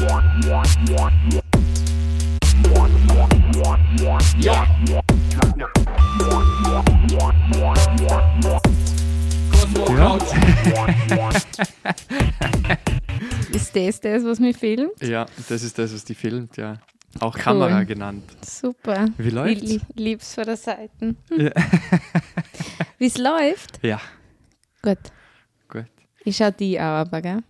Ja. Ja. Ist das das, was mich filmt? ja, das ist das, was die filmt, ja. Auch Kamera genannt. Super. Wie läuft's? Ich li lieb's von der Seite. Ja. Wie es läuft? Ja, Gut. gut. Ich schau die auch, aber, gell?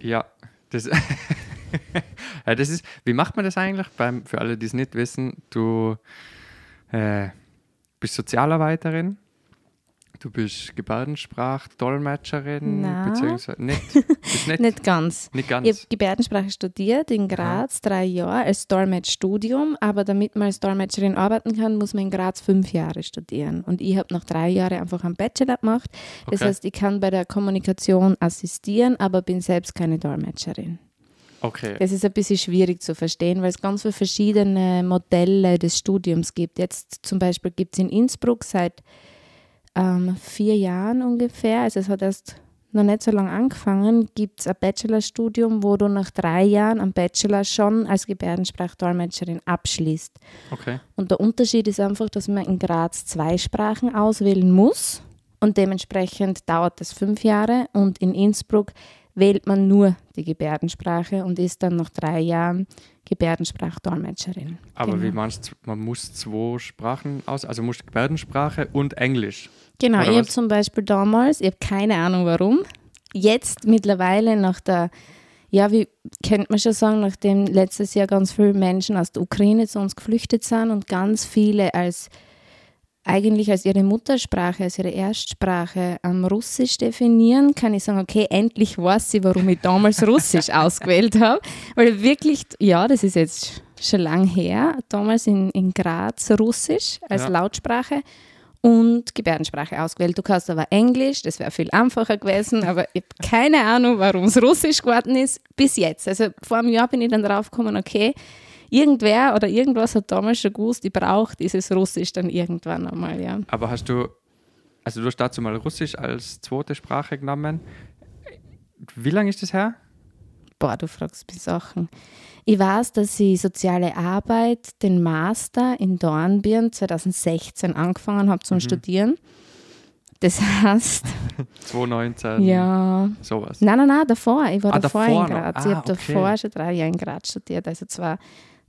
Ja, das, ja, das ist, wie macht man das eigentlich? Beim, für alle, die es nicht wissen, du äh, bist Sozialarbeiterin, du bist Gebärdensprach-Dolmetscherin, beziehungsweise nicht, nicht, Nicht ganz. nicht ganz. Ich habe Gebärdensprache studiert in Graz, drei Jahre als Dolmetschstudium, aber damit man als Dolmetscherin arbeiten kann, muss man in Graz fünf Jahre studieren. Und ich habe nach drei Jahren einfach einen Bachelor gemacht. Das Okay. heißt, ich kann bei der Kommunikation assistieren, aber bin selbst keine Dolmetscherin. Okay, Das ist ein bisschen schwierig zu verstehen, weil es ganz viele verschiedene Modelle des Studiums gibt. Jetzt zum Beispiel gibt es in Innsbruck seit ähm, vier Jahren ungefähr, also es hat erst noch nicht so lange angefangen, gibt es ein Bachelorstudium, wo du nach drei Jahren am Bachelor schon als Gebärdensprachdolmetscherin abschließt. okay. Und der Unterschied ist einfach, dass man in Graz zwei Sprachen auswählen muss und dementsprechend dauert das fünf Jahre und in Innsbruck wählt man nur die Gebärdensprache und ist dann nach drei Jahren Gebärdensprachdolmetscherin. Aber genau. wie meinst du, man muss zwei Sprachen aus, also muss Gebärdensprache und Englisch. Genau, ich habe zum Beispiel damals, ich habe keine Ahnung warum, jetzt mittlerweile nach der, ja, wie könnte man schon sagen, nachdem letztes Jahr ganz viele Menschen aus der Ukraine zu uns geflüchtet sind und ganz viele als eigentlich als ihre Muttersprache, als ihre Erstsprache am Russisch definieren, kann ich sagen, okay, endlich weiß ich, warum ich damals Russisch ausgewählt habe. Weil wirklich, ja, das ist jetzt schon lang her, damals in, in Graz Russisch als Ja. Lautsprache und Gebärdensprache ausgewählt. Du kannst aber Englisch, das wäre viel einfacher gewesen, aber ich habe keine Ahnung, warum es Russisch geworden ist, bis jetzt. Also vor einem Jahr bin ich dann drauf gekommen, okay, irgendwer oder irgendwas hat damals schon gewusst, ich brauche dieses Russisch dann irgendwann einmal, ja. Aber hast du, also du hast dazu mal Russisch als zweite Sprache genommen. Wie lange ist das her? Boah, du fragst mich Sachen. Ich weiß, dass ich Soziale Arbeit, den Master in Dornbirn 2016 angefangen habe zum Studieren. Das heißt, 2019, ja, sowas. Nein, nein, nein, davor. Ich war Ah, davor, davor in. Graz. Ah, ich habe okay. davor schon drei Jahre in Graz studiert. Also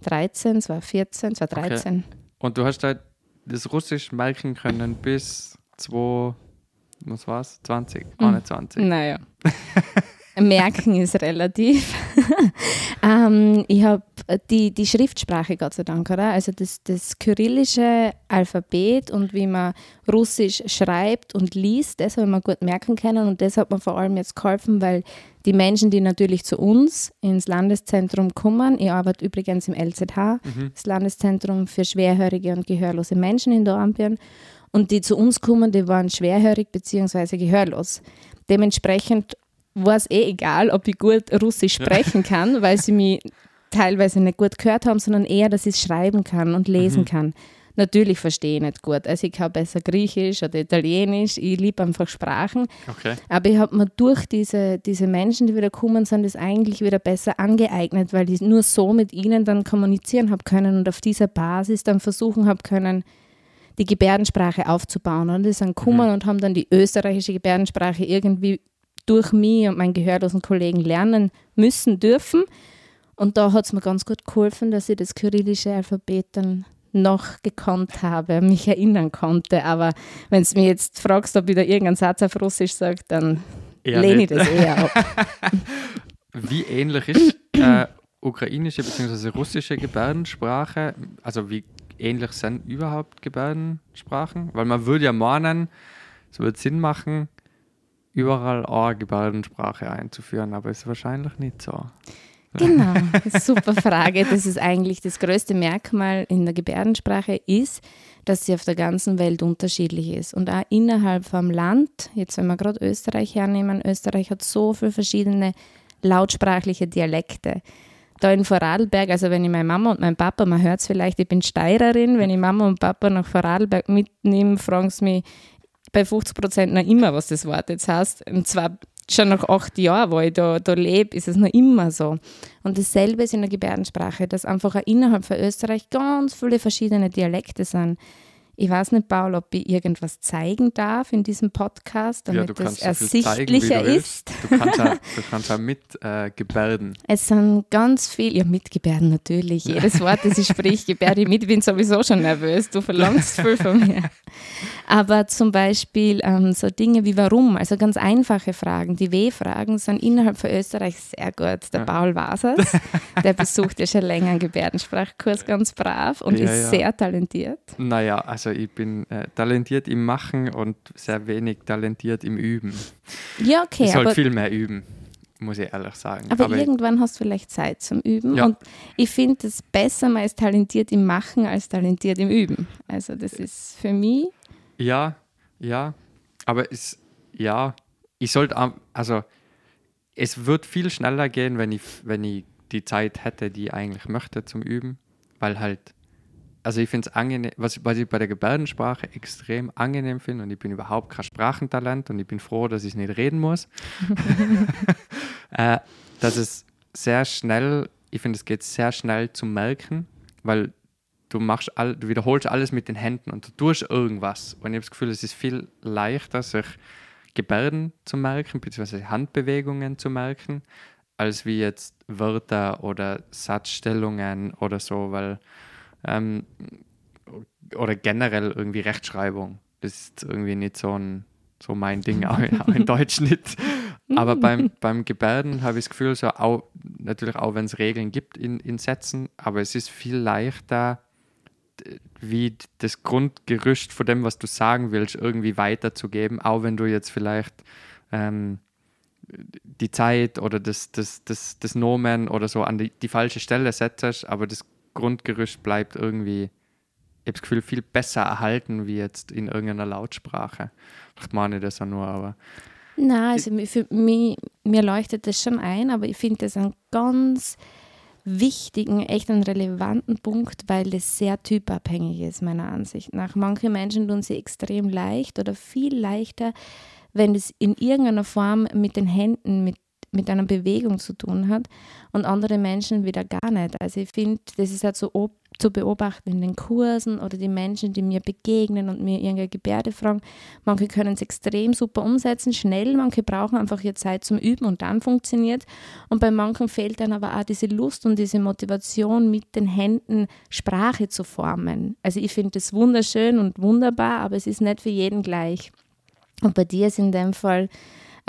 2013, 2014, 2013. Und du hast halt das Russisch merken können bis 2, was war's? 20, Hm. 21. Naja. Merken ist relativ. ähm, ich habe die, die Schriftsprache, Gott sei Dank, oder? Also das, das kyrillische Alphabet und wie man Russisch schreibt und liest, das habe ich mir gut merken können und das hat mir vor allem jetzt geholfen, weil die Menschen, die natürlich zu uns ins Landeszentrum kommen, ich arbeite übrigens im LZH, das Landeszentrum für schwerhörige und gehörlose Menschen in Dornbirn, und die zu uns kommen, die waren schwerhörig bzw. gehörlos. Dementsprechend war es eh egal, ob ich gut Russisch sprechen kann, weil sie mich teilweise nicht gut gehört haben, sondern eher, dass ich es schreiben kann und lesen kann. Natürlich verstehe ich nicht gut. Also ich kann besser Griechisch oder Italienisch. Ich liebe einfach Sprachen. Okay. Aber ich habe mir durch diese, diese Menschen, die wieder kommen sind, das eigentlich wieder besser angeeignet, weil ich nur so mit ihnen dann kommunizieren habe können und auf dieser Basis dann versuchen habe können, die Gebärdensprache aufzubauen. Und die sind gekommen und haben dann die österreichische Gebärdensprache irgendwie durch mich und meinen gehörlosen Kollegen lernen müssen, dürfen. Und da hat es mir ganz gut geholfen, dass ich das kyrillische Alphabet dann noch gekonnt habe, mich erinnern konnte. Aber wenn du mir jetzt fragst, ob ich da irgendeinen Satz auf Russisch sage, dann Eher lehne ich nicht. das eher ab. Wie ähnlich ist äh, ukrainische bzw. russische Gebärdensprache? Also wie ähnlich sind überhaupt Gebärdensprachen? Weil man würde ja meinen, es würde Sinn machen, überall eine Gebärdensprache einzuführen, aber ist wahrscheinlich nicht so. Genau, super Frage. Das ist eigentlich das größte Merkmal in der Gebärdensprache ist, dass sie auf der ganzen Welt unterschiedlich ist. Und auch innerhalb vom Land, jetzt wenn wir gerade Österreich hernehmen, Österreich hat so viele verschiedene lautsprachliche Dialekte. Da in Vorarlberg, also wenn ich meine Mama und mein Papa, man hört es vielleicht, ich bin Steirerin, wenn ich Mama und Papa nach Vorarlberg mitnehme, fragen sie mich bei 50 Prozent noch immer, was das Wort jetzt heißt. Und zwar schon nach acht Jahren, wo ich da, da lebe, ist es noch immer so. Und dasselbe ist in der Gebärdensprache, dass einfach auch innerhalb von Österreich ganz viele verschiedene Dialekte sind. Ich weiß nicht, Paul, ob ich irgendwas zeigen darf in diesem Podcast, damit ja, es ersichtlicher ist. Du kannst auch, du kannst mit äh, Gebärden. Es sind ganz viele, ja, mit Gebärden natürlich. Jedes Wort, das ich sprich, gebärde ich mit. Bin sowieso schon nervös. Du verlangst viel von mir. Aber zum Beispiel ähm, so Dinge wie warum, also ganz einfache Fragen. Die W-Fragen sind innerhalb von Österreich sehr gut. Der ja. Paul Wasers, der besucht ja schon länger einen Gebärdensprachkurs ganz brav und ja, ist ja. sehr talentiert. Naja, also ich bin äh, talentiert im Machen und sehr wenig talentiert im Üben. Ja, okay. Ich sollte viel mehr üben muss ich ehrlich sagen. Aber, aber irgendwann hast du vielleicht Zeit zum Üben. Ja. Und ich finde es besser, man ist talentiert im Machen als talentiert im Üben. Also das ist für mich ja, ja. Aber es, ja, ich sollte, also es wird viel schneller gehen, wenn ich, wenn ich die Zeit hätte, die ich eigentlich möchte zum Üben, weil halt, also ich finde es angenehm, was, was ich bei der Gebärdensprache extrem angenehm finde und ich bin überhaupt kein Sprachentalent und ich bin froh, dass ich nicht reden muss, äh, dass es sehr schnell, ich finde es geht sehr schnell zu merken, weil du machst all, du wiederholst alles mit den Händen und du tust irgendwas. Und ich habe das Gefühl, es ist viel leichter, sich Gebärden zu merken, beziehungsweise Handbewegungen zu merken, als wie jetzt Wörter oder Satzstellungen oder so, weil ähm, oder generell irgendwie Rechtschreibung. Das ist irgendwie nicht so ein so mein Ding, auch in, auch in Deutsch nicht. Aber beim, beim Gebärden habe ich das Gefühl, so auch, natürlich auch wenn es Regeln gibt in, in Sätzen, aber es ist viel leichter, wie das Grundgerüst von dem, was du sagen willst, irgendwie weiterzugeben, auch wenn du jetzt vielleicht ähm, die Zeit oder das, das, das, das Nomen oder so an die, die falsche Stelle setzt, aber das Grundgerüst bleibt irgendwie, ich habe das Gefühl, viel besser erhalten wie jetzt in irgendeiner Lautsprache. Ich meine das ja nur, aber. Nein, also für mich, mir leuchtet das schon ein, aber ich finde das ein ganz wichtigen, echt einen relevanten Punkt, weil das sehr typabhängig ist, meiner Ansicht nach. Manche Menschen tun sie extrem leicht oder viel leichter, wenn es in irgendeiner Form mit den Händen, mit mit einer Bewegung zu tun hat und andere Menschen wieder gar nicht. Also ich finde, das ist halt so zu beobachten in den Kursen oder die Menschen, die mir begegnen und mir irgendeine Gebärde fragen. Manche können es extrem super umsetzen, schnell, manche brauchen einfach ihre Zeit zum Üben und dann funktioniert. Und bei manchen fehlt dann aber auch diese Lust und diese Motivation, mit den Händen Sprache zu formen. Also ich finde das wunderschön und wunderbar, aber es ist nicht für jeden gleich. Und bei dir ist in dem Fall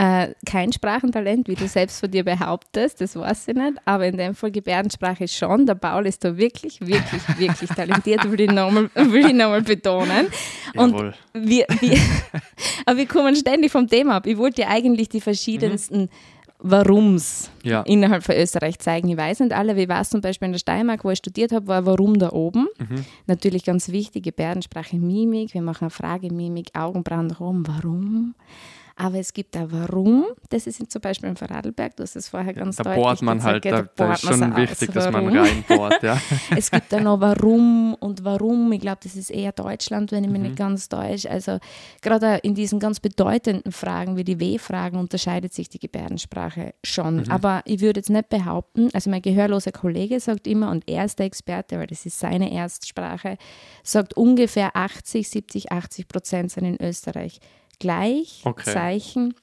äh, kein Sprachentalent, wie du selbst von dir behauptest, das weiß ich nicht, aber in dem Fall Gebärdensprache schon. Der Paul ist da wirklich, wirklich, wirklich talentiert, will ich nochmal noch betonen. Und Jawohl. wir, wir, aber wir kommen ständig vom Thema ab. Ich wollte dir eigentlich die verschiedensten mhm. Warums ja. innerhalb von Österreich zeigen. Ich weiß nicht alle, wie war es zum Beispiel in der Steiermark, wo ich studiert habe, war Warum da oben. Mhm. Natürlich ganz wichtig, Gebärdensprache, Mimik. Wir machen eine Frage, Mimik, Augenbrauen nach oben. Warum? Aber es gibt da Warum. Das ist zum Beispiel im Vorarlberg, du hast es vorher ganz ja, da deutlich bohrt man halt, da, da ist schon wichtig, dass man reinbohrt. Ja. es gibt da noch Warum und Warum. Ich glaube, das ist eher Deutschland, wenn ich mich mhm. nicht ganz täusche. Also gerade in diesen ganz bedeutenden Fragen wie die W-Fragen unterscheidet sich die Gebärdensprache schon. Mhm. Aber ich würde jetzt nicht behaupten, also mein gehörloser Kollege sagt immer, und er ist der Experte, weil das ist seine Erstsprache, sagt ungefähr 80, 70, 80 Prozent sind in Österreich gleich, okay. Zeichen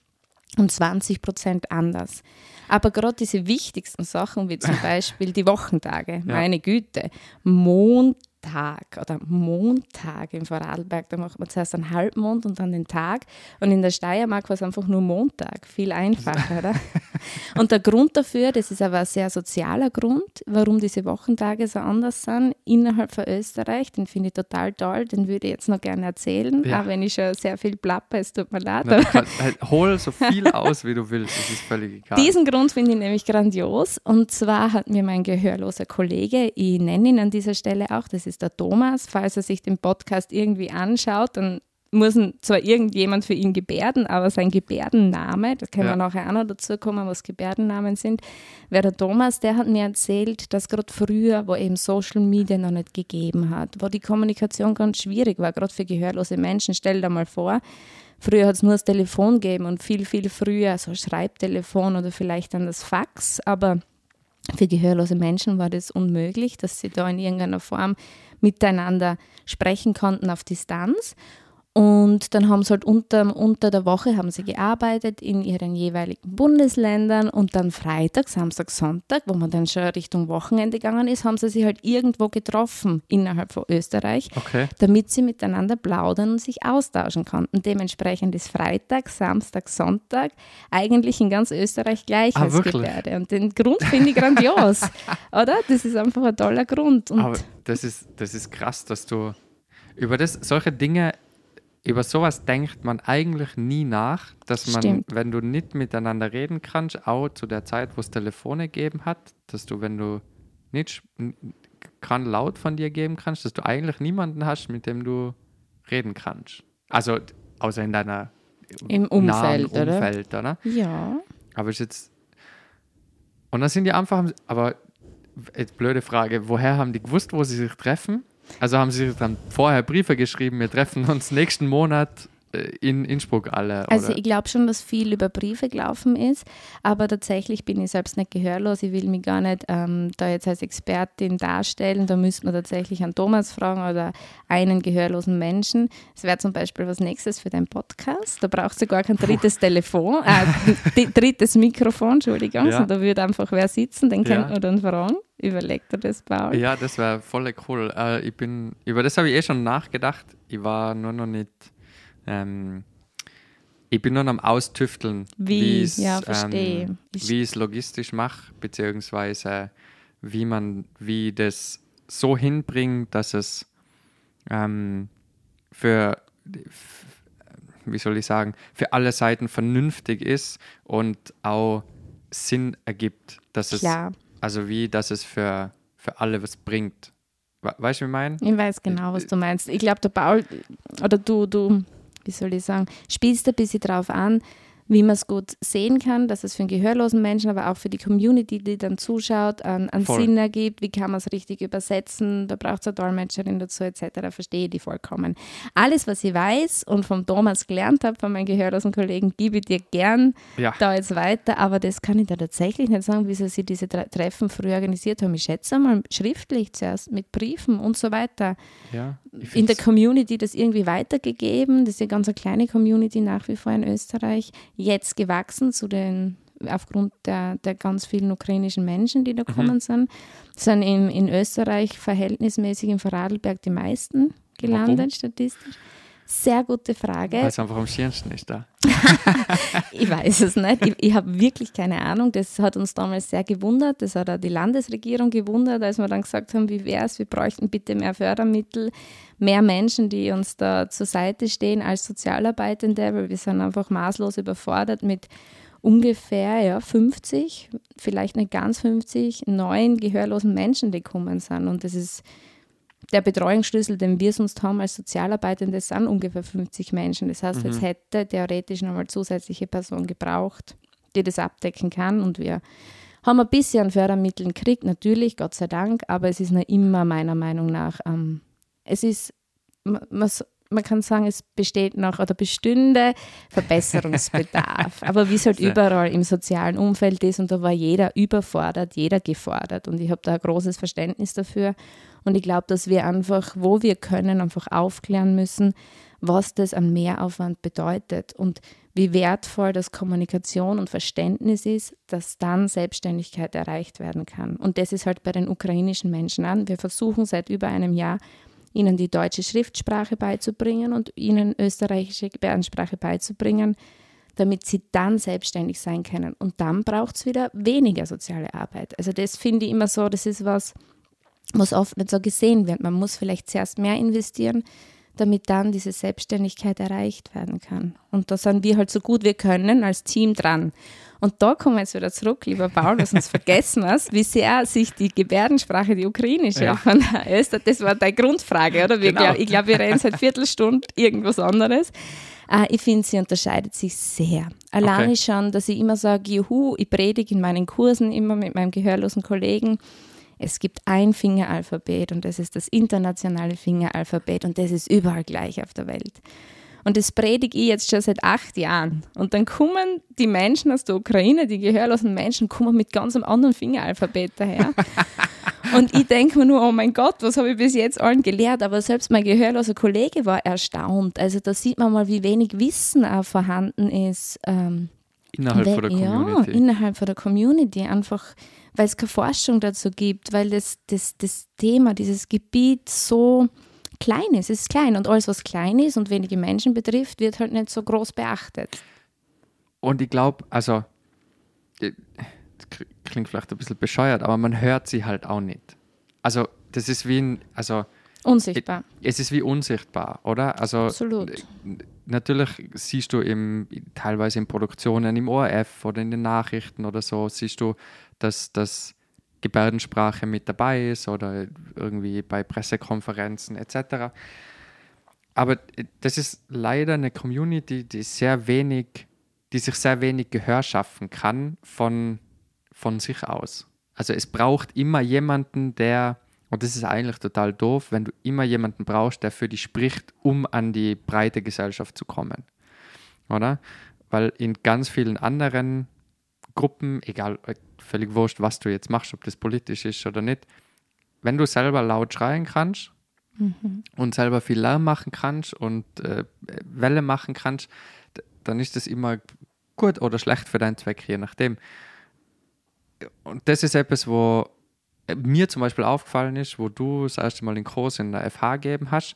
und 20 Prozent anders. Aber gerade diese wichtigsten Sachen, wie zum Beispiel die Wochentage, ja. meine Güte, Mond, Tag oder Montag im Vorarlberg. Da macht man zuerst einen Halbmond und dann den Tag. Und in der Steiermark war es einfach nur Montag. Viel einfacher, oder? Und der Grund dafür, das ist aber ein sehr sozialer Grund, warum diese Wochentage so anders sind innerhalb von Österreich, den finde ich total toll, den würde ich jetzt noch gerne erzählen, ja. auch wenn ich schon sehr viel plapper, es tut mir leid. Na, halt, hol so viel aus, wie du willst, das ist völlig egal. Diesen Grund finde ich nämlich grandios. Und zwar hat mir mein gehörloser Kollege, ich nenne ihn an dieser Stelle auch, das ist der Thomas. Falls er sich den Podcast irgendwie anschaut, dann muss zwar irgendjemand für ihn gebärden, aber sein Gebärdenname, da können ja. wir nachher auch noch dazu kommen, was Gebärdennamen sind, wäre der Thomas, der hat mir erzählt, dass gerade früher, wo eben Social Media noch nicht gegeben hat, wo die Kommunikation ganz schwierig war, gerade für gehörlose Menschen, stell dir mal vor, Früher hat es nur das Telefon gegeben und viel, viel früher so Schreibtelefon oder vielleicht dann das Fax, aber für gehörlose Menschen war das unmöglich, dass sie da in irgendeiner Form miteinander sprechen konnten auf Distanz. Und dann haben sie halt unter, unter der Woche haben sie gearbeitet in ihren jeweiligen Bundesländern und dann Freitag, Samstag, Sonntag, wo man dann schon Richtung Wochenende gegangen ist, haben sie sich halt irgendwo getroffen innerhalb von Österreich, Okay. damit sie miteinander plaudern und sich austauschen konnten. Dementsprechend ist Freitag, Samstag, Sonntag eigentlich in ganz Österreich gleich Ah, als? Gebärde. Und den Grund finde ich grandios, oder? Das ist einfach ein toller Grund. Und Aber das ist, das ist krass, dass du über das, solche Dinge, über sowas denkt man eigentlich nie nach, dass man, Stimmt. wenn du nicht miteinander reden kannst, auch zu der Zeit, wo es Telefone gegeben hat, dass du, wenn du nicht sch- n- kein laut von dir geben kannst, dass du eigentlich niemanden hast, mit dem du reden kannst. Also außer in deiner Im nahen Umfeld, oder? Umfeld, oder? ja, Aber ist jetzt. Und dann sind die einfach. Aber jetzt blöde Frage, woher haben die gewusst, wo sie sich treffen? Also haben sie dann vorher Briefe geschrieben, wir treffen uns nächsten Monat in Innsbruck alle. Also oder? ich glaube schon, dass viel über Briefe gelaufen ist, aber tatsächlich bin ich selbst nicht gehörlos. Ich will mich gar nicht ähm, da jetzt als Expertin darstellen. Da müsste man tatsächlich an Thomas fragen oder einen gehörlosen Menschen. Das wäre zum Beispiel was nächstes für deinen Podcast. Da brauchst du gar kein drittes Telefon, äh, drittes Mikrofon, Entschuldigung. Ja. Also da würde einfach wer sitzen, den Ja. man dann fragen. Überlegt er das, Paul? Ja, das wäre voll cool. Äh, ich bin, über das habe ich eh schon nachgedacht. Ich war nur noch nicht. Ähm, ich bin nur noch am Austüfteln, Wie? es, Ja, verstehe. Ähm, Ich- es logistisch mache, beziehungsweise wie man, wie das so hinbringt, dass es ähm, für, wie soll ich sagen, für alle Seiten vernünftig ist und auch Sinn ergibt, dass es Klar, also wie, dass es für, für alle was bringt. We- Weißt du, wie ich meine? ich weiß genau, was du meinst. Ich glaube, der Paul, oder du, du, wie soll ich sagen, spielst ein bisschen drauf an, wie man es gut sehen kann, dass es für einen gehörlosen Menschen, aber auch für die Community, die dann zuschaut, an, an Voll. Sinn ergibt. Wie kann man es richtig übersetzen? Da braucht es eine Dolmetscherin dazu, etc. Verstehe ich die vollkommen. Alles, was ich weiß und vom Thomas gelernt habe, von meinen gehörlosen Kollegen, gebe ich dir gern Ja. da jetzt weiter, aber das kann ich da tatsächlich nicht sagen, wie sie diese Tre Treffen früher organisiert haben. Ich schätze mal schriftlich zuerst mit Briefen und so weiter. ja In der Community das irgendwie weitergegeben. Das ist ja ganz eine kleine Community nach wie vor in Österreich. Jetzt gewachsen zu den aufgrund der, der ganz vielen ukrainischen Menschen, die da gekommen sind, sind in, in Österreich verhältnismäßig in Vorarlberg die meisten gelandet, Warum? statistisch. Sehr gute Frage. Weil es einfach am schönsten ist da. Ich weiß es nicht. Ich, ich habe wirklich keine Ahnung. Das hat uns damals sehr gewundert. Das hat auch die Landesregierung gewundert, als wir dann gesagt haben, wie wäre es, wir bräuchten bitte mehr Fördermittel, mehr Menschen, die uns da zur Seite stehen als Sozialarbeitende, weil wir sind einfach maßlos überfordert mit ungefähr ja, 50, vielleicht nicht ganz 50, neuen gehörlosen Menschen, die gekommen sind. Und das ist der Betreuungsschlüssel, den wir sonst haben als Sozialarbeitende, sind ungefähr 50 Menschen. Das heißt, jetzt hätte theoretisch nochmal zusätzliche Person gebraucht, die das abdecken kann. Und wir haben ein bisschen Fördermittel gekriegt, natürlich, Gott sei Dank, aber es ist noch immer meiner Meinung nach, ähm, es ist, man, man, kann sagen, es besteht noch oder bestünde Verbesserungsbedarf. aber wie es halt überall im sozialen Umfeld ist und da war jeder überfordert, jeder gefordert. Und ich habe da ein großes Verständnis dafür. Und ich glaube, dass wir einfach, wo wir können, einfach aufklären müssen, was das an Mehraufwand bedeutet und wie wertvoll das Kommunikation und Verständnis ist, dass dann Selbstständigkeit erreicht werden kann. Und das ist halt bei den ukrainischen Menschen an. Wir versuchen seit über einem Jahr, ihnen die deutsche Schriftsprache beizubringen und ihnen österreichische Gebärdensprache beizubringen, damit sie dann selbstständig sein können. Und dann braucht es wieder weniger soziale Arbeit. Also das finde ich immer so, das ist was, was oft nicht so gesehen wird. Man muss vielleicht zuerst mehr investieren, damit dann diese Selbstständigkeit erreicht werden kann. Und da sind wir halt so gut wir können als Team dran. Und da kommen wir jetzt wieder zurück, lieber Paul, dass uns vergessen hast, wie sehr sich die Gebärdensprache, die ukrainische, Ja. Öster, das war deine Grundfrage, oder? Genau. glaub, ich glaube, wir reden seit Viertelstunde irgendwas anderes. Äh, ich finde, sie unterscheidet sich sehr. Alleine Okay. schon, dass ich immer sage, juhu, ich predige in meinen Kursen immer mit meinem gehörlosen Kollegen, es gibt ein Fingeralphabet und das ist das internationale Fingeralphabet und das ist überall gleich auf der Welt. Und das predige ich jetzt schon seit acht Jahren. Und dann kommen die Menschen aus der Ukraine, die gehörlosen Menschen, kommen mit ganz einem anderen Fingeralphabet daher. Und ich denke mir nur, oh mein Gott, was habe ich bis jetzt allen gelehrt? Aber selbst mein gehörloser Kollege war erstaunt. Also da sieht man mal, wie wenig Wissen auch vorhanden ist. Ähm, Innerhalb von der Community. Ja, innerhalb von der Community. Einfach, weil es keine Forschung dazu gibt, weil das, das, das Thema, dieses Gebiet so klein ist. Es ist klein und alles, was klein ist und wenige Menschen betrifft, wird halt nicht so groß beachtet. Und ich glaube, also, äh, das klingt vielleicht ein bisschen bescheuert, aber man hört sie halt auch nicht. Also, das ist wie ein, also, Unsichtbar. es ist wie unsichtbar, oder? Also, Absolut. n- natürlich siehst du im, teilweise in Produktionen im ORF oder in den Nachrichten oder so, siehst du, dass, dass Gebärdensprache mit dabei ist oder irgendwie bei Pressekonferenzen etc. Aber das ist leider eine Community, die sehr wenig, die sich sehr wenig Gehör schaffen kann von, von sich aus. Also es braucht immer jemanden, der, und das ist eigentlich total doof, wenn du immer jemanden brauchst, der für dich spricht, um an die breite Gesellschaft zu kommen. Oder? Weil in ganz vielen anderen Gruppen, egal, völlig wurscht, was du jetzt machst, ob das politisch ist oder nicht, wenn du selber laut schreien kannst und selber viel Lärm machen kannst und äh, Welle machen kannst, dann ist das immer gut oder schlecht für deinen Zweck, je nachdem. Und das ist etwas, wo äh, mir zum Beispiel aufgefallen ist, wo du das erste Mal den Kurs in der FH gegeben hast.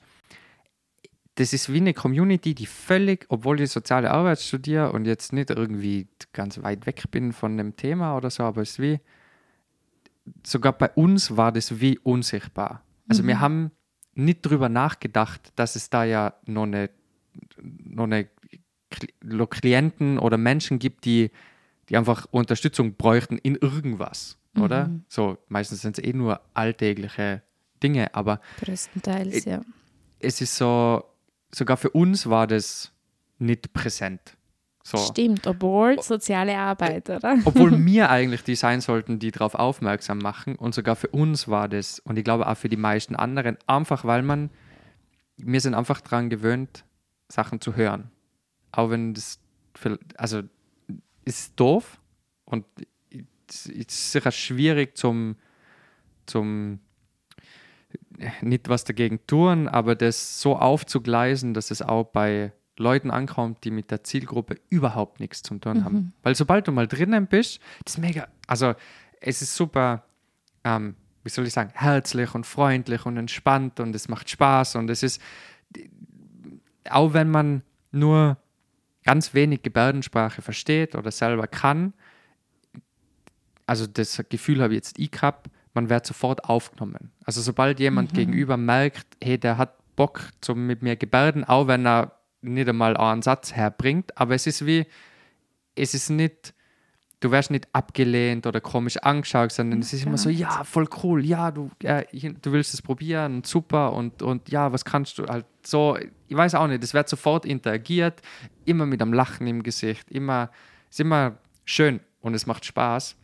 Das ist wie eine Community, die völlig, obwohl ich soziale Arbeit studiere und jetzt nicht irgendwie ganz weit weg bin von dem Thema oder so, aber es ist wie, sogar bei uns war das wie unsichtbar. Also wir haben nicht drüber nachgedacht, dass es da ja noch eine, noch eine Klienten oder Menschen gibt, die, die einfach Unterstützung bräuchten in irgendwas, oder? So, meistens sind es eh nur alltägliche Dinge, aber Größtenteils, ja. es ist so, sogar für uns war das nicht präsent. So. Stimmt, obwohl soziale Arbeit, oder? Obwohl wir eigentlich die sein sollten, die darauf aufmerksam machen. Und sogar für uns war das, und ich glaube auch für die meisten anderen, einfach weil man, wir sind einfach daran gewöhnt, Sachen zu hören. Auch wenn das, also, ist doof und es ist sicher schwierig zum, zum, nicht was dagegen tun, aber das so aufzugleisen, dass es auch bei Leuten ankommt, die mit der Zielgruppe überhaupt nichts zu tun haben. Weil sobald du mal drinnen bist, das ist mega, also es ist super, ähm, wie soll ich sagen, herzlich und freundlich und entspannt und es macht Spaß und es ist, auch wenn man nur ganz wenig Gebärdensprache versteht oder selber kann, also das Gefühl habe ich jetzt ich gehabt, man wird sofort aufgenommen. Also sobald jemand gegenüber merkt, hey, der hat Bock zum mit mir Gebärden, auch wenn er nicht einmal einen Satz herbringt, aber es ist wie, es ist nicht, du wirst nicht abgelehnt oder komisch angeschaut, sondern es ist immer so, ja, voll cool, ja, du, äh, ich- du willst es probieren, und super und, und ja, was kannst du halt so, ich weiß auch nicht, es wird sofort interagiert, immer mit einem Lachen im Gesicht, immer, ist immer schön und es macht Spaß.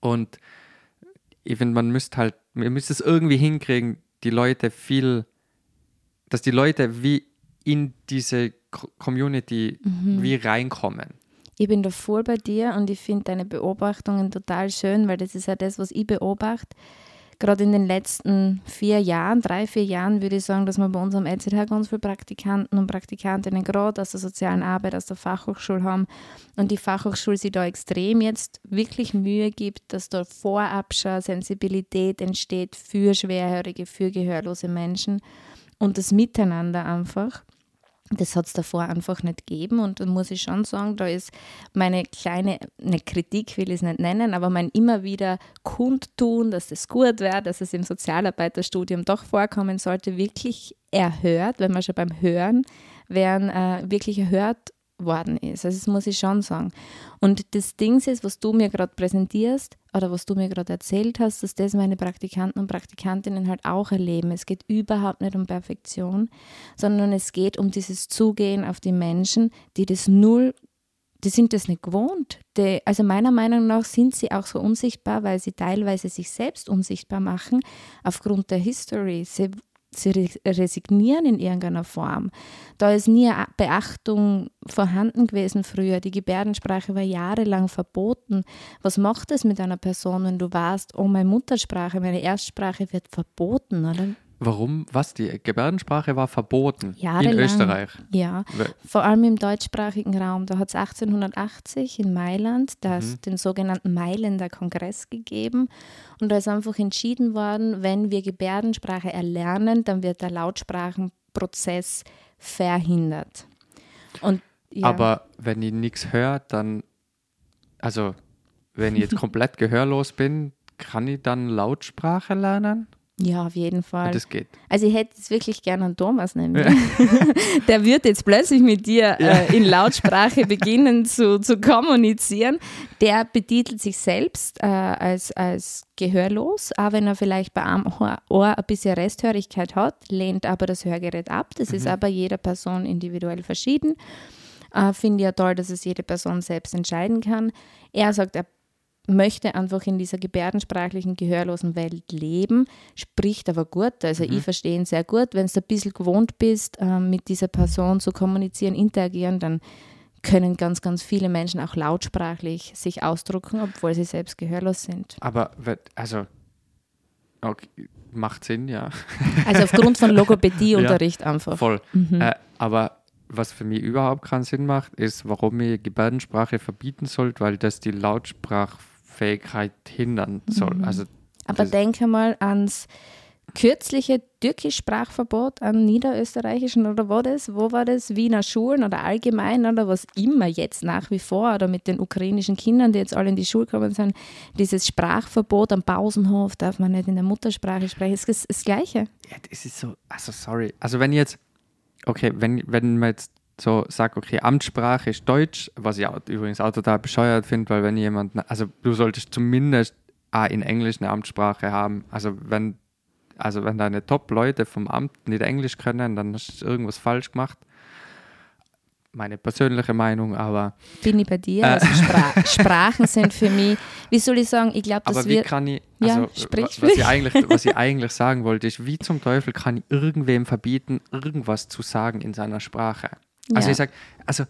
Und ich finde, man müsste halt, wir müsste es irgendwie hinkriegen, die Leute viel, dass die Leute wie in diese Co- Community wie reinkommen. Ich bin da voll bei dir und ich finde deine Beobachtungen total schön, weil das ist ja das, was ich beobachte. Gerade in den letzten vier Jahren, drei, vier Jahren, würde ich sagen, dass wir bei uns am EZH ganz viele Praktikanten und Praktikantinnen gerade aus der sozialen Arbeit, aus der Fachhochschule haben und die Fachhochschule sich da extrem jetzt wirklich Mühe gibt, dass da vorab schon Sensibilität entsteht für Schwerhörige, für gehörlose Menschen und das Miteinander einfach. Das hat es davor einfach nicht gegeben und da muss ich schon sagen, da ist meine kleine, eine Kritik will ich es nicht nennen, aber mein immer wieder Kundtun, dass das gut wäre, dass es im Sozialarbeiterstudium doch vorkommen sollte, wirklich erhört, wenn man schon beim Hören wären, äh, wirklich erhört worden ist. Also das muss ich schon sagen. Und das Ding ist, was du mir gerade präsentierst oder was du mir gerade erzählt hast, dass das meine Praktikanten und Praktikantinnen halt auch erleben. Es geht überhaupt nicht um Perfektion, sondern es geht um dieses Zugehen auf die Menschen, die das null, die sind das nicht gewohnt. Die, also meiner Meinung nach sind sie auch so unsichtbar, weil sie teilweise sich selbst unsichtbar machen aufgrund der History. Sie, sie resignieren in irgendeiner Form. Da ist nie Beachtung vorhanden gewesen früher. Die Gebärdensprache war jahrelang verboten. Was macht es mit einer Person, wenn du weißt, oh, meine Muttersprache, meine Erstsprache wird verboten, oder? Warum? Was? Die Gebärdensprache war verboten Jahrelang, in Österreich. Ja, vor allem im deutschsprachigen Raum. Da hat es 1880 in Mailand das, mhm. den sogenannten Mailänder Kongress gegeben. Und da ist einfach entschieden worden, wenn wir Gebärdensprache erlernen, dann wird der Lautsprachenprozess verhindert. Und, ja. Aber wenn ich nichts höre, dann, also wenn ich jetzt komplett gehörlos bin, kann ich dann Lautsprache lernen? Ja, auf jeden Fall. Das geht. Also ich hätte es wirklich gerne an Thomas nehmen. Ja. Der wird jetzt plötzlich mit dir ja. äh, in Lautsprache beginnen zu, zu kommunizieren. Der betitelt sich selbst äh, als, als gehörlos, auch wenn er vielleicht bei einem Ohr ein bisschen Resthörigkeit hat, lehnt aber das Hörgerät ab. Das mhm. ist aber jeder Person individuell verschieden. Äh, Finde ich ja toll, dass es jede Person selbst entscheiden kann. Er sagt, er möchte einfach in dieser gebärdensprachlichen, gehörlosen Welt leben, spricht aber gut. Also mhm. ich verstehe ihn sehr gut. Wenn du ein bisschen gewohnt bist, äh, mit dieser Person zu kommunizieren, interagieren, dann können ganz, ganz viele Menschen auch lautsprachlich sich ausdrucken, obwohl sie selbst gehörlos sind. Aber, also, okay, macht Sinn, ja. Also aufgrund von Logopädieunterricht ja, einfach. Voll. Mhm. Äh, aber was für mich überhaupt keinen Sinn macht, ist, warum ich Gebärdensprache verbieten sollte, weil das die Lautsprache Fähigkeit hindern soll. Mhm. Also, Aber denke mal ans kürzliche Türkisch-Sprachverbot an niederösterreichischen oder wo das? Wo war das? Wiener Schulen oder allgemein oder was immer jetzt nach wie vor oder mit den ukrainischen Kindern, die jetzt alle in die Schule gekommen sind, dieses Sprachverbot am Pausenhof darf man nicht in der Muttersprache sprechen. Das ist das Gleiche. Ja, das ist so, also sorry. Also wenn jetzt, okay, wenn, wenn man jetzt so sage, okay, Amtssprache ist Deutsch, was ich auch, übrigens auch total bescheuert finde, weil wenn jemand, also du solltest zumindest auch in Englisch eine Amtssprache haben. Also wenn, also wenn deine Top-Leute vom Amt nicht Englisch können, dann hast du irgendwas falsch gemacht. Meine persönliche Meinung, aber. Bin ich bei dir? Äh, also Spra Sprachen sind für mich, wie soll ich sagen, ich glaube, dass aber wie kann ich, also, ja, sprich, was, ich eigentlich, was ich eigentlich sagen wollte, ist, wie zum Teufel kann ich irgendwem verbieten, irgendwas zu sagen in seiner Sprache? Also ja. ich sage, also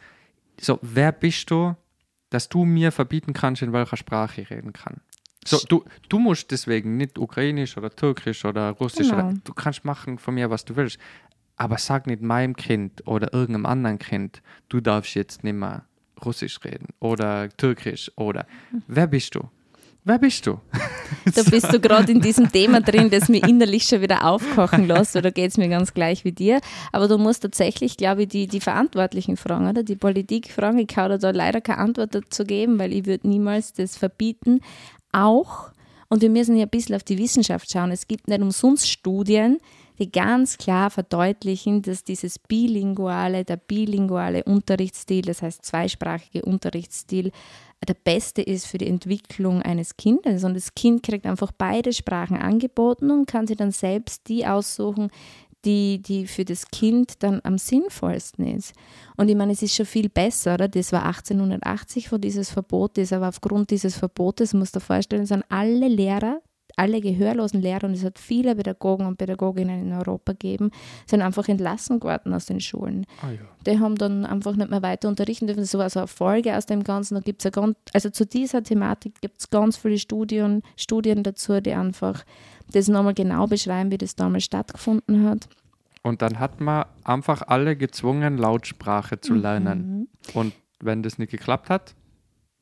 so, wer bist du, dass du mir verbieten kannst, in welcher Sprache ich reden kann? So, du, du musst deswegen nicht Ukrainisch oder Türkisch oder Russisch genau. oder du kannst machen von mir, was du willst. Aber sag nicht meinem Kind oder irgendeinem anderen Kind, du darfst jetzt nicht mehr Russisch reden oder Türkisch oder wer bist du? Wer bist du? Da bist du gerade in diesem Thema drin, das mir innerlich schon wieder aufkochen lässt, oder geht es mir ganz gleich wie dir. Aber du musst tatsächlich, glaube ich, die, die Verantwortlichen fragen, oder? Die Politik fragen. Ich kann da leider keine Antwort dazu geben, weil ich würde niemals das verbieten. Auch, und wir müssen ja ein bisschen auf die Wissenschaft schauen, es gibt nicht umsonst Studien, die ganz klar verdeutlichen, dass dieses bilinguale, der bilinguale Unterrichtsstil, das heißt zweisprachige Unterrichtsstil, der beste ist für die Entwicklung eines Kindes. Und das Kind kriegt einfach beide Sprachen angeboten und kann sich dann selbst die aussuchen, die, die für das Kind dann am sinnvollsten ist. Und ich meine, es ist schon viel besser, oder? Das war 1880, wo dieses Verbot ist, aber aufgrund dieses Verbotes, musst du dir vorstellen, sind alle Lehrer alle gehörlosen Lehrer, und es hat viele Pädagogen und Pädagoginnen in Europa gegeben, sind einfach entlassen worden aus den Schulen. Ah, ja. Die haben dann einfach nicht mehr weiter unterrichten dürfen. Das war so eine Folge aus dem Ganzen. Da gibt's ja ganz, also zu dieser Thematik gibt es ganz viele Studien, Studien dazu, die einfach das nochmal genau beschreiben, wie das damals stattgefunden hat. Und dann hat man einfach alle gezwungen, Lautsprache zu lernen. Mhm. Und wenn das nicht geklappt hat,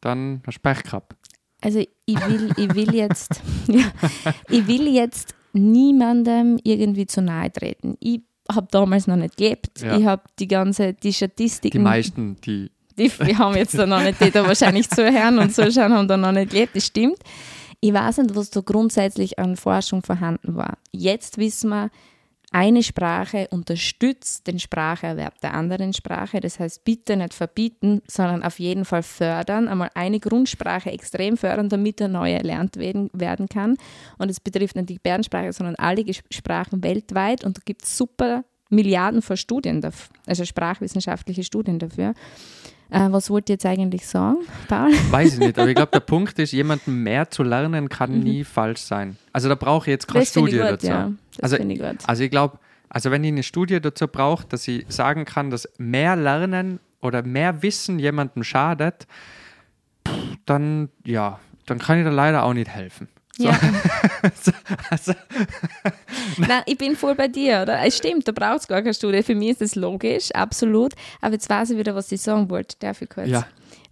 dann hast du Pech gehabt. Also ich will, ich will jetzt, ja, ich will jetzt niemandem irgendwie zu nahe treten. Ich habe damals noch nicht gelebt. Ja. Ich habe die ganze, die Statistiken. Die meisten, die. Die, die haben jetzt da noch nicht, die da wahrscheinlich zuhören und zuschauen, haben da noch nicht gelebt. Das stimmt. Ich weiß nicht, was da grundsätzlich an Forschung vorhanden war. Jetzt wissen wir, eine Sprache unterstützt den Spracherwerb der anderen Sprache. Das heißt, bitte nicht verbieten, sondern auf jeden Fall fördern. Einmal eine Grundsprache extrem fördern, damit eine neue erlernt werden, werden kann. Und es betrifft nicht die Gebärdensprache, sondern alle Sprachen weltweit. Und da gibt es super Milliarden von Studien, dafür, also sprachwissenschaftliche Studien dafür. Äh, was wollt ihr jetzt eigentlich sagen, Paul? Weiß ich nicht, aber ich glaube, der Punkt ist, jemanden mehr zu lernen kann mhm. nie falsch sein. Also da brauche ich jetzt keine Studie gut, dazu. Ja. Das also, ich gut. also ich glaube, Also wenn ich eine Studie dazu brauche, dass ich sagen kann, dass mehr Lernen oder mehr Wissen jemandem schadet, dann ja, dann kann ich da leider auch nicht helfen. So. Ja. also, Nein, ich bin voll bei dir, oder? Es stimmt, da braucht es gar keine Studie. Für mich ist das logisch, absolut. Aber jetzt weiß ich wieder, was ich sagen wollte. Darf ich kurz? ja,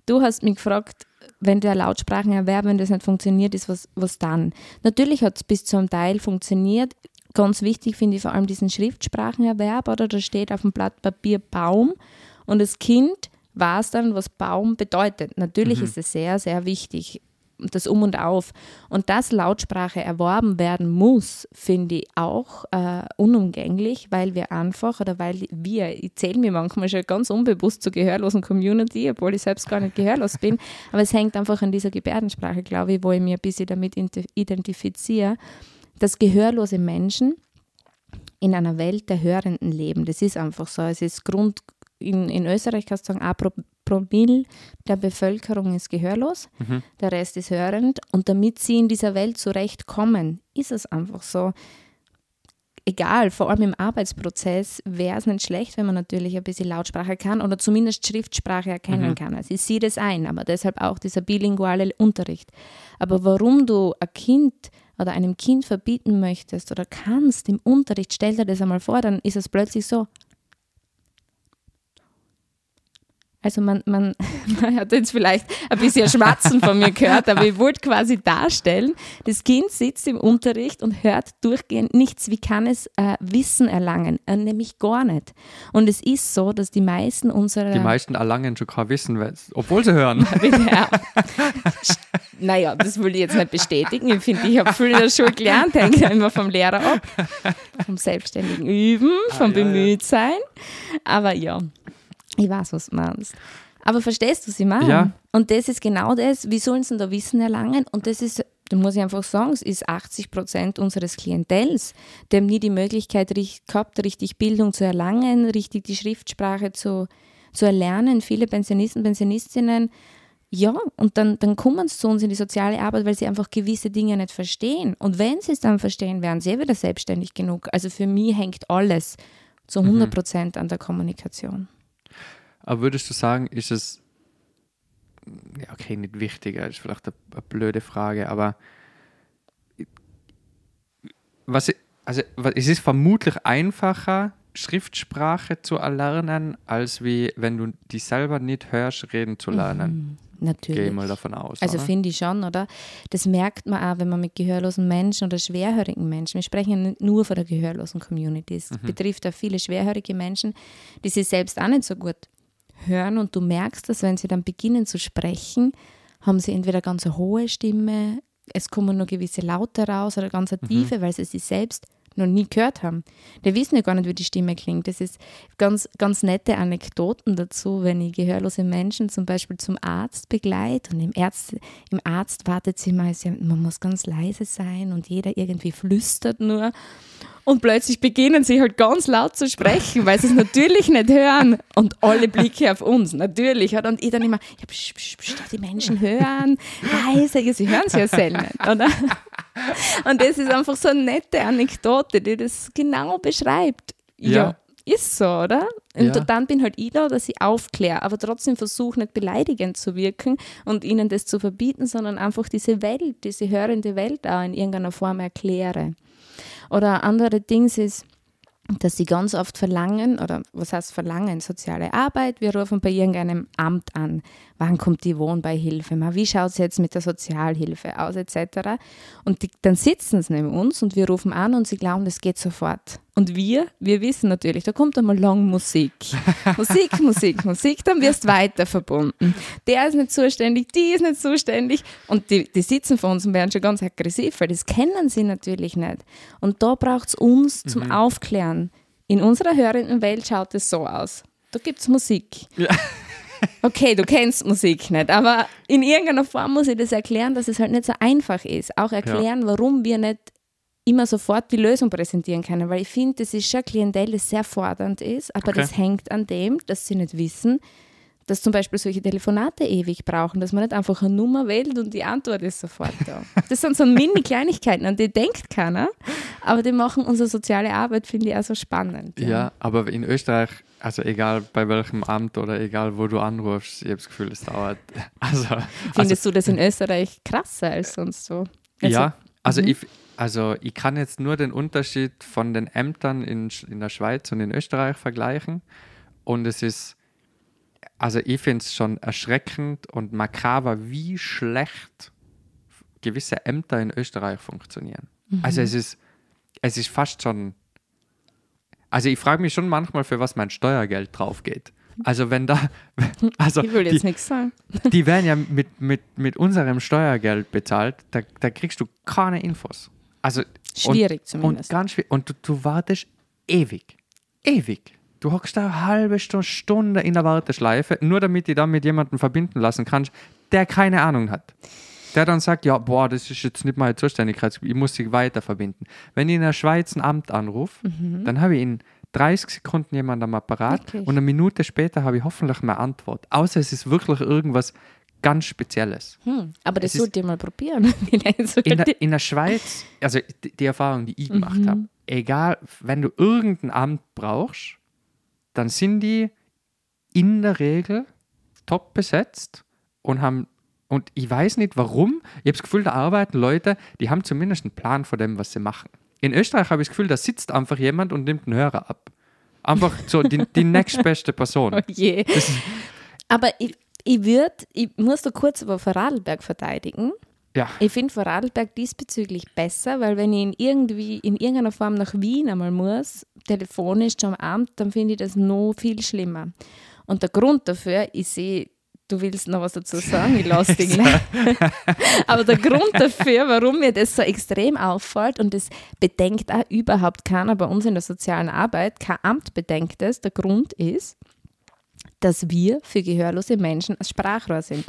Du hast mich gefragt, wenn der Lautsprachenerwerb, wenn das nicht funktioniert, ist was, was dann? Natürlich hat es bis zu einem Teil funktioniert. Ganz wichtig finde ich vor allem diesen Schriftsprachenerwerb, oder? Da steht auf dem Blatt Papier Baum und das Kind weiß dann, was Baum bedeutet. Natürlich ist es sehr, sehr wichtig. Das Um und Auf. Und dass Lautsprache erworben werden muss, finde ich auch äh, unumgänglich, weil wir einfach oder weil wir, ich zähle mir manchmal schon ganz unbewusst zur gehörlosen Community, obwohl ich selbst gar nicht gehörlos bin, aber es hängt einfach an dieser Gebärdensprache, glaube ich, wo ich mich ein bisschen damit identifiziere, dass gehörlose Menschen in einer Welt der Hörenden leben. Das ist einfach so. Es ist Grund, in, in Österreich kannst du sagen, ein Pro, Promille der Bevölkerung ist gehörlos, der Rest ist hörend. Und damit sie in dieser Welt zurechtkommen, ist es einfach so. Egal, vor allem im Arbeitsprozess wäre es nicht schlecht, wenn man natürlich ein bisschen Lautsprache kann oder zumindest Schriftsprache erkennen kann. Also ich sehe das ein, aber deshalb auch dieser bilinguale Unterricht. Aber warum du ein Kind oder einem Kind verbieten möchtest oder kannst im Unterricht, stell dir das einmal vor, dann ist es plötzlich so. Also man, man, man hat jetzt vielleicht ein bisschen Schmatzen von mir gehört, aber ich wollte quasi darstellen, das Kind sitzt im Unterricht und hört durchgehend nichts. Wie kann es äh, Wissen erlangen? Äh, nämlich gar nicht. Und es ist so, dass die meisten unserer... die meisten erlangen schon kein Wissen, obwohl sie hören. Ja. naja, das will ich jetzt nicht bestätigen. Ich finde, ich habe viel in der Schule gelernt, hängt ja immer vom Lehrer ab. Vom selbstständigen Üben, vom Ah, ja, ja. Bemühtsein. Aber ja, ich weiß, was du meinst. Aber verstehst du, was ich meine? Ja. Und das ist genau das. Wie sollen sie denn da Wissen erlangen? Und das ist, da muss ich einfach sagen, es ist 80 Prozent unseres Klientels. Die haben nie die Möglichkeit gehabt, richtig Bildung zu erlangen, richtig die Schriftsprache zu, zu erlernen. Viele Pensionisten, Pensionistinnen, ja, und dann, dann kommen sie zu uns in die soziale Arbeit, weil sie einfach gewisse Dinge nicht verstehen. Und wenn sie es dann verstehen, werden sie wieder selbstständig genug. Also für mich hängt alles zu 100 Prozent an der Kommunikation. Aber würdest du sagen, ist es, ja, okay, nicht wichtiger, ist vielleicht eine, eine blöde Frage, aber was, also, was- es ist vermutlich einfacher, Schriftsprache zu erlernen, als wie wenn du die selber nicht hörst, reden zu lernen. Natürlich. Gehe mal davon aus. Also finde ich schon, oder? Das merkt man auch, wenn man mit gehörlosen Menschen oder schwerhörigen Menschen, wir sprechen ja nicht nur von der gehörlosen Community, es betrifft auch viele schwerhörige Menschen, die sich selbst auch nicht so gut hören und du merkst, dass wenn sie dann beginnen zu sprechen, haben sie entweder ganz eine hohe Stimme, es kommen nur gewisse Laute raus oder ganz eine tiefe, weil sie sich selbst noch nie gehört haben. Die wissen ja gar nicht, wie die Stimme klingt. Das ist ganz, ganz nette Anekdoten dazu, wenn ich gehörlose Menschen zum Beispiel zum Arzt begleite und im, Arzt, im Arztwartezimmer ist ja, man muss ganz leise sein und jeder irgendwie flüstert nur. Und plötzlich beginnen sie halt ganz laut zu sprechen, weil sie es natürlich nicht hören. Und alle Blicke auf uns, natürlich. Und ich dann immer, ja, psch, psch, psch, die Menschen hören, leise, sie hören es ja selten, oder? Und das ist einfach so eine nette Anekdote, die das genau beschreibt. Ja, Ja. ist so, oder? Und Ja. dann bin halt ich da, dass ich aufkläre, aber trotzdem versuche nicht beleidigend zu wirken und ihnen das zu verbieten, sondern einfach diese Welt, diese hörende Welt auch in irgendeiner Form erkläre. Oder andere Dings ist, dass sie ganz oft verlangen, oder was heißt verlangen, soziale Arbeit, wir rufen bei irgendeinem Amt an, wann kommt die Wohnbeihilfe, mal, wie schaut es jetzt mit der Sozialhilfe aus, etc. Und die, dann sitzen sie neben uns und wir rufen an und sie glauben, das geht sofort. Und wir, wir wissen natürlich, da kommt einmal lang Musik. Musik, Musik, Musik, dann wirst weiter verbunden. Der ist nicht zuständig, die ist nicht zuständig. Und die, die sitzen vor uns und werden schon ganz aggressiv, weil das kennen sie natürlich nicht. Und da braucht es uns zum Aufklären. In unserer hörenden Welt schaut es so aus. Da gibt es Musik. Okay, du kennst Musik nicht, aber in irgendeiner Form muss ich das erklären, dass es halt nicht so einfach ist. Auch erklären, warum wir nicht immer sofort die Lösung präsentieren können, weil ich finde, das ist schon Klientel, das sehr fordernd ist, aber Okay. das hängt an dem, dass sie nicht wissen, dass zum Beispiel solche Telefonate ewig brauchen, dass man nicht einfach eine Nummer wählt und die Antwort ist sofort da. Das sind so mini Kleinigkeiten, an die denkt keiner, Aber die machen unsere soziale Arbeit, finde ich auch so spannend. Ja. aber in Österreich, also egal bei welchem Amt oder egal wo du anrufst, ich habe das Gefühl, es dauert. Also, Findest also, du das in Österreich krasser als sonst so? Also, ja, also mhm. ich, also ich kann jetzt nur den Unterschied von den Ämtern in, in der Schweiz und in Österreich vergleichen. Und es ist, also ich finde es schon erschreckend und makaber, wie schlecht gewisse Ämter in Österreich funktionieren. Also es ist, es ist fast schon, also ich frage mich schon manchmal, für was mein Steuergeld drauf geht. Also wenn da, also Ich will die, jetzt nichts sagen. die werden ja mit, mit, mit unserem Steuergeld bezahlt, da, da kriegst du keine Infos. Also Schwierig und, zumindest. Und ganz schwierig. Und du, du wartest ewig. Ewig. Du hockst da eine halbe Stunde, Stunde in der Warteschleife, nur damit die dann mit jemandem verbinden lassen kannst, der keine Ahnung hat. Der dann sagt, ja, boah, das ist jetzt nicht meine Zuständigkeit, ich muss sie weiter verbinden. Wenn ich in der Schweiz ein Amt anrufe, dann habe ich in 30 Sekunden jemand am Apparat Wirklich? und eine Minute später habe ich hoffentlich eine Antwort. Außer es ist wirklich irgendwas ganz Spezielles. Hm, aber das sollte ich mal probieren. In der, in der Schweiz, also die, die Erfahrung, die ich gemacht habe, egal, wenn du irgendein Amt brauchst, dann sind die in der Regel top besetzt und haben, und ich weiß nicht warum, ich habe das Gefühl, da arbeiten Leute, die haben zumindest einen Plan von dem, was sie machen. In Österreich habe ich das Gefühl, da sitzt einfach jemand und nimmt einen Hörer ab. Einfach so die, die nächstbeste Person. Oh je. Aber ich, ich würde, ich muss da kurz über Vorarlberg verteidigen. Ja, Ich finde Vorarlberg diesbezüglich besser, weil wenn ich in irgendwie in irgendeiner Form nach Wien einmal muss, telefonisch zum Amt, dann finde ich das noch viel schlimmer. Und der Grund dafür, ich sehe, du willst noch was dazu sagen, ich lasse dich gleich. Aber der Grund dafür, warum mir das so extrem auffällt, und das bedenkt auch überhaupt keiner bei uns in der sozialen Arbeit, kein Amt bedenkt es, der Grund ist, dass wir für gehörlose Menschen ein Sprachrohr sind.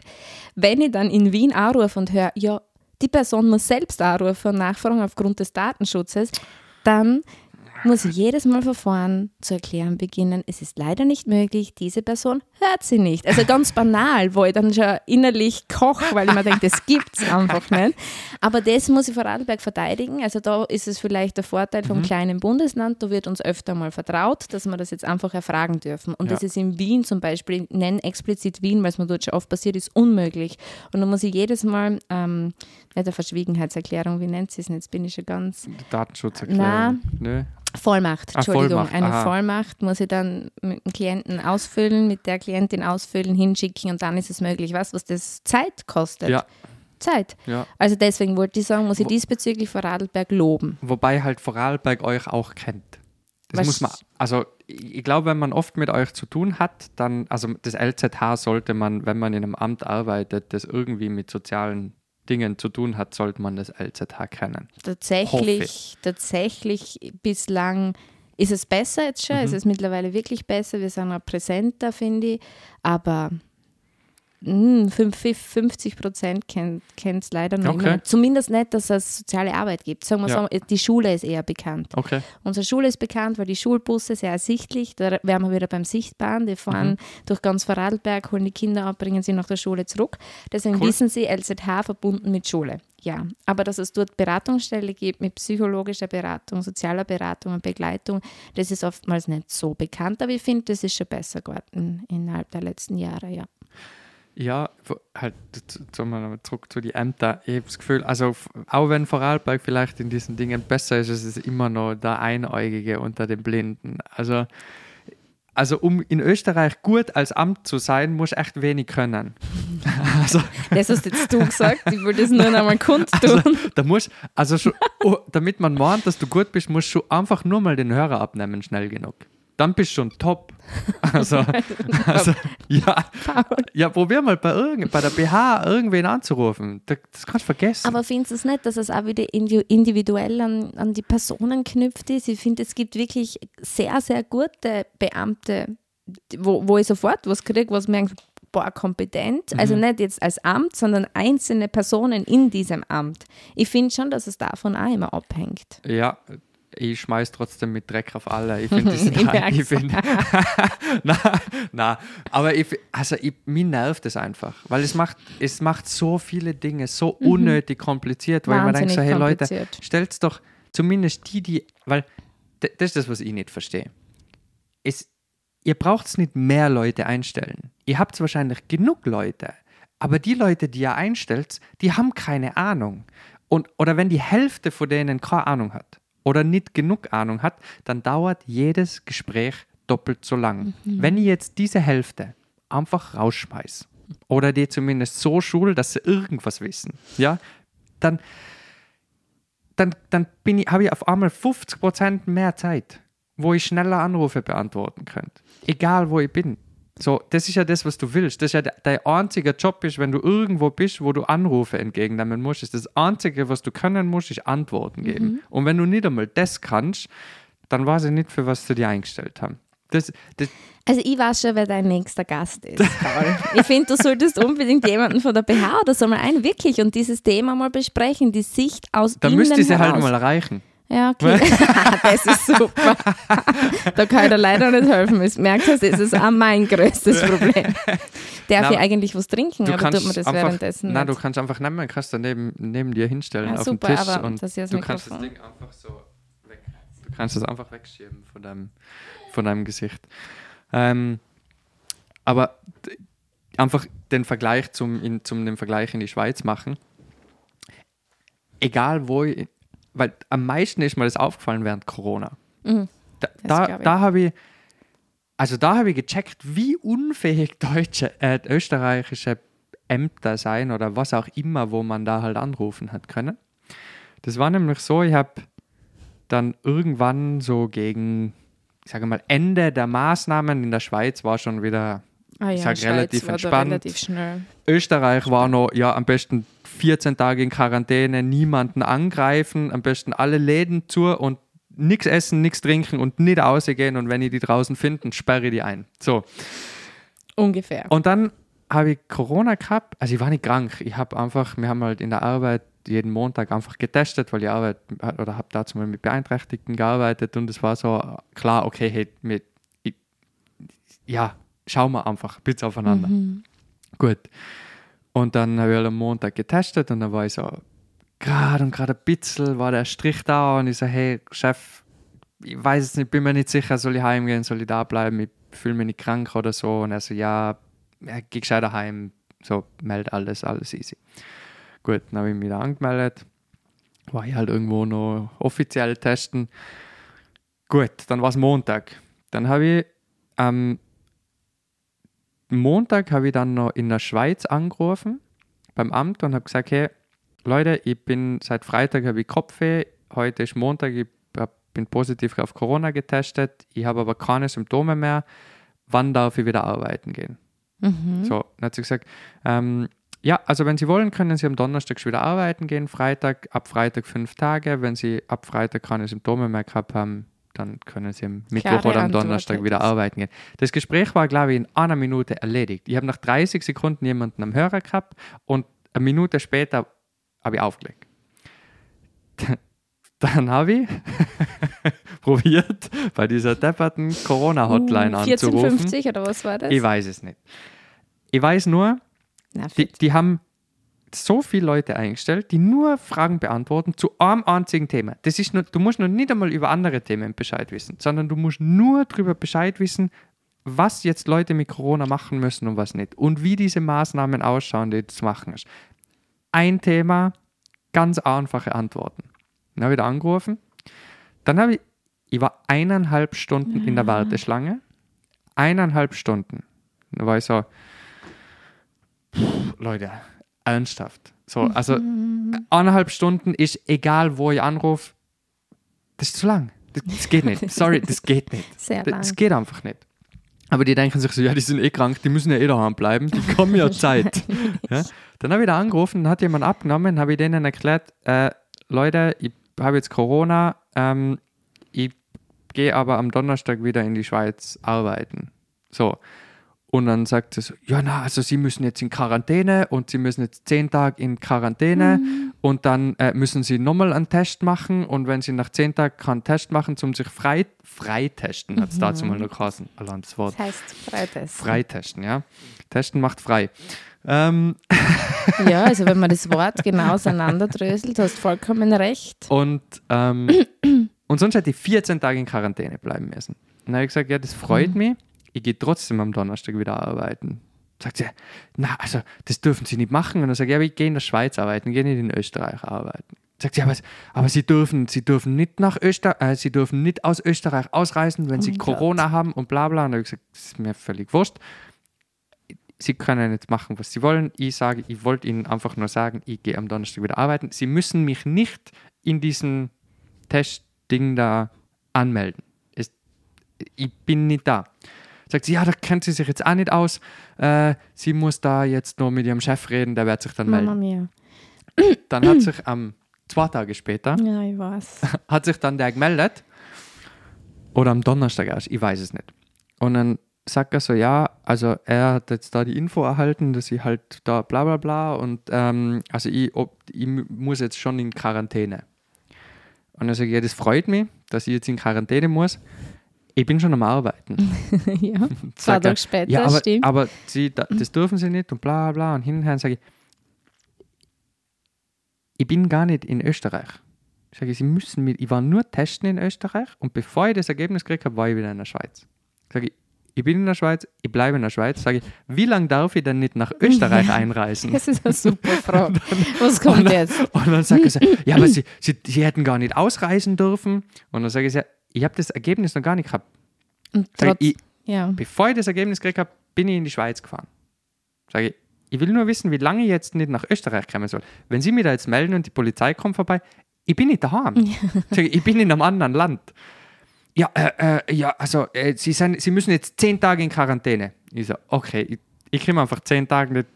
Wenn ich dann in Wien anrufe und höre, ja, die Person muss selbst anrufen und nachfragen aufgrund des Datenschutzes, dann muss ich jedes Mal vorn zu erklären beginnen, es ist leider nicht möglich, diese Person hört sie nicht. Also ganz banal, wo ich dann schon innerlich koche, weil ich mir denke, das gibt es einfach nicht. Aber das muss ich Vorarlberg verteidigen. Also da ist es vielleicht der Vorteil vom kleinen Bundesland, da wird uns öfter mal vertraut, dass wir das jetzt einfach erfragen dürfen. Und Ja. das ist in Wien zum Beispiel, ich nenne explizit Wien, weil es mir dort schon oft passiert ist, unmöglich. Und dann muss ich jedes Mal, ähm, nicht eine Verschwiegenheitserklärung, wie nennt sie es denn? Jetzt bin ich schon ganz Datenschutzerklärung. Nö. Vollmacht, Ah, Entschuldigung. Vollmacht, Eine aha. Vollmacht muss ich dann mit dem Klienten ausfüllen, mit der Klientin ausfüllen, hinschicken und dann ist es möglich. Was, was das Zeit kostet? Ja, Zeit. ja. Also deswegen wollte ich sagen, muss ich Wo- diesbezüglich Vorarlberg loben. Wobei halt Vorarlberg euch auch kennt. Das Was- muss man, also ich glaube, wenn man oft mit euch zu tun hat, dann, also das LZH sollte man, wenn man in einem Amt arbeitet, das irgendwie mit sozialen Dingen zu tun hat, sollte man das LZH kennen. Tatsächlich, tatsächlich bislang ist es besser jetzt schon. Mhm. Es ist mittlerweile wirklich besser. Wir sind auch präsenter, finde ich. Aber 50 Prozent kennt es leider noch Okay. immer. Zumindest nicht, dass es soziale Arbeit gibt. Sagen wir Ja. so, die Schule ist eher bekannt. Okay. Unsere Schule ist bekannt, weil die Schulbusse sehr ersichtlich, da wären wir wieder beim Sichtbaren, die fahren Mhm. durch ganz Vorarlberg, holen die Kinder ab, bringen sie nach der Schule zurück. Deswegen Cool. wissen sie, LZH verbunden mit Schule. Ja, aber dass es dort Beratungsstelle gibt mit psychologischer Beratung, sozialer Beratung und Begleitung, das ist oftmals nicht so bekannt, aber ich finde, das ist schon besser geworden innerhalb der letzten Jahre, ja. Ja, halt zu- zu- mal zurück zu den Ämtern. Ich habe das Gefühl, also auch wenn Vorarlberg vielleicht in diesen Dingen besser ist, ist es immer noch der Einäugige unter den Blinden. Also, also um in Österreich gut als Amt zu sein, muss echt wenig können. Also, Das hast jetzt du gesagt, ich will das nur noch einmal kundtun. da muss, also schon, oh, damit man meint, dass du gut bist, musst du einfach nur mal den Hörer abnehmen, schnell genug. Dann bist du schon top. Also, also ja, ja, probier mal bei, irgend, bei der BH irgendwen anzurufen. Das, kannst du vergessen. Aber findest du es nicht, dass es auch wieder indi- individuell an, an die Personen knüpft ist? Ich finde, es gibt wirklich sehr, sehr gute Beamte, wo, wo ich sofort was kriege, was mir boah, kompetent. Also nicht jetzt als Amt, sondern einzelne Personen in diesem Amt. Ich finde schon, dass es davon auch immer abhängt. Ja, ich schmeiß trotzdem mit Dreck auf alle. Ich finde, sind Ich ich find, na, na, aber ich, also ich, mich nervt es einfach, weil es macht, es macht so viele Dinge so unnötig kompliziert, weil man denkt so, Mhm. Wahnsinnig hey Leute, stellt's doch, zumindest die, die, weil das ist das, was ich nicht verstehe. Es, ihr braucht es nicht mehr Leute einstellen. Ihr habt wahrscheinlich genug Leute, aber die Leute, die ihr einstellt, die haben keine Ahnung. Und, oder wenn die Hälfte von denen keine Ahnung hat oder nicht genug Ahnung hat, dann dauert jedes Gespräch doppelt so lang. Wenn ich jetzt diese Hälfte einfach rausschmeiß oder die zumindest so schul, dass sie irgendwas wissen, ja, dann, dann, dann bin ich, habe ich auf einmal 50% mehr Zeit, wo ich schneller Anrufe beantworten könnte. Egal wo ich bin. So, das ist ja das, was du willst. Das ist ja de- dein einziger Job ist, wenn du irgendwo bist, wo du Anrufe entgegennehmen musst. Ist das Einzige, was du können musst, ist Antworten geben. Und wenn du nicht einmal das kannst, dann weiß ich nicht, für was sie dir eingestellt haben. Das, das, Also ich weiß schon, wer dein nächster Gast ist, ich finde, du solltest unbedingt jemanden von der BH oder so mal ein, wirklich, und dieses Thema mal besprechen, die Sicht aus da innen müsste ich sie halt heraus. mal erreichen. Ja, okay. das ist super. da kann ich dir leider nicht helfen. Ich merke, das ist auch mein größtes Problem. Darf Na, ich eigentlich was trinken, Du kannst tut man das einfach, währenddessen Nein, du nicht? kannst einfach nehmen, kannst da neben, neben dir hinstellen Ah, auf super, dem Tisch aber und das das du kannst das Mikrofon. Ding einfach so weg. Du kannst es einfach wegschieben von deinem, von deinem Gesicht. Ähm, aber einfach den Vergleich zum, in, zum den Vergleich in die Schweiz machen. Egal wo, ich, weil am meisten ist mir das aufgefallen während Corona. Mhm, Da, da, da habe ich, also da habe ich gecheckt, wie unfähig deutsche, äh, österreichische Ämter sein oder was auch immer, wo man da halt anrufen hat können. Das war nämlich so, ich habe dann irgendwann so gegen, ich sage mal, Ende der Maßnahmen in der Schweiz war schon wieder Ah ja, ich sag Schweiz relativ entspannt. relativ. Österreich war noch, ja, am besten 14 Tage in Quarantäne, niemanden angreifen, am besten alle Läden zu und nichts essen, nichts trinken und nicht rausgehen und wenn ich die draußen finde, sperre ich die ein. So. Ungefähr. Und dann habe ich Corona gehabt, also ich war nicht krank, ich habe einfach, wir haben halt in der Arbeit jeden Montag einfach getestet, weil ich Arbeit oder habe dazu mal mit Beeinträchtigten gearbeitet und es war so klar, okay, hey, mit, ich, ja, schauen wir einfach, bitte aufeinander. Mhm. Gut. Und dann habe ich halt am Montag getestet und dann war ich so, gerade und gerade ein bisschen war der Strich da und ich so, hey, Chef, ich weiß es nicht, bin mir nicht sicher, soll ich heimgehen, soll ich da bleiben, ich fühle mich nicht krank oder so. Und er so, ja, ja geh gescheiter heim, so, meld alles, alles easy. Gut, dann habe ich mich wieder angemeldet, war ich halt irgendwo noch offiziell testen. Gut, dann war es Montag. Dann habe ich am Montag habe ich dann noch in der Schweiz angerufen beim Amt und habe gesagt, hey, Leute, ich bin seit Freitag habe ich Kopfweh, heute ist Montag, ich bin positiv auf Corona getestet, ich habe aber keine Symptome mehr. Wann darf ich wieder arbeiten gehen? Mhm. So, dann hat sie gesagt, ähm, ja, also wenn Sie wollen, können Sie am Donnerstag schon wieder arbeiten gehen, Freitag, ab Freitag fünf Tage. Wenn Sie ab Freitag keine Symptome mehr gehabt haben, dann können Sie am Mittwoch Klare oder am Antwort Donnerstag wieder arbeiten gehen. Das Gespräch war, glaube ich, in einer Minute erledigt. Ich habe nach 30 Sekunden jemanden am Hörer gehabt und eine Minute später habe ich aufgelegt. Dann habe ich probiert, bei dieser depperten Corona-Hotline Uh, anzurufen. 1450 oder was war das? Ich weiß es nicht. Ich weiß nur, Na, die, die haben so viele Leute eingestellt, die nur Fragen beantworten zu einem einzigen Thema. Das ist nur, du musst noch nicht einmal über andere Themen Bescheid wissen, sondern du musst nur darüber Bescheid wissen, was jetzt Leute mit Corona machen müssen und was nicht. Und wie diese Maßnahmen ausschauen, die zu machen ist. Ein Thema, ganz einfache Antworten. Dann habe ich da angerufen. Dann habe ich, ich war eineinhalb Stunden in der Warteschlange. Eineinhalb Stunden. Da war ich so, Leute, ernsthaft. So, also eineinhalb Stunden ist egal, wo ich anrufe, das ist zu lang. Das, das geht nicht. Sorry, das geht nicht. Sehr lang. Das geht einfach nicht. Aber die denken sich so, ja, die sind eh krank, die müssen ja eh daheim bleiben, die kommen ja Zeit. ja? Dann habe ich da angerufen, dann hat jemand abgenommen, habe ich denen erklärt, äh, Leute, ich habe jetzt Corona, ähm, ich gehe aber am Donnerstag wieder in die Schweiz arbeiten. So. Und dann sagt sie so, ja, na, also sie müssen jetzt in Quarantäne und sie müssen jetzt zehn Tage in Quarantäne und dann äh, müssen sie nochmal einen Test machen und wenn sie nach zehn Tagen keinen Test machen, zum sich frei, freitesten, hat es dazu mal noch geheißen, allein das Wort. Das heißt Freitest. Freitesten, ja. Testen macht frei. Ähm, Ja, also wenn man das Wort genau auseinanderdröselt, hast du vollkommen recht. und, ähm, und sonst hätte ich 14 Tage in Quarantäne bleiben müssen. Und dann habe ich gesagt, ja, das freut Mhm. mich. Ich gehe trotzdem am Donnerstag wieder arbeiten. Sagt sie, na, also das dürfen Sie nicht machen. Und dann sage ich, ja, aber ich gehe in der Schweiz arbeiten, gehe nicht in Österreich arbeiten. Sagt sie, aber, aber Sie dürfen, Sie dürfen nicht nach Österreich, äh, Sie dürfen nicht aus Österreich ausreisen, wenn Oh Sie Corona haben und bla bla. Und dann habe ich gesagt, das ist mir völlig wurscht. Sie können jetzt machen, was Sie wollen. Ich sage, ich wollte Ihnen einfach nur sagen, ich gehe am Donnerstag wieder arbeiten. Sie müssen mich nicht in diesen Testding da anmelden. Es, ich bin nicht da. Sagt sie, ja, da kennt sie sich jetzt auch nicht aus. Äh, sie muss da jetzt nur mit ihrem Chef reden, der wird sich dann Mama melden. mia. Dann hat sich am zwei Tage später Ja, ich weiß. hat sich dann der gemeldet. Oder am Donnerstag erst, ich weiß es nicht. Und dann sagt er so, ja, also er hat jetzt da die Info erhalten, dass ich halt da bla bla bla und ähm, also ich, ob, ich muss jetzt schon in Quarantäne. Und dann sage ich, ja, das freut mich, dass ich jetzt in Quarantäne muss. Ich bin schon am Arbeiten. ja, zwei Tage später, ja, aber, stimmt. aber sie, da, das dürfen sie nicht und bla bla und hin und her. sage ich, ich bin gar nicht in Österreich. Ich sage, sie müssen mit, ich war nur testen in Österreich und bevor ich das Ergebnis gekriegt habe, war ich wieder in der Schweiz. Sage ich, ich bin in der Schweiz, ich bleibe in der Schweiz. Sage ich, wie lange darf ich denn nicht nach Österreich einreisen? Das ist eine super Frage. Was kommt jetzt? Und dann sagt er so, ja, aber sie, sie, sie hätten gar nicht ausreisen dürfen. Und dann sage ich, ja, ich habe das Ergebnis noch gar nicht gehabt. Trotz, ich, ich, ja. Bevor ich das Ergebnis gekriegt habe, bin ich in die Schweiz gefahren. Sage ich, ich will nur wissen, wie lange ich jetzt nicht nach Österreich kommen soll. Wenn Sie mir da jetzt melden und die Polizei kommt vorbei, ich bin nicht daheim. Sage ich, ich bin in einem anderen Land. Ja, äh, äh, ja, also äh, Sie, sind, Sie müssen jetzt zehn Tage in Quarantäne. Ich so, okay, ich, ich komme einfach zehn Tage nicht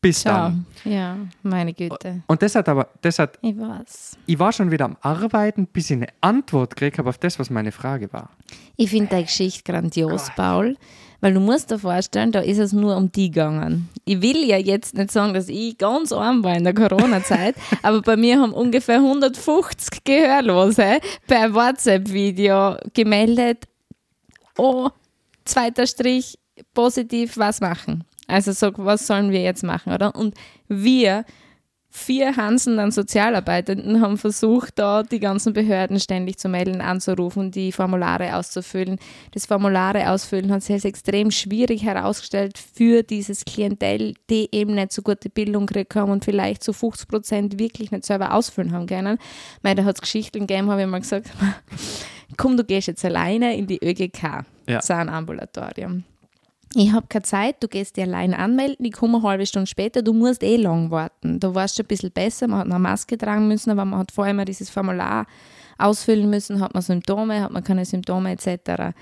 bis Ciao. dann. Ja, meine Güte. Und das hat aber, das hat, Ich weiß. ich war schon wieder am Arbeiten, bis ich eine Antwort gekriegt habe auf das, was meine Frage war. Ich finde deine Geschichte grandios, Paul, weil du musst dir vorstellen, da ist es nur um die gegangen. Ich will ja jetzt nicht sagen, dass ich ganz arm war in der Corona-Zeit, aber bei mir haben ungefähr 150 Gehörlose per WhatsApp-Video gemeldet, oh, zweiter Strich, positiv, was machen? Also so, was sollen wir jetzt machen, oder? Und wir vier Hansen an Sozialarbeitenden haben versucht, da die ganzen Behörden ständig zu melden, anzurufen, die Formulare auszufüllen. Das Formulare ausfüllen hat sich als extrem schwierig herausgestellt für dieses Klientel, die eben nicht so gute Bildung gekriegt haben und vielleicht zu 50 Prozent wirklich nicht selber ausfüllen haben können. Weil da hat es Geschichten gegeben, habe ich mal gesagt, komm, du gehst jetzt alleine in die ÖGK, Ja. Zahnambulatorium. Ich habe keine Zeit, du gehst dich allein anmelden, ich komme eine halbe Stunde später, du musst eh lang warten. Da war es schon ein bisschen besser, man hat eine Maske tragen müssen, aber man hat vorher immer dieses Formular ausfüllen müssen, hat man Symptome, hat man keine Symptome etc.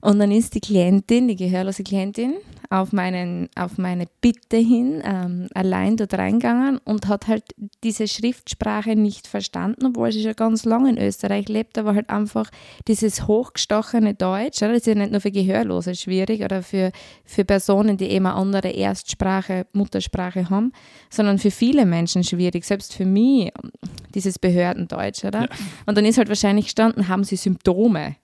Und dann ist die Klientin, die gehörlose Klientin, auf, meinen, auf meine Bitte hin ähm, allein dort reingegangen und hat halt diese Schriftsprache nicht verstanden, obwohl sie schon ganz lange in Österreich lebt, aber halt einfach dieses hochgestochene Deutsch, oder? das ist ja nicht nur für Gehörlose schwierig oder für, für Personen, die eben eine andere Erstsprache, Muttersprache haben, sondern für viele Menschen schwierig, selbst für mich, dieses Behördendeutsch. Oder? Und dann ist halt wahrscheinlich gestanden, haben sie Symptome.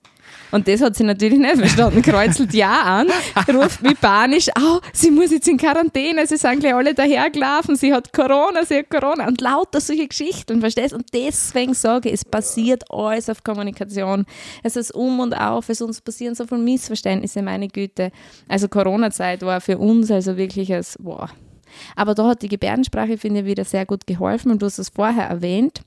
Und das hat sie natürlich nicht verstanden. Kreuzelt ja an, ruft mich panisch, oh, sie muss jetzt in Quarantäne, sie sind gleich alle dahergelaufen, sie hat Corona, sie hat Corona. Und lauter solche Geschichten, verstehst Und deswegen sage ich, es basiert alles auf Kommunikation. Es ist um und auf, es uns passieren so viele Missverständnisse, meine Güte. Also Corona-Zeit war für uns also wirklich als, wow. Aber da hat die Gebärdensprache, finde ich, wieder sehr gut geholfen und du hast es vorher erwähnt.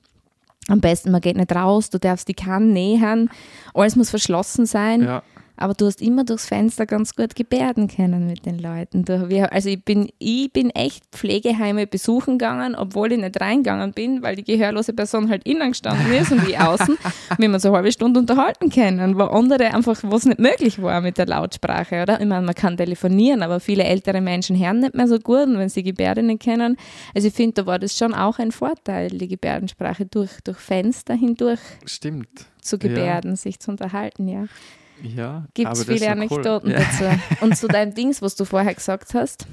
Am besten, man geht nicht raus, du darfst die Kann nähern, alles muss verschlossen sein. Ja. Aber du hast immer durchs Fenster ganz gut gebärden können mit den Leuten. Du, wir, also ich bin, ich bin echt Pflegeheime besuchen gegangen, obwohl ich nicht reingegangen bin, weil die gehörlose Person halt innen gestanden ist und ich außen, wie man so eine halbe Stunde unterhalten können, wo andere einfach, was nicht möglich war mit der Lautsprache, oder? Ich meine, man kann telefonieren, aber viele ältere Menschen hören nicht mehr so gut und wenn sie Gebärde nicht kennen. Also ich finde, da war das schon auch ein Vorteil, die Gebärdensprache durch, durch Fenster hindurch Stimmt. zu gebärden, sich zu unterhalten, ja. Ja. Gibt es viele so cool. Anekdoten Ja. dazu. Und zu deinem Dings, was du vorher gesagt hast,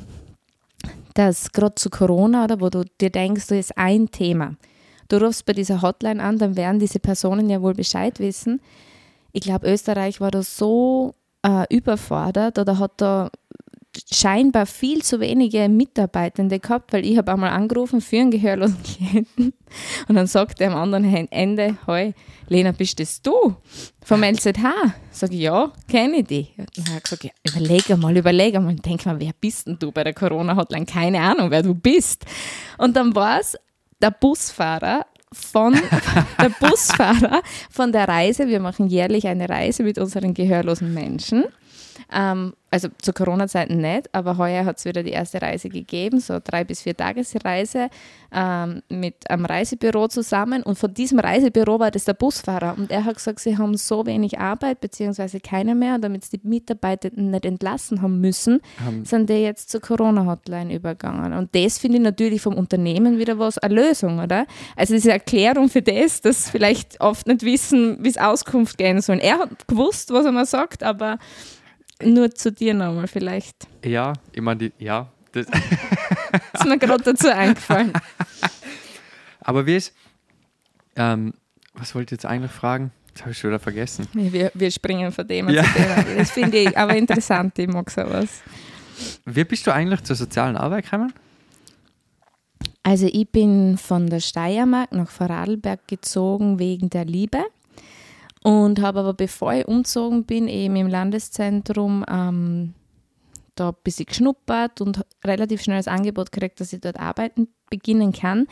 dass gerade zu Corona, oder wo du dir denkst, da ist ein Thema. Du rufst bei dieser Hotline an, dann werden diese Personen ja wohl Bescheid wissen. Ich glaube, Österreich war da so äh, überfordert oder hat da scheinbar viel zu wenige Mitarbeitende gehabt, weil ich habe einmal angerufen für einen gehörlosen Klienten und dann sagt er am anderen Ende, hey, Lena, bist das du vom LZH? Sag ich, ja, kenne ich dich. Und dann hat er gesagt, ja, überleg einmal, überleg einmal. Und denk mal, wer bist denn du bei der Corona-Hotline? Keine Ahnung, wer du bist. Und dann war es der Busfahrer von der Busfahrer von der Reise. Wir machen jährlich eine Reise mit unseren gehörlosen Menschen. Ähm, also zu Corona-Zeiten nicht, aber heuer hat es wieder die erste Reise gegeben, so drei bis vier Tagesreise ähm, mit einem Reisebüro zusammen. Und von diesem Reisebüro war das der Busfahrer. Und er hat gesagt, sie haben so wenig Arbeit, beziehungsweise keine mehr. Und damit sie die Mitarbeitenden nicht entlassen haben müssen, haben sind die jetzt zur Corona-Hotline übergegangen. Und das finde ich natürlich vom Unternehmen wieder was, eine Lösung, oder? Also diese Erklärung für das, dass vielleicht oft nicht wissen, wie es Auskunft gehen soll. Er hat gewusst, was er mal sagt, aber nur zu dir nochmal vielleicht. Ja, ich meine, ja. Das ist mir gerade dazu eingefallen. Aber wie ist, ähm, was wollte ich jetzt eigentlich fragen? Das habe ich schon wieder vergessen. Wir, wir springen von dem ja. zu dem. Das finde ich aber interessant, ich mag sowas. Wie bist du eigentlich zur sozialen Arbeit gekommen? Also ich bin von der Steiermark nach Vorarlberg gezogen wegen der Liebe. Und habe aber, bevor ich umgezogen bin, eben im Landeszentrum ähm, da ein bisschen geschnuppert und relativ schnell das Angebot gekriegt, dass ich dort arbeiten beginnen kann.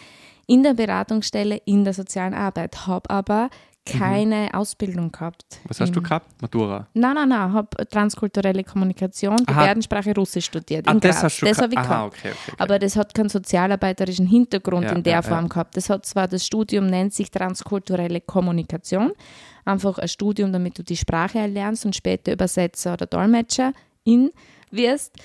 In der Beratungsstelle in der sozialen Arbeit. Habe aber keine mhm. Ausbildung gehabt. Was hast du gehabt? Matura? Nein, nein, nein. Ich habe transkulturelle Kommunikation, Gebärdensprache Russisch studiert. Ah, das hast du das habe ich Aha, gehabt. Okay, okay, okay. Aber das hat keinen sozialarbeiterischen Hintergrund ja, in der ja, Form ja. gehabt. Das hat zwar das Studium nennt sich transkulturelle Kommunikation, einfach ein Studium, damit du die Sprache erlernst und später Übersetzer oder Dolmetscherin wirst.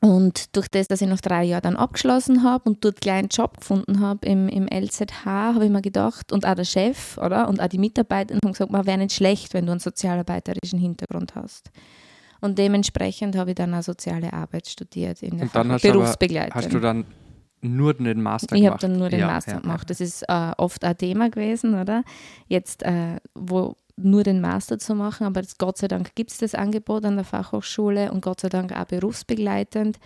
Und durch das, dass ich nach drei Jahren dann abgeschlossen habe und dort gleich einen Job gefunden habe im, im LZH, habe ich mir gedacht, und auch der Chef oder, und auch die Mitarbeiter haben gesagt, man wäre nicht schlecht, wenn du einen sozialarbeiterischen Hintergrund hast. Und dementsprechend habe ich dann auch soziale Arbeit studiert in der und dann hast Berufsbegleitung. Aber, hast du dann nur den Master ich gemacht? Ich habe dann nur den ja, Master ja, gemacht. Das ist äh, oft ein Thema gewesen, oder? Jetzt, äh, wo nur den Master zu machen, aber jetzt, Gott sei Dank gibt es das Angebot an der Fachhochschule und Gott sei Dank auch berufsbegleitend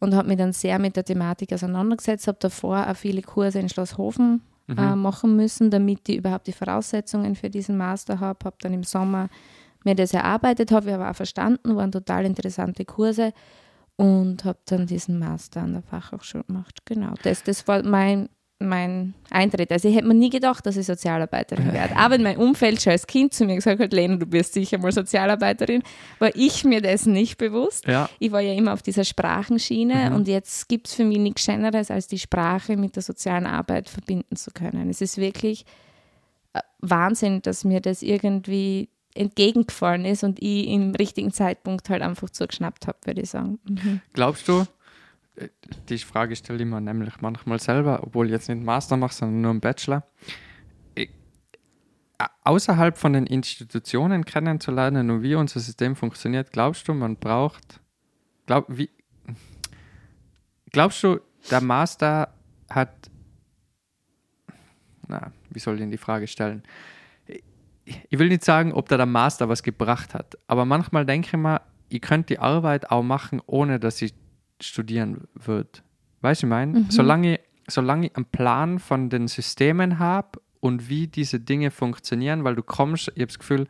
und habe mich dann sehr mit der Thematik auseinandergesetzt, habe davor auch viele Kurse in Schlosshofen mhm. äh, machen müssen, damit ich überhaupt die Voraussetzungen für diesen Master habe, habe dann im Sommer mir das erarbeitet, habe ich aber auch verstanden, waren total interessante Kurse und habe dann diesen Master an der Fachhochschule gemacht. Genau, das, das war mein mein Eintritt. Also ich hätte mir nie gedacht, dass ich Sozialarbeiterin werde. Aber in meinem Umfeld schon als Kind zu mir gesagt hat, Lena, du wirst sicher mal Sozialarbeiterin, war ich mir das nicht bewusst. Ja. Ich war ja immer auf dieser Sprachenschiene Mhm. und jetzt gibt es für mich nichts Schöneres, als die Sprache mit der sozialen Arbeit verbinden zu können. Es ist wirklich äh, Wahnsinn, dass mir das irgendwie entgegengefallen ist und ich im richtigen Zeitpunkt halt einfach zugeschnappt habe, würde ich sagen. Mhm. Glaubst du, die Frage stelle ich mir nämlich manchmal selber, obwohl ich jetzt nicht Master mache, sondern nur einen Bachelor. Äh, außerhalb von den Institutionen kennenzulernen und wie unser System funktioniert, glaubst du, man braucht, glaub, wie, glaubst du, der Master hat, na, wie soll ich denn die Frage stellen? Ich will nicht sagen, ob da der Master was gebracht hat, aber manchmal denke ich mir, ich könnte die Arbeit auch machen, ohne dass ich studieren würde. Weißt du, ich meine? Mhm. Solange, solange ich einen Plan von den Systemen habe und wie diese Dinge funktionieren, weil du kommst, ich habe das Gefühl,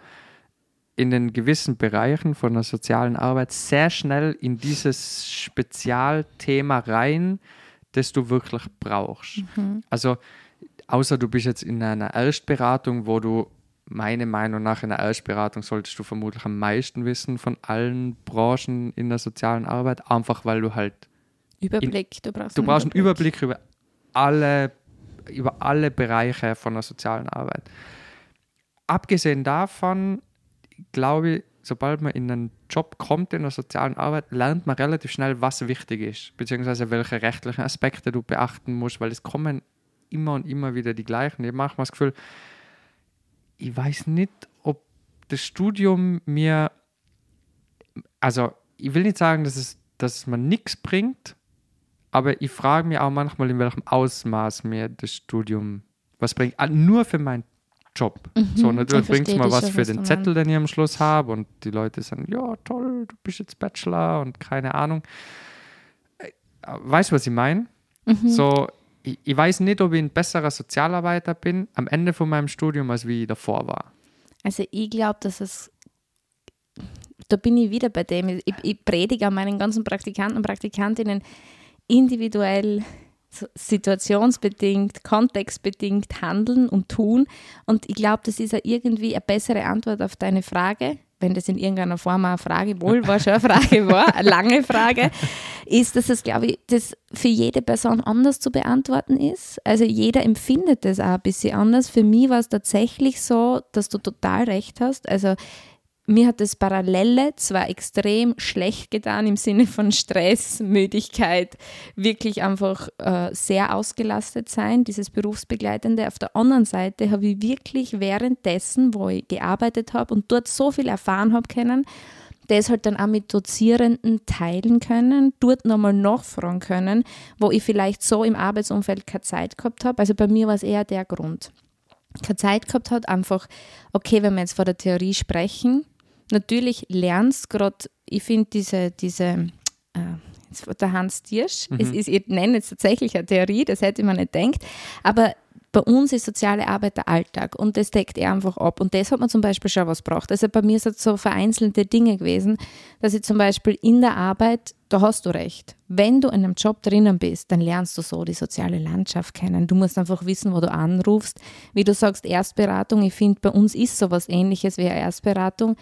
in den gewissen Bereichen von der sozialen Arbeit sehr schnell in dieses Spezialthema rein, das du wirklich brauchst. Mhm. Also, außer du bist jetzt in einer Erstberatung, wo du meiner Meinung nach in der Erstberatung solltest du vermutlich am meisten wissen von allen Branchen in der sozialen Arbeit, einfach weil du halt Überblick, du brauchst du brauchst einen Überblick über alle über alle Bereiche von der sozialen Arbeit. Abgesehen davon glaube ich, sobald man in einen Job kommt in der sozialen Arbeit, lernt man relativ schnell, was wichtig ist, beziehungsweise welche rechtlichen Aspekte du beachten musst, weil es kommen immer und immer wieder die gleichen. Ich habe manchmal das Gefühl, ich weiß nicht, ob das Studium mir, also ich will nicht sagen, dass es, dass es mir nichts bringt, aber ich frage mich auch manchmal, in welchem Ausmaß mir das Studium was bringt. Ah, Nur für mein Job. so, Mhm, natürlich ich bringt es mal was für was den Zettel, den ich am Schluss habe und die Leute sagen, ja, toll, du bist jetzt Bachelor und keine Ahnung. Äh, Weißt du, was ich meine? Mhm. So, ich, ich weiß nicht, ob ich ein besserer Sozialarbeiter bin am Ende von meinem Studium, als wie ich davor war. Also ich glaube, dass es, da bin ich wieder bei dem, ich, ich predige an meinen ganzen Praktikanten und Praktikantinnen individuell, situationsbedingt, kontextbedingt handeln und tun. Und ich glaube, das ist ja irgendwie eine bessere Antwort auf deine Frage, wenn das in irgendeiner Form eine Frage wohl war, schon eine Frage war, eine lange Frage, ist, dass es, glaube ich, das für jede Person anders zu beantworten ist. Also jeder empfindet das auch ein bisschen anders. Für mich war es tatsächlich so, dass du total recht hast. Also mir hat das Parallele zwar extrem schlecht getan im Sinne von Stress, Müdigkeit, wirklich einfach äh, sehr ausgelastet sein, dieses Berufsbegleitende. Auf der anderen Seite habe ich wirklich währenddessen, wo ich gearbeitet habe und dort so viel erfahren habe können, das halt dann auch mit Dozierenden teilen können, dort nochmal nachfragen können, wo ich vielleicht so im Arbeitsumfeld keine Zeit gehabt habe. Also bei mir war es eher der Grund. Keine Zeit gehabt hat, einfach, okay, wenn wir jetzt vor der Theorie sprechen, natürlich lernst gerade, ich finde diese, diese äh, der Hans Tiersch, es ist, ich nenne jetzt tatsächlich eine Theorie, das hätte man nicht gedacht, aber bei uns ist soziale Arbeit der Alltag und das deckt er einfach ab. Und das hat man zum Beispiel schon was braucht. Also bei mir sind es so vereinzelte Dinge gewesen, dass ich zum Beispiel in der Arbeit, da hast du recht, wenn du in einem Job drinnen bist, dann lernst du so die soziale Landschaft kennen. Du musst einfach wissen, wo du anrufst. Wie du sagst, Erstberatung, ich finde, bei uns ist sowas ähnliches wie eine Erstberatung,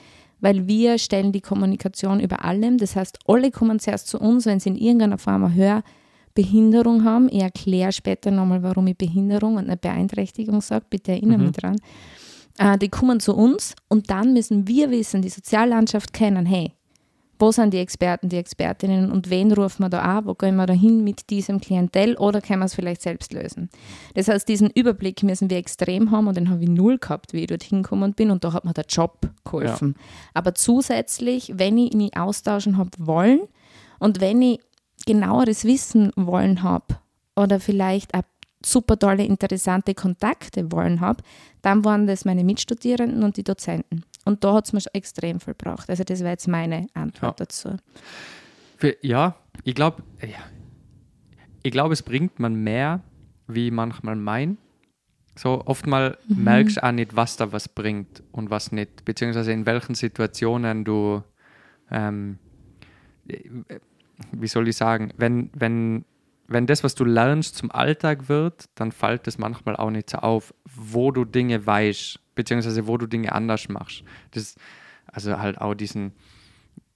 weil wir stellen die Kommunikation über allem. Das heißt, alle kommen zuerst zu uns, wenn sie in irgendeiner Form eine Hörbehinderung haben. Ich erkläre später nochmal, warum ich Behinderung und eine Beeinträchtigung sage. Bitte erinnere mich dran. Äh, die kommen zu uns und dann müssen wir wissen, die Soziallandschaft kennen, hey, wo sind die Experten, die Expertinnen und wen rufen wir da an, wo gehen wir da hin mit diesem Klientel oder können wir es vielleicht selbst lösen. Das heißt, diesen Überblick müssen wir extrem haben und den habe ich null gehabt, wie ich dort hingekommen bin und da hat mir der Job geholfen. Aber zusätzlich, wenn ich mich austauschen habe wollen und wenn ich genaueres Wissen wollen habe oder vielleicht auch super tolle, interessante Kontakte wollen habe, dann waren das meine Mitstudierenden und die Dozenten. Und da hat es mir schon extrem viel gebraucht. Also das wäre jetzt meine Antwort Ja. dazu. Für, ja, ich glaube, ja. ich glaube, es bringt man mehr, wie manchmal mein. So oftmal merkst du auch nicht, was da was bringt und was nicht, beziehungsweise in welchen Situationen du, ähm, äh, wie soll ich sagen, wenn, wenn, wenn das, was du lernst, zum Alltag wird, dann fällt es manchmal auch nicht so auf, wo du Dinge weißt, beziehungsweise wo du Dinge anders machst. Das, also halt auch diesen,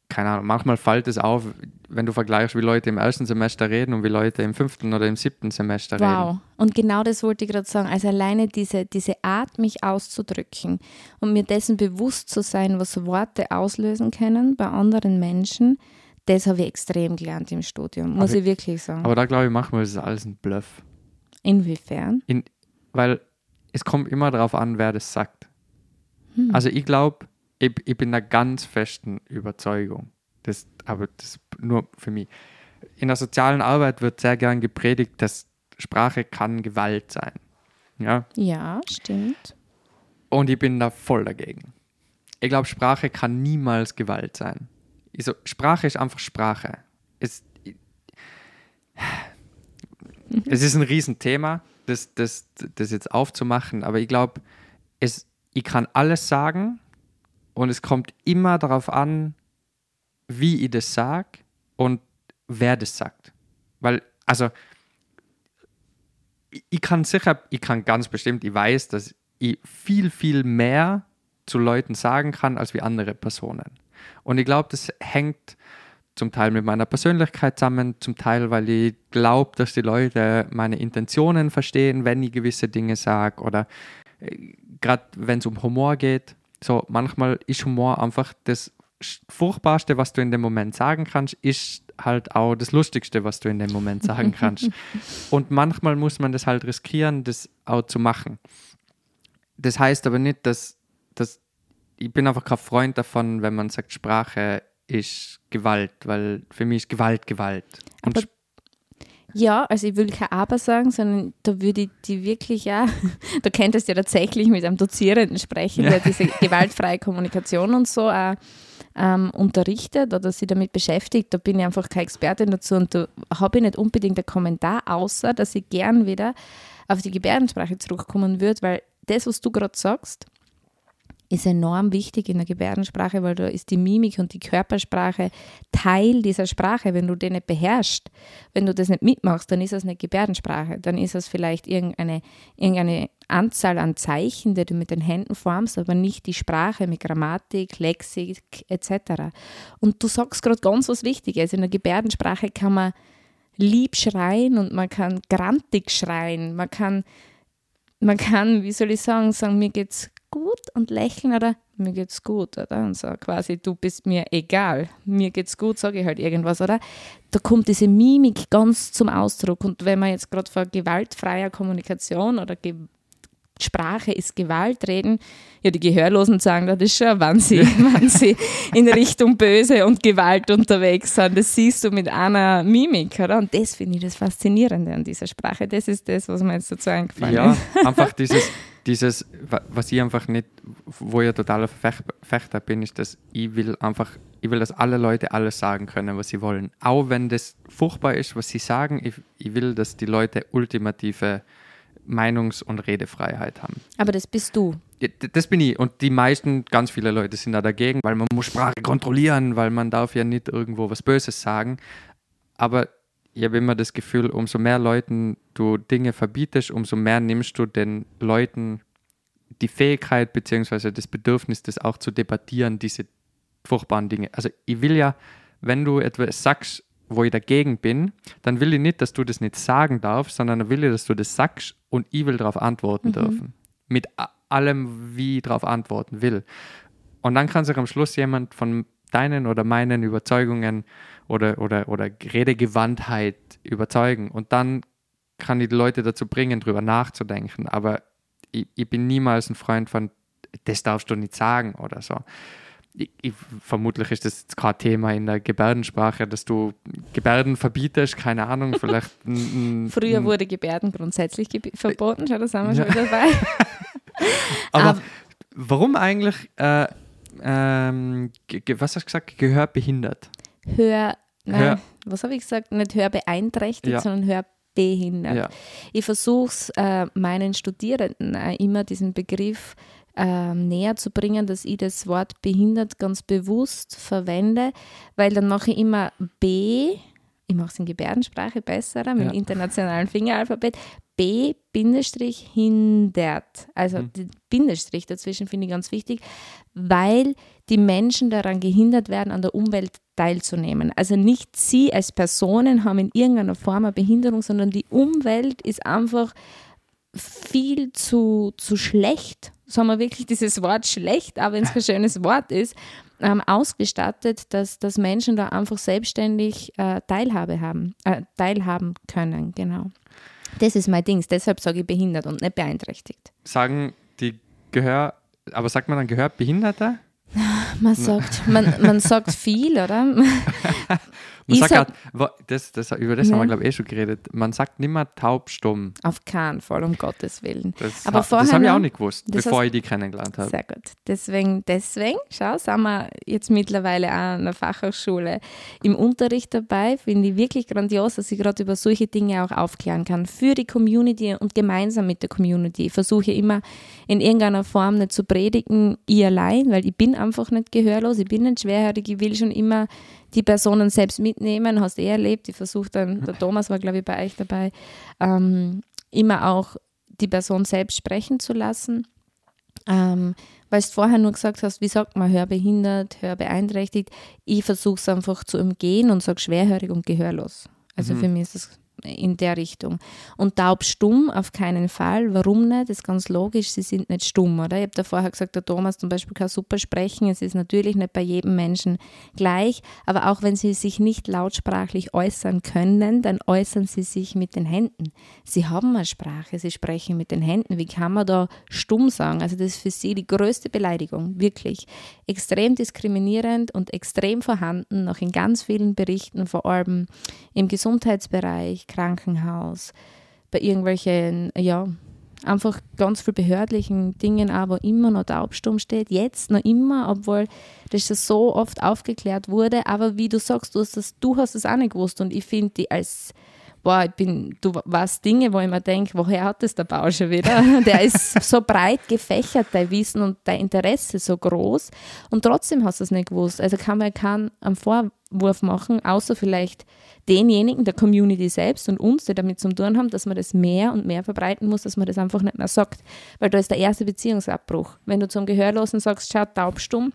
keine Ahnung, manchmal fällt es auf, wenn du vergleichst, wie Leute im ersten Semester reden und wie Leute im fünften oder im siebten Semester reden. Wow. Und genau das wollte ich gerade sagen. Also alleine diese, diese Art, mich auszudrücken und mir dessen bewusst zu sein, was Worte auslösen können bei anderen Menschen, das habe ich extrem gelernt im Studium, muss Aber- ich wirklich sagen. Aber da glaube ich, manchmal ist es alles ein Bluff. Inwiefern? In, weil es kommt immer darauf an, wer das sagt. Hm. Also ich glaube, ich, ich bin der ganz festen Überzeugung, das, aber das nur für mich. In der sozialen Arbeit wird sehr gern gepredigt, dass Sprache kann Gewalt sein. Ja, Ja, stimmt. Und ich bin da voll dagegen. Ich glaube, Sprache kann niemals Gewalt sein. Ich so, Sprache ist einfach Sprache. Es, es ist ein Riesenthema, das, das, das jetzt aufzumachen, aber ich glaube, ich kann alles sagen und es kommt immer darauf an, wie ich das sage und wer das sagt. Weil, also, ich, ich kann sicher, ich kann ganz bestimmt, ich weiß, dass ich viel, viel mehr zu Leuten sagen kann als wie andere Personen. Und ich glaube, das hängt zum Teil mit meiner Persönlichkeit zusammen, zum Teil, weil ich glaube, dass die Leute meine Intentionen verstehen, wenn ich gewisse Dinge sage oder gerade wenn es um Humor geht. So manchmal ist Humor einfach das Furchtbarste, was du in dem Moment sagen kannst, ist halt auch das Lustigste, was du in dem Moment sagen kannst. Und manchmal muss man das halt riskieren, das auch zu machen. Das heißt aber nicht, dass, dass ich bin einfach kein Freund davon, wenn man sagt, Sprache ist Gewalt, weil für mich ist Gewalt Gewalt. Und Aber Ja, also ich will kein Aber sagen, sondern da würde ich die wirklich, ja, da könntest du ja tatsächlich mit einem Dozierenden sprechen, Ja. der diese gewaltfreie Kommunikation und so auch ähm, unterrichtet oder sich damit beschäftigt. Da bin ich einfach keine Expertin dazu und da habe ich nicht unbedingt einen Kommentar, außer dass ich gern wieder auf die Gebärdensprache zurückkommen würde, weil das, was du gerade sagst, ist enorm wichtig in der Gebärdensprache, weil da ist die Mimik und die Körpersprache Teil dieser Sprache. Wenn du den nicht beherrschst, wenn du das nicht mitmachst, dann ist das nicht Gebärdensprache. Dann ist das vielleicht irgendeine, irgendeine Anzahl an Zeichen, die du mit den Händen formst, aber nicht die Sprache mit Grammatik, Lexik etc. Und du sagst gerade ganz was Wichtiges. In der Gebärdensprache kann man lieb schreien und man kann grantig schreien. Man kann, man kann, wie soll ich sagen, sagen, mir geht's gut und lächeln oder mir geht's gut, oder? Und so quasi, du bist mir egal, mir geht's gut, sage ich halt irgendwas, oder? Da kommt diese Mimik ganz zum Ausdruck. Und wenn man jetzt gerade von gewaltfreier Kommunikation oder Ge Sprache ist Gewalt reden, ja, die Gehörlosen sagen das ist schon, wenn sie, wenn sie in Richtung Böse und Gewalt unterwegs sind. Das siehst du mit einer Mimik, oder? Und das finde ich das Faszinierende an dieser Sprache. Das ist das, was mir jetzt dazu eingefallen Ja, ist. einfach dieses, dieses, wa- was ich einfach nicht, wo ich totaler Verfech- Verfechter bin, ist, dass ich will einfach, ich will, dass alle Leute alles sagen können, was sie wollen. Auch wenn das furchtbar ist, was sie sagen, ich, ich will, dass die Leute ultimative Meinungs- und Redefreiheit haben. Aber das bist du. Ja, Das bin ich. Und die meisten, ganz viele Leute sind da dagegen, weil man muss Sprache kontrollieren, weil man darf ja nicht irgendwo was Böses sagen. Aber ich habe immer das Gefühl, umso mehr Leuten du Dinge verbietest, umso mehr nimmst du den Leuten die Fähigkeit bzw. das Bedürfnis, das auch zu debattieren, diese furchtbaren Dinge. Also ich will ja, wenn du etwas sagst, wo ich dagegen bin, dann will ich nicht, dass du das nicht sagen darfst, sondern dann will ich, dass du das sagst und ich will darauf antworten dürfen. Mit allem, wie ich darauf antworten will. Und dann kann sich am Schluss jemand von deinen oder meinen Überzeugungen oder, oder, oder Redegewandtheit überzeugen. Und dann kann ich die Leute dazu bringen, drüber nachzudenken. Aber ich, ich bin niemals ein Freund von, das darfst du nicht sagen oder so. Ich, ich, vermutlich ist das jetzt kein Thema in der Gebärdensprache, dass du Gebärden verbietest, keine Ahnung, vielleicht. ein- ein- Früher wurde Gebärden grundsätzlich geb verboten, schau, da sind wir schon wieder dabei. Aber Aber- warum eigentlich, äh, ähm, ge- ge- was hast du gesagt, gehörbehindert? Hör, nein, Hör- was habe ich gesagt? Nicht hörbeeinträchtigt, Ja. sondern hörbehindert. Ja. Ich versuche es äh, meinen Studierenden äh, immer diesen Begriff ähm, näher zu bringen, dass ich das Wort behindert ganz bewusst verwende, weil dann mache ich immer B, ich mache es in Gebärdensprache besser, mit Ja. dem internationalen Fingeralphabet, B Bindestrich hindert. Also Mhm. den Bindestrich dazwischen finde ich ganz wichtig, weil die Menschen daran gehindert werden, an der Umwelt teilzunehmen. Also nicht sie als Personen haben in irgendeiner Form eine Behinderung, sondern die Umwelt ist einfach viel zu, zu schlecht, sagen wir wirklich dieses Wort schlecht, aber wenn es kein schönes Wort ist, ähm, ausgestattet, dass, dass Menschen da einfach selbstständig äh, Teilhabe haben, äh, teilhaben können, genau. Das ist mein Ding, deshalb sage ich behindert und nicht beeinträchtigt. Sagen die Gehör, aber sagt man dann Gehörbehinderte? Man sagt, man, man sagt viel, oder? Man Ich sagt sag- grad, das, das, über das haben wir, Ja. glaube ich, eh schon geredet. Man sagt nimmer taubstumm. Auf keinen Fall, um Gottes Willen. Das, Aber ha- vorher das habe ich auch nicht gewusst, bevor hast- ich die kennengelernt habe. Sehr gut. Deswegen, deswegen, schau, sind wir jetzt mittlerweile auch an der Fachhochschule im Unterricht dabei. Finde ich wirklich grandios, dass ich gerade über solche Dinge auch aufklären kann. Für die Community und gemeinsam mit der Community. Ich versuche immer in irgendeiner Form nicht zu predigen, ich allein, weil ich bin einfach nicht gehörlos, ich bin nicht schwerhörig, ich will schon immer die Personen selbst mitnehmen, hast du eh erlebt. Ich versuche dann, der Thomas war, glaube ich, bei euch dabei, ähm, immer auch die Person selbst sprechen zu lassen. Ähm, weil du vorher nur gesagt hast, wie sagt man, hörbehindert, hörbeeinträchtigt. Ich versuche es einfach zu umgehen und sage schwerhörig und gehörlos. Also Mhm. für mich ist es in der Richtung. Und taubstumm auf keinen Fall. Warum nicht? Das ist ganz logisch, sie sind nicht stumm, oder? Ich habe da vorher gesagt, der Thomas zum Beispiel kann super sprechen. Es ist natürlich nicht bei jedem Menschen gleich, aber auch wenn sie sich nicht lautsprachlich äußern können, dann äußern sie sich mit den Händen. Sie haben eine Sprache, sie sprechen mit den Händen. Wie kann man da stumm sagen? Also das ist für sie die größte Beleidigung, wirklich. Extrem diskriminierend und extrem vorhanden, noch in ganz vielen Berichten, vor allem im Gesundheitsbereich, Krankenhaus, bei irgendwelchen, ja, einfach ganz viel behördlichen Dingen, aber immer noch taubstumm steht, jetzt noch immer, obwohl das schon so oft aufgeklärt wurde, aber wie du sagst, du hast das, du hast es auch nicht gewusst und ich finde die als boah, ich bin, du weißt Dinge, wo ich mir denke, woher hat das der Bau schon wieder? Der ist so breit gefächert, dein Wissen und dein Interesse so groß und trotzdem hast du es nicht gewusst. Also kann man keinen Vorwurf machen, außer vielleicht denjenigen, der Community selbst und uns, die damit zu tun haben, dass man das mehr und mehr verbreiten muss, dass man das einfach nicht mehr sagt. Weil da ist der erste Beziehungsabbruch. Wenn du zum Gehörlosen sagst, schau taubstumm,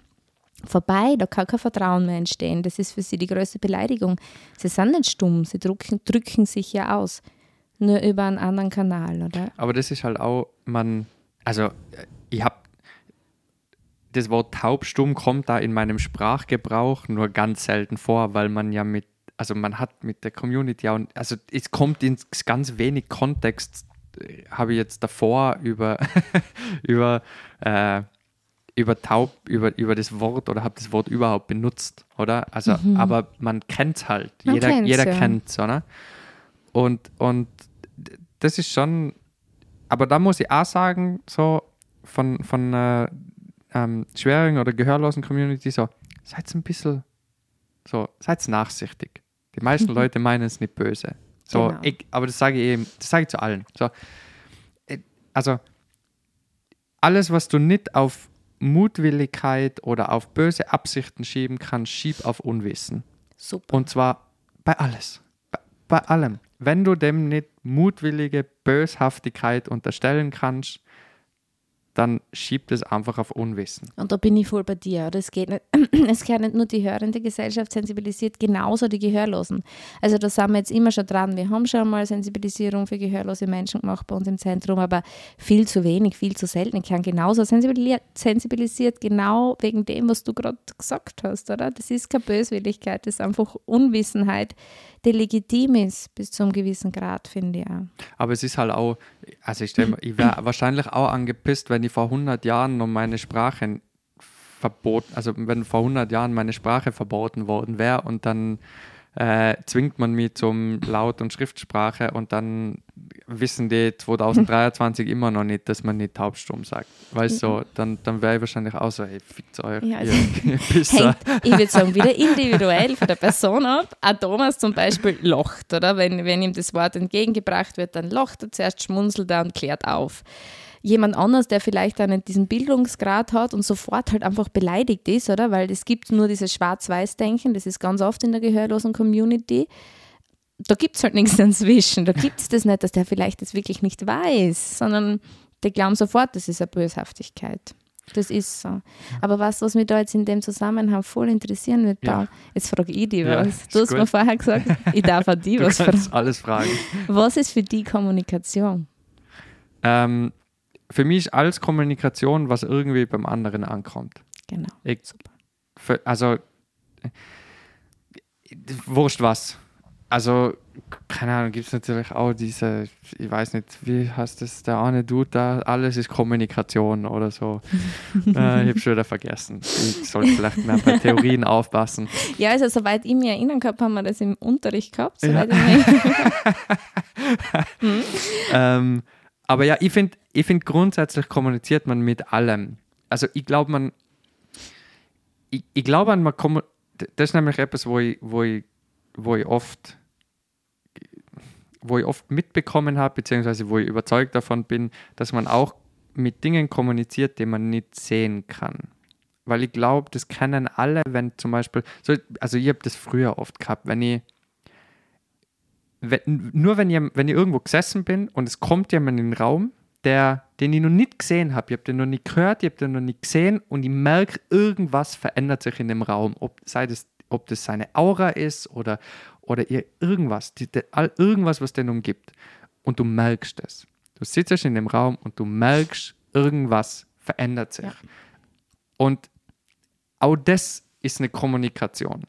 vorbei, da kann kein Vertrauen mehr entstehen. Das ist für sie die größte Beleidigung. Sie sind nicht stumm, sie drücken, drücken sich ja aus. Nur über einen anderen Kanal, oder? Aber das ist halt auch, man, also ich habe das Wort taubstumm kommt da in meinem Sprachgebrauch nur ganz selten vor, weil man ja mit, also man hat mit der Community auch, also es kommt in ganz wenig Kontext, äh, habe ich jetzt davor über, über äh, über taub, über, über das Wort oder habe das Wort überhaupt benutzt, oder? Also, mhm. aber man kennt es halt. Man jeder kennt's, jeder ja. kennt es, oder? Und, und das ist schon, aber da muss ich auch sagen, so von, von äh, ähm, schweren oder gehörlosen Community, so, seid ein bisschen, so, seid nachsichtig. Die meisten Leute meinen es nicht böse. So, genau. ich, aber das sage ich eben, das sage ich zu allen. So, äh, also, alles, was du nicht auf Mutwilligkeit oder auf böse Absichten schieben kannst, schieb auf Unwissen. Super. Und zwar bei alles. Bei, bei allem. Wenn du dem nicht mutwillige Böshaftigkeit unterstellen kannst, dann schiebt es einfach auf Unwissen. Und da bin ich voll bei dir. Oder? Es, geht nicht, es gehört nicht nur die hörende Gesellschaft sensibilisiert, genauso die Gehörlosen. Also da sind wir jetzt immer schon dran. Wir haben schon mal Sensibilisierung für gehörlose Menschen gemacht bei uns im Zentrum, aber viel zu wenig, viel zu selten. Ich kann genauso sensibilisiert, genau wegen dem, was du gerade gesagt hast, oder? Das ist keine Böswilligkeit, das ist einfach Unwissenheit der legitim ist bis zu einem gewissen Grad, finde ich auch. Aber es ist halt auch, also ich, ich wäre wahrscheinlich auch angepisst, wenn ich vor 100 Jahren noch meine Sprache verboten, also wenn vor 100 Jahren meine Sprache verboten worden wäre und dann äh, zwingt man mich zum Laut- und Schriftsprache und dann wissen die 2023 immer noch nicht, dass man nicht taubstumm sagt. Weißt du, so, dann, dann wäre ich wahrscheinlich auch so, hey, fickt euch, ja, also ihr ich würde sagen, wieder individuell von der Person ab. Auch Thomas zum Beispiel lacht, oder? Wenn, wenn ihm das Wort entgegengebracht wird, dann lacht er zuerst, schmunzelt er und klärt auf jemand anders, der vielleicht nicht diesen Bildungsgrad hat und sofort halt einfach beleidigt ist, oder? Weil es gibt nur dieses Schwarz-Weiß-Denken, das ist ganz oft in der gehörlosen Community. Da gibt es halt nichts dazwischen. Da gibt es das nicht, dass der vielleicht das wirklich nicht weiß, sondern die glauben sofort, das ist eine Böshaftigkeit. Das ist so. Aber was, was mich da jetzt in dem Zusammenhang voll interessieren wird, ja. jetzt frage ich dich was. Ja, du hast gut. mir vorher gesagt, ich darf auch dich was fragen. alles fragen. Was ist für die Kommunikation? Ähm, für mich ist alles Kommunikation, was irgendwie beim anderen ankommt. Genau. Ich, für, also, wurscht was. Also, keine Ahnung, gibt es natürlich auch diese, ich weiß nicht, wie heißt das, der eine Dude da, alles ist Kommunikation oder so. äh, ich habe schon wieder vergessen. Ich sollte vielleicht mehr bei Theorien aufpassen. Ja, also soweit ich mich erinnern kann, haben wir das im Unterricht gehabt. Soweit ja. ich mich hm? ähm, aber ja, ich finde ich find grundsätzlich kommuniziert man mit allem. Also ich glaube, man, ich, ich glaube an, man das ist nämlich etwas, wo ich, wo ich, wo ich oft wo ich oft mitbekommen habe, beziehungsweise wo ich überzeugt davon bin, dass man auch mit Dingen kommuniziert, die man nicht sehen kann. Weil ich glaube, das kennen alle, wenn zum Beispiel, so, also ich habe das früher oft gehabt, wenn ich wenn, nur wenn ich, wenn ich irgendwo gesessen bin und es kommt jemand in den Raum, der, den ich noch nicht gesehen habe, ich habe den noch nicht gehört, ich habe den noch nicht gesehen und ich merke, irgendwas verändert sich in dem Raum, ob, sei das, ob das seine Aura ist oder, oder irgendwas, die, die, irgendwas, was den umgibt. Und du merkst es. Du sitzt in dem Raum und du merkst, irgendwas verändert sich. Ja. Und auch das ist eine Kommunikation.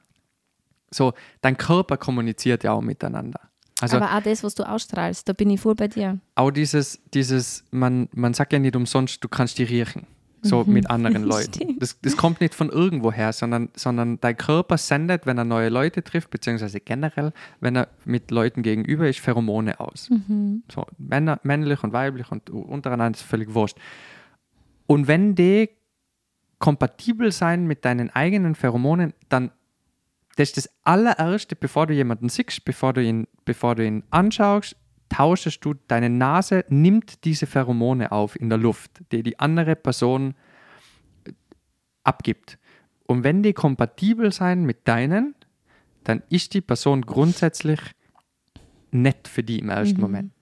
So, dein Körper kommuniziert ja auch miteinander. Also, Aber auch das, was du ausstrahlst, da bin ich voll bei dir. Auch dieses, dieses man, man sagt ja nicht umsonst, du kannst die riechen. So mit anderen Leuten. Das, das kommt nicht von irgendwoher, sondern, sondern dein Körper sendet, wenn er neue Leute trifft, beziehungsweise generell, wenn er mit Leuten gegenüber ist, Pheromone aus. So, Männer, männlich und weiblich und untereinander ist völlig wurscht. Und wenn die kompatibel sein mit deinen eigenen Pheromonen, dann das ist das allererste, bevor du jemanden siehst, bevor du ihn, bevor du ihn anschaust, tauschest du, deine Nase nimmt diese Pheromone auf in der Luft, die die andere Person äh, abgibt. Und wenn die kompatibel sein mit deinen, dann ist die Person grundsätzlich nett für die im ersten Moment.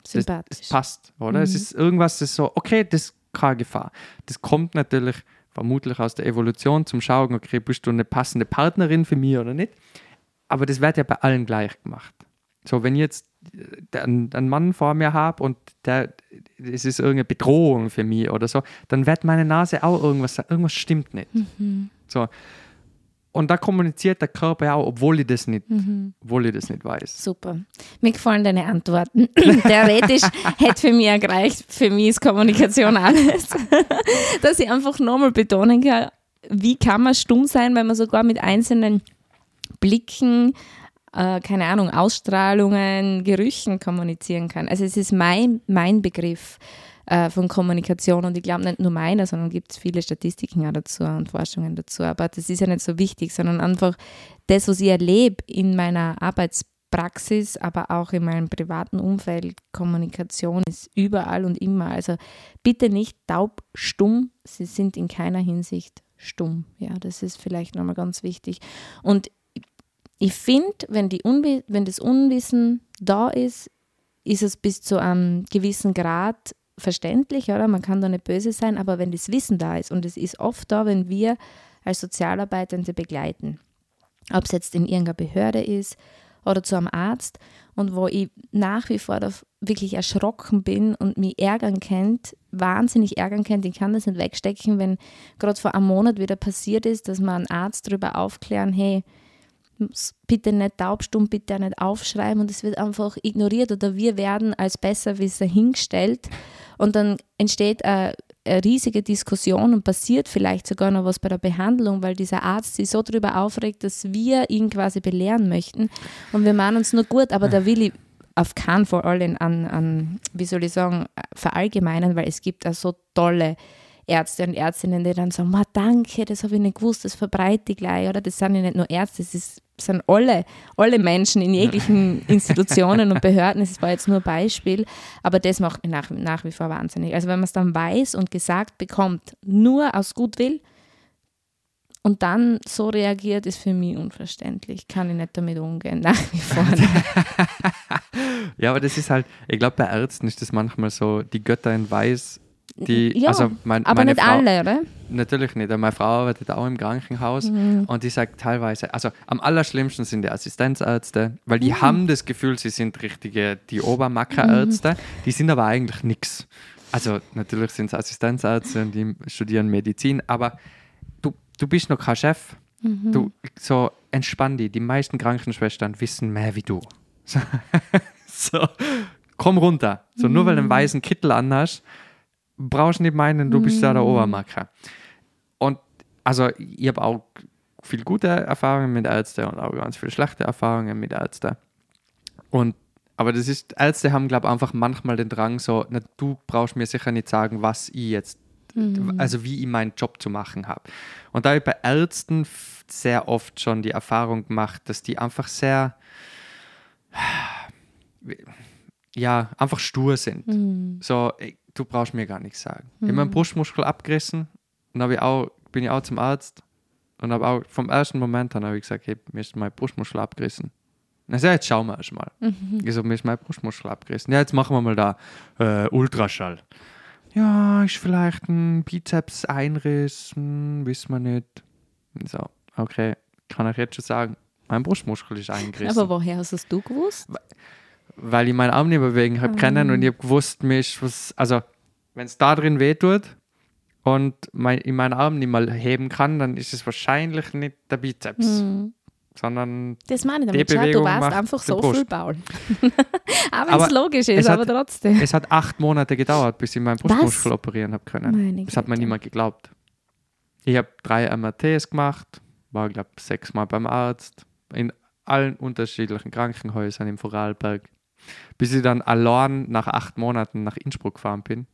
Das, es passt, oder? Es ist irgendwas, das ist so, okay, das ist keine Gefahr. Das kommt natürlich vermutlich aus der Evolution zum Schauen, okay, bist du eine passende Partnerin für mich oder nicht? Aber das wird ja bei allen gleich gemacht. So, wenn jetzt einen, einen Mann vor mir habe und der, es ist irgendeine Bedrohung für mich oder so, dann wird meine Nase auch irgendwas sagen, irgendwas stimmt nicht. So. Und da kommuniziert der Körper auch, obwohl ich das nicht, obwohl ich das nicht weiß. Super. Mir gefallen deine Antworten. Theoretisch hätte für mich gereicht. Für mich ist Kommunikation alles. Dass ich einfach nochmal betonen kann, wie kann man stumm sein, wenn man sogar mit einzelnen Blicken, äh, keine Ahnung, Ausstrahlungen, Gerüchen kommunizieren kann. Also es ist mein, mein Begriff äh, von Kommunikation und ich glaube nicht nur meiner, sondern gibt es viele Statistiken auch dazu und Forschungen dazu. Aber das ist ja nicht so wichtig, sondern einfach das, was ich erlebe in meiner Arbeitspraxis, aber auch in meinem privaten Umfeld, Kommunikation ist überall und immer. Also bitte nicht taubstumm, sie sind in keiner Hinsicht stumm. Ja, das ist vielleicht nochmal ganz wichtig. Und ich finde, wenn, wenn das Unwissen da ist, ist es bis zu einem gewissen Grad verständlich, oder? Man kann da nicht böse sein, aber wenn das Wissen da ist, und es ist oft da, wenn wir als Sozialarbeitende begleiten, ob es jetzt in irgendeiner Behörde ist oder zu einem Arzt, und wo ich nach wie vor wirklich erschrocken bin und mich ärgern kennt, wahnsinnig ärgern kennt, ich kann das nicht wegstecken, wenn gerade vor einem Monat wieder passiert ist, dass man einen Arzt darüber aufklären, hey, bitte nicht taubstumm, bitte nicht aufschreiben und es wird einfach ignoriert oder wir werden als Besserwisser hingestellt und dann entsteht eine, eine riesige Diskussion und passiert vielleicht sogar noch was bei der Behandlung, weil dieser Arzt sich so darüber aufregt, dass wir ihn quasi belehren möchten und wir meinen uns nur gut, aber da will ich auf keinen Fall alle an, an, wie soll ich sagen, verallgemeinern, weil es gibt auch so tolle Ärzte und Ärztinnen, die dann sagen, "Ma, danke, das habe ich nicht gewusst, das verbreite ich gleich, oder? Das sind ja nicht nur Ärzte, das ist, sind alle, alle Menschen in jeglichen Institutionen und Behörden, das war jetzt nur ein Beispiel, aber das macht mich nach, nach wie vor wahnsinnig. Also wenn man es dann weiß und gesagt bekommt, nur aus Gutwill und dann so reagiert, ist für mich unverständlich. Kann ich nicht damit umgehen, nach wie vor. Ja, aber das ist halt, ich glaube, bei Ärzten ist das manchmal so, die Götter in Weiß, die, ja, also mein, aber meine nicht Frau, alle, oder? Natürlich nicht. Meine Frau arbeitet auch im Krankenhaus Mhm. und die sagt teilweise, also am allerschlimmsten sind die Assistenzärzte, weil Mhm. die haben das Gefühl, sie sind richtige, die Obermackerärzte, die sind aber eigentlich nichts. Also natürlich sind es Assistenzärzte und die studieren Medizin, aber du, du bist noch kein Chef. Mhm. Du, so entspann dich. Die meisten Krankenschwestern wissen mehr wie du. So, so komm runter. So nur weil du einen weißen Kittel anhast, brauchst nicht meinen, du bist da der Obermacker. Und also ich habe auch viel gute Erfahrungen mit Ärzten und auch ganz viele schlechte Erfahrungen mit Ärzten. Und aber das ist, Ärzte haben, glaube ich, einfach manchmal den Drang, so, na, du brauchst mir sicher nicht sagen, was ich jetzt, also wie ich meinen Job zu machen habe. Und da habe ich bei Ärzten sehr oft schon die Erfahrung gemacht, dass die einfach sehr, ja, einfach stur sind. So, ey, du brauchst mir gar nichts sagen. Ich habe meinen Brustmuskel abgerissen und ich auch, bin ich auch zum Arzt und habe auch vom ersten Moment an habe ich gesagt, hey, mir ist mein Brustmuskel abgerissen. Na, so, jetzt schauen wir erst mal. Ich so, mir ist mein Brustmuskel abgerissen. Ja, jetzt machen wir mal da äh, Ultraschall. Ja, ist vielleicht ein Bizeps-Einriss, hm, wissen wir nicht. So, okay, kann ich jetzt schon sagen, mein Brustmuskel ist eingerissen Aber woher hast es du gewusst? Weil ich meinen Arm nicht bewegen habe können und ich habe gewusst, ist was, also wenn es da drin wehtut und mein, ich meinen Arm nicht mal heben kann, dann ist es wahrscheinlich nicht der Bizeps, sondern Das meine ich Die damit. Du Bewegung warst macht einfach die so Brust. viel Paul. aber wenn es logisch ist, hat- aber trotzdem. es hat acht Monate gedauert, bis ich meinen Brustmuskel operieren habe können. Das hat mir niemand geglaubt. ich habe drei MRTs gemacht, war, glaube ich, sechsmal beim Arzt, in allen unterschiedlichen Krankenhäusern im Vorarlberg, bis ich dann allein nach acht Monaten nach Innsbruck gefahren bin,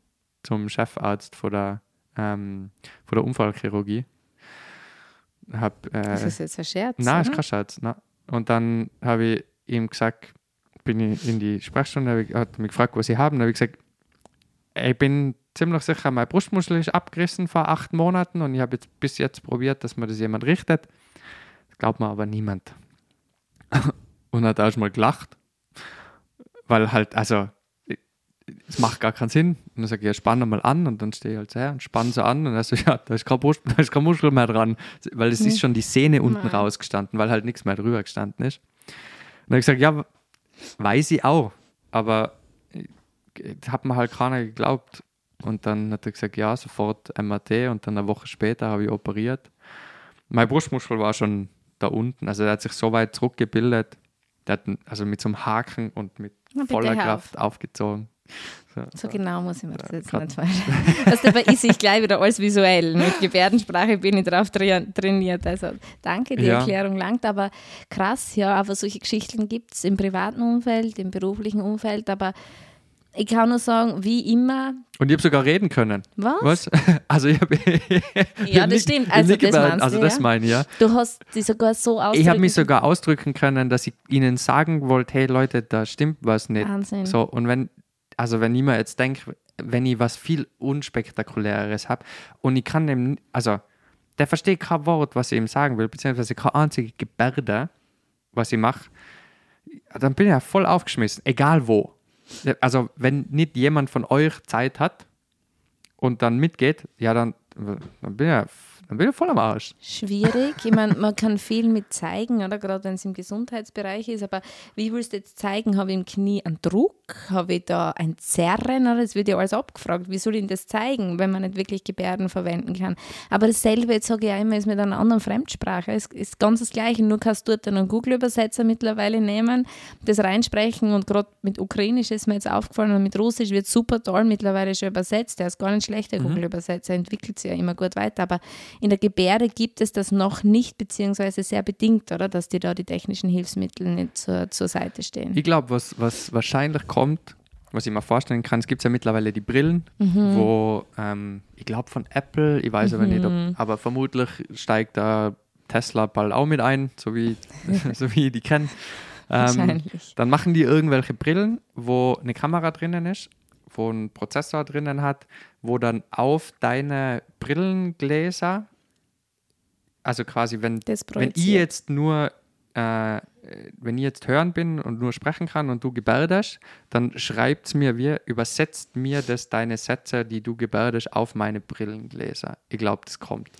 zum Chefarzt von der, ähm, von der Unfallchirurgie. Hab, äh, Das ist jetzt ein Scherz. Nein, ist kein Scherz. Nein. Und dann habe ich ihm gesagt, bin ich in die Sprechstunde, ich, hat mich gefragt, was ich haben. Dann habe ich gesagt, ich bin ziemlich sicher, meine Brustmuschel ist abgerissen vor acht Monaten und ich habe jetzt bis jetzt probiert, dass mir das jemand richtet. Das glaubt mir aber niemand. und hat erst mal gelacht, weil halt, also, es macht gar keinen Sinn. Und dann sage ich, ja, spann mal an und dann stehe ich halt so her und spann so an und er so, ja, da ist kein, Brust, da ist kein Muskel mehr dran, weil es ist schon die Sehne unten Nein. rausgestanden, weil halt nichts mehr drüber gestanden ist. Und dann habe ich gesagt, ja, weiß ich auch, aber hat mir halt keiner geglaubt. Und dann hat er gesagt, ja, sofort MRT und dann eine Woche später habe ich operiert. Mein Brustmuskel war schon da unten, also der hat sich so weit zurückgebildet, der hat also mit so einem Haken und mit voller auf. Kraft aufgezogen. So, So genau muss ich mir das jetzt nicht vorstellen. Also dabei ist ich gleich wieder alles visuell. Mit Gebärdensprache bin ich drauf tra- trainiert. Also danke, die Ja. Erklärung langt. Aber krass, ja, aber solche Geschichten gibt es im privaten Umfeld, im beruflichen Umfeld. Aber ich kann nur sagen, wie immer, Und ich habe sogar reden können. was? Was? Also ich habe Ja, das stimmt. Also das meinst also du, das ja? meine ich, ja. Du hast die sogar so ausgedrückt. Ich habe mich sogar ausdrücken können, dass ich ihnen sagen wollte, hey Leute, da stimmt was nicht. Wahnsinn. So, und wenn, also wenn ich mir jetzt denke, wenn ich was viel unspektakuläres habe und ich kann dem, also der versteht kein Wort, was ich ihm sagen will, beziehungsweise keine einzige Gebärde, was ich mache, dann bin ich ja voll aufgeschmissen, egal wo. Also wenn nicht jemand von euch Zeit hat und dann mitgeht, ja, dann, dann, bin, ich, ja- dann bin ich voll am Arsch. Schwierig. Ich meine, man kann viel mit zeigen, oder? Gerade wenn es im Gesundheitsbereich ist. Aber wie willst du jetzt zeigen? Habe ich im Knie einen Druck? Habe ich da ein Zerren? Oder? Das wird ja alles abgefragt. Wie soll ich das zeigen, wenn man nicht wirklich Gebärden verwenden kann? Aber dasselbe, jetzt sage ich auch immer, ist mit einer anderen Fremdsprache. Es ist ganz das Gleiche. Nur kannst du dort einen Google-Übersetzer mittlerweile nehmen, das reinsprechen. Und gerade mit Ukrainisch ist mir jetzt aufgefallen und mit Russisch wird super toll mittlerweile schon übersetzt. Der ist gar nicht schlecht, der Google-Übersetzer, entwickelt sich ja immer gut weiter. Aber in der Gebärde gibt es das noch nicht, beziehungsweise sehr bedingt, oder? Dass die da die technischen Hilfsmittel nicht zur, zur Seite stehen. Ich glaube, was, was wahrscheinlich kommt, was ich mir vorstellen kann, es gibt ja mittlerweile die Brillen, Mhm. wo ähm, ich glaube von Apple, ich weiß aber nicht, ob, aber vermutlich steigt da Tesla bald auch mit ein, so wie, so wie ich die kenne. Ähm, Wahrscheinlich. dann machen die irgendwelche Brillen, wo eine Kamera drinnen ist, wo ein Prozessor drinnen hat, wo dann auf deine Brillengläser, also quasi, wenn, wenn ich jetzt nur, äh, wenn ich jetzt hören bin und nur sprechen kann und du gebärdest, dann schreibt es mir, wie übersetzt mir das deine Sätze, die du gebärdest, auf meine Brillengläser. Ich glaube, das kommt.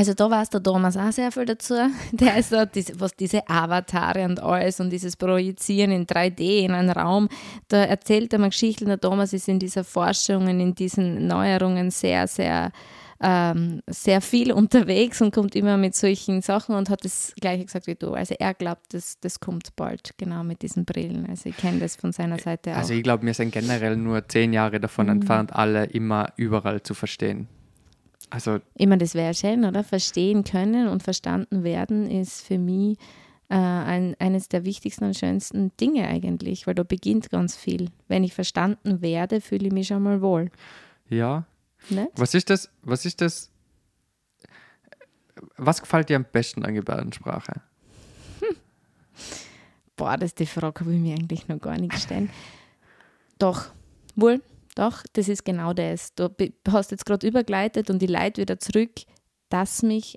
Also da weiß der Thomas auch sehr viel dazu. Der ist da, diese, was diese Avatare und alles und dieses Projizieren in 3D in einen Raum, da erzählt er mir Geschichten. Der Thomas ist in dieser Forschung und in diesen Neuerungen sehr, sehr, ähm, sehr viel unterwegs und kommt immer mit solchen Sachen und hat das gleiche gesagt wie du. Also er glaubt, das, das kommt bald, genau mit diesen Brillen. Also ich kenne das von seiner Seite auch. Also ich glaube, wir sind generell nur zehn Jahre davon Mhm. entfernt, alle immer überall zu verstehen. Also Ich meine, das wäre schön, oder? Verstehen können und verstanden werden ist für mich äh, ein, eines der wichtigsten und schönsten Dinge eigentlich, weil da beginnt ganz viel. Wenn ich verstanden werde, fühle ich mich schon mal wohl. ja, Nicht? was ist das? Was ist das? Was gefällt dir am besten an Gebärdensprache? Boah, das ist die Frage, habe ich mir eigentlich noch gar nicht stellen. Doch, wohl, doch, das ist genau das. Du hast jetzt gerade übergleitet und die Leute wieder zurück, dass mich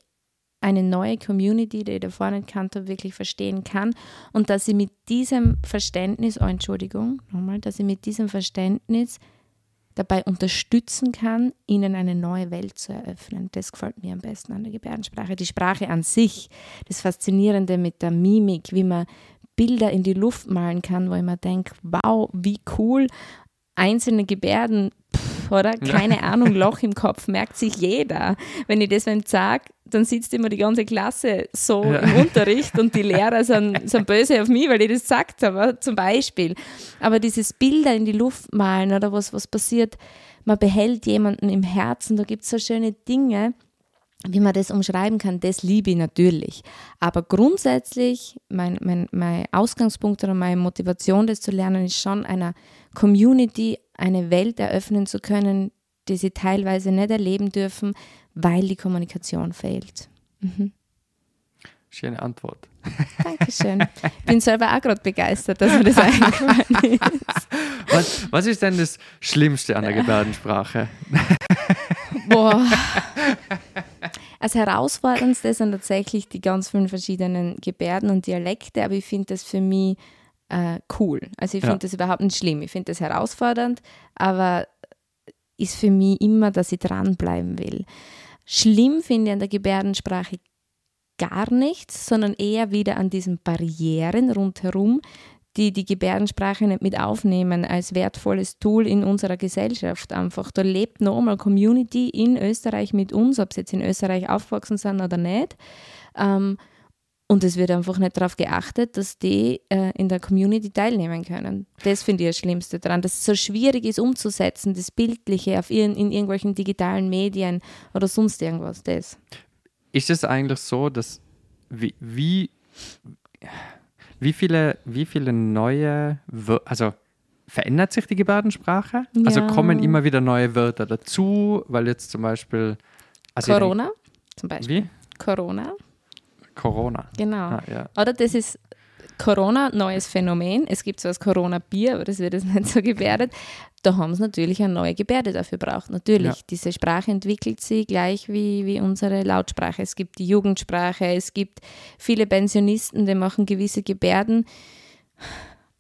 eine neue Community, die ich davor nicht kannte, wirklich verstehen kann und dass ich mit diesem Verständnis, oh Entschuldigung, nochmal, dass ich mit diesem Verständnis dabei unterstützen kann, ihnen eine neue Welt zu eröffnen. Das gefällt mir am besten an der Gebärdensprache. Die Sprache an sich, das Faszinierende mit der Mimik, wie man Bilder in die Luft malen kann, wo ich mir denke, wow, wie cool, einzelne Gebärden, pff, oder? Keine Ahnung, Loch im Kopf, merkt sich jeder. Wenn ich das wem sage, dann sitzt immer die ganze Klasse so Ja. im Unterricht und die Lehrer sind, sind böse auf mich, weil ich das gesagt habe, zum Beispiel. Aber dieses Bilder in die Luft malen oder was, was passiert, man behält jemanden im Herzen, da gibt es so schöne Dinge, wie man das umschreiben kann, das liebe ich natürlich. Aber grundsätzlich, mein, mein, mein Ausgangspunkt oder meine Motivation, das zu lernen, ist schon einer Community eine Welt eröffnen zu können, die sie teilweise nicht erleben dürfen, weil die Kommunikation fehlt. Mhm. Schöne Antwort. Dankeschön. Ich bin selber auch gerade begeistert, dass mir das eingefallen ist. Was, was ist denn das Schlimmste an der Gebärdensprache? Boah. Das Herausforderndste sind tatsächlich die ganz vielen verschiedenen Gebärden und Dialekte, aber ich finde das für mich äh, cool. Also ich finde Ja. das überhaupt nicht schlimm. Ich finde das herausfordernd, aber ist für mich immer, dass ich dranbleiben will. Schlimm finde ich an der Gebärdensprache gar nichts, sondern eher wieder an diesen Barrieren rundherum, die die Gebärdensprache nicht mit aufnehmen als wertvolles Tool in unserer Gesellschaft einfach. Da lebt nochmal Community in Österreich mit uns, ob sie jetzt in Österreich aufgewachsen sind oder nicht. Ähm, und es wird einfach nicht darauf geachtet, dass die äh, in der Community teilnehmen können. Das finde ich das Schlimmste daran, dass es so schwierig ist umzusetzen, das Bildliche auf ihren, in irgendwelchen digitalen Medien oder sonst irgendwas. Das. Ist es eigentlich so, dass wie, wie, wie, viele, wie viele neue, also verändert sich die Gebärdensprache? Also Ja. kommen immer wieder neue Wörter dazu, weil jetzt zum Beispiel also Corona zum Beispiel. Wie? Corona, Corona. genau. Ah, ja. Oder das ist Corona, neues Phänomen. Es gibt zwar das Corona-Bier, aber das wird jetzt nicht so gebärdet. Da haben sie natürlich eine neue Gebärde dafür braucht. Natürlich, Ja. diese Sprache entwickelt sich gleich wie, wie unsere Lautsprache. Es gibt die Jugendsprache, es gibt viele Pensionisten, die machen gewisse Gebärden.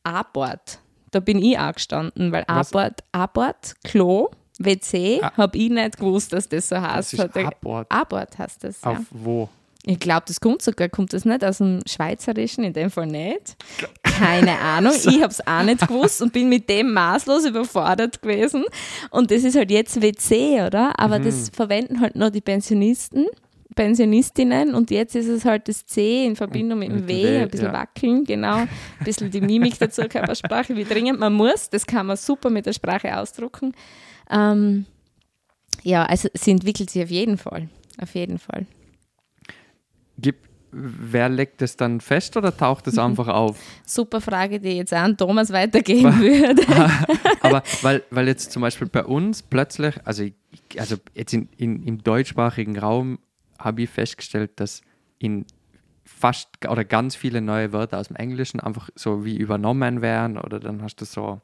Abort, da bin ich auch gestanden, weil? Abort, Abort, Klo, WC, Ah. habe ich nicht gewusst, dass das so Das heißt. ist Hat der- Abort. Abort heißt das, ja. Auf wo? Ich glaube, das kommt sogar, kommt das nicht aus dem Schweizerischen, in dem Fall nicht. Keine Ahnung, ich habe es auch nicht gewusst und bin mit dem maßlos überfordert gewesen. Und das ist halt jetzt WC, oder? Aber das verwenden halt nur die Pensionisten, Pensionistinnen und jetzt ist es halt das C in Verbindung mit dem Mit W, ein bisschen ja. wackeln, genau. Ein bisschen die Mimik dazu, Körpersprache, wie dringend man muss. Das kann man super mit der Sprache ausdrucken. Ähm, ja, also sie entwickelt sich auf jeden Fall. Auf jeden Fall. Gib, wer legt es dann fest oder taucht es einfach auf? Super Frage, die jetzt auch an Thomas weitergeben würde. Aber weil, weil jetzt zum Beispiel bei uns plötzlich, also, ich, also jetzt in, in, im deutschsprachigen Raum habe ich festgestellt, dass in fast oder ganz viele neue Wörter aus dem Englischen einfach so wie übernommen werden oder dann hast du so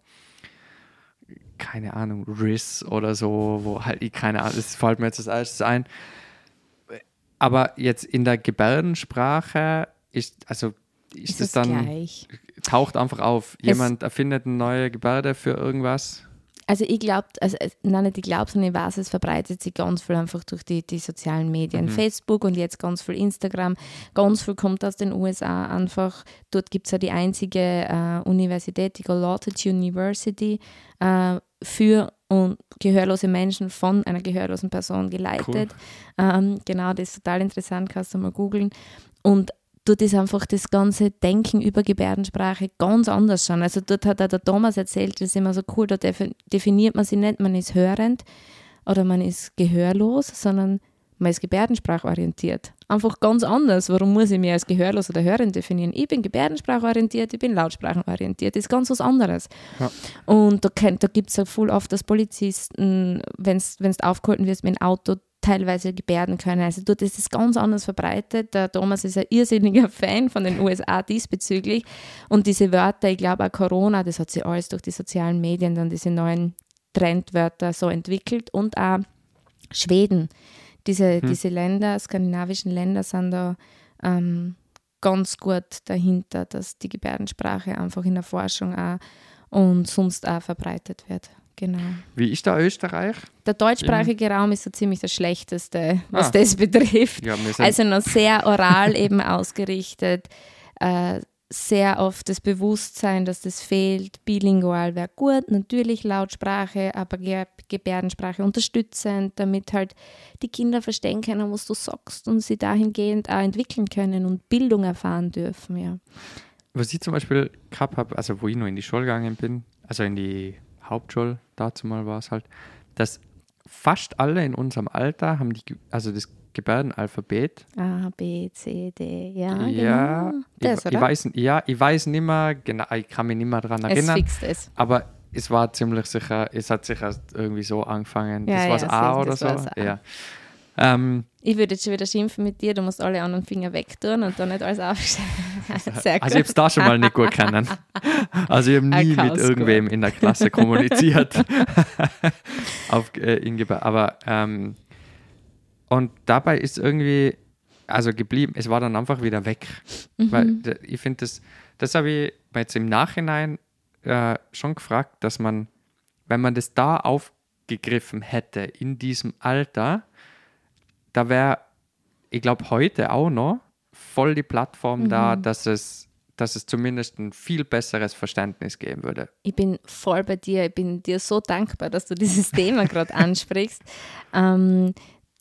keine Ahnung, Riss oder so, wo halt, ich keine Ahnung, das fällt mir jetzt als erstes ein. Aber jetzt in der Gebärdensprache ist, also ist, Ist es es dann, gleich? taucht einfach auf. Jemand erfindet eine neue Gebärde für irgendwas. Also ich glaube, also es- nein, nicht ich glaube, sondern ich weiß, es verbreitet sich ganz viel einfach durch die, die sozialen Medien. Facebook und jetzt ganz viel Instagram. Ganz viel kommt aus den USA einfach. Dort gibt es ja die einzige äh, Universität, die Galactic University, äh, für und gehörlose Menschen von einer gehörlosen Person geleitet. Ähm, genau, das ist total interessant, kannst du mal googeln. Und dort ist einfach das ganze Denken über Gebärdensprache ganz anders schon. Also dort hat auch der Thomas erzählt, das ist immer so cool, da defi- definiert man sich nicht, man ist hörend oder man ist gehörlos, sondern man ist gebärdensprachorientiert. Einfach ganz anders. Warum muss ich mich als gehörlos oder hörend definieren? Ich bin gebärdensprachorientiert, ich bin lautsprachenorientiert. Das ist ganz was anderes. Ja. Und da, da gibt es ja voll oft, dass Polizisten, wenn du aufgehalten wirst mit dem Auto, teilweise gebärden können. Also dort ist es ganz anders verbreitet. Der Thomas ist ein irrsinniger Fan von den USA diesbezüglich. Und diese Wörter, ich glaube auch Corona, das hat sich alles durch die sozialen Medien dann diese neuen Trendwörter so entwickelt. Und auch Schweden. Diese, diese Länder, skandinavischen Länder sind da ähm, ganz gut dahinter, dass die Gebärdensprache einfach in der Forschung auch und sonst auch verbreitet wird. Genau. Wie ist da Österreich? Der deutschsprachige Raum ist so ziemlich das Schlechteste, was Ah. das betrifft. Ja, Also noch sehr oral eben ausgerichtet, äh, sehr oft das Bewusstsein, dass das fehlt. Bilingual wäre gut, natürlich Lautsprache, aber Ge Gebärdensprache unterstützend, damit halt die Kinder verstehen können, was du sagst und sie dahingehend auch entwickeln können und Bildung erfahren dürfen. Ja. was ich zum Beispiel gehabt habe, also wo ich noch in die Schule gegangen bin, also in die Hauptschule, dazu mal war es halt, dass fast alle in unserem Alter haben die, also das Gebärdenalphabet. A, B, C, D, ja, ja, genau. ich, Das, ich oder? weiß, ja, ich weiß nicht mehr, genau, ich kann mich nicht mehr daran es erinnern. fixt es. Aber es war ziemlich sicher, es hat sich erst irgendwie so angefangen. Ja, das war das ja, A oder das so. Ja. Ähm, Ich würde jetzt schon wieder schimpfen mit dir, du musst alle anderen Finger wegtun und dann nicht alles aufstellen. Sehr gut. also ich habe es da schon mal nicht gut kennen. Also ich habe nie mit irgendwem in der Klasse kommuniziert. Auf, äh, in Aber ähm, und dabei ist irgendwie, also geblieben, es war dann einfach wieder weg. Mhm. Weil ich finde, das, das habe ich jetzt im Nachhinein äh, schon gefragt, dass man, wenn man das da aufgegriffen hätte in diesem Alter, da wäre, ich glaube, heute auch noch voll die Plattform da, Mhm. dass es, dass es zumindest ein viel besseres Verständnis geben würde. Ich bin voll bei dir. Ich bin dir so dankbar, dass du dieses Thema gerade ansprichst. Ähm,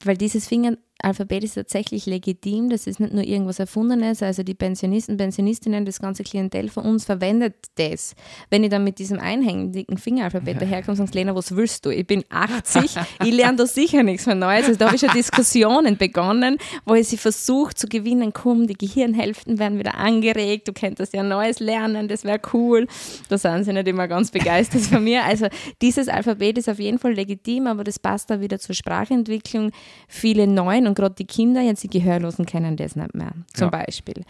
weil dieses Fingeralphabet ist tatsächlich legitim. Das ist nicht nur irgendwas Erfundenes. Also die Pensionisten, Pensionistinnen, das ganze Klientel von uns verwendet das. Wenn ich dann mit diesem einhändigen Fingeralphabet daherkomme und sagst, Lena, was willst du? Ich bin 80, ich lerne da sicher nichts mehr Neues. Also da habe ich schon Diskussionen begonnen, wo ich sie versucht zu gewinnen, komm, die Gehirnhälften werden wieder angeregt, du könntest ja Neues lernen, das wäre cool. Da sind sie nicht immer ganz begeistert von mir. Also dieses Alphabet ist auf jeden Fall legitim, aber das passt da wieder zur Sprachentwicklung. Viele Neuen und gerade die Kinder, jetzt die Gehörlosen, kennen das nicht mehr, zum Ja. Beispiel.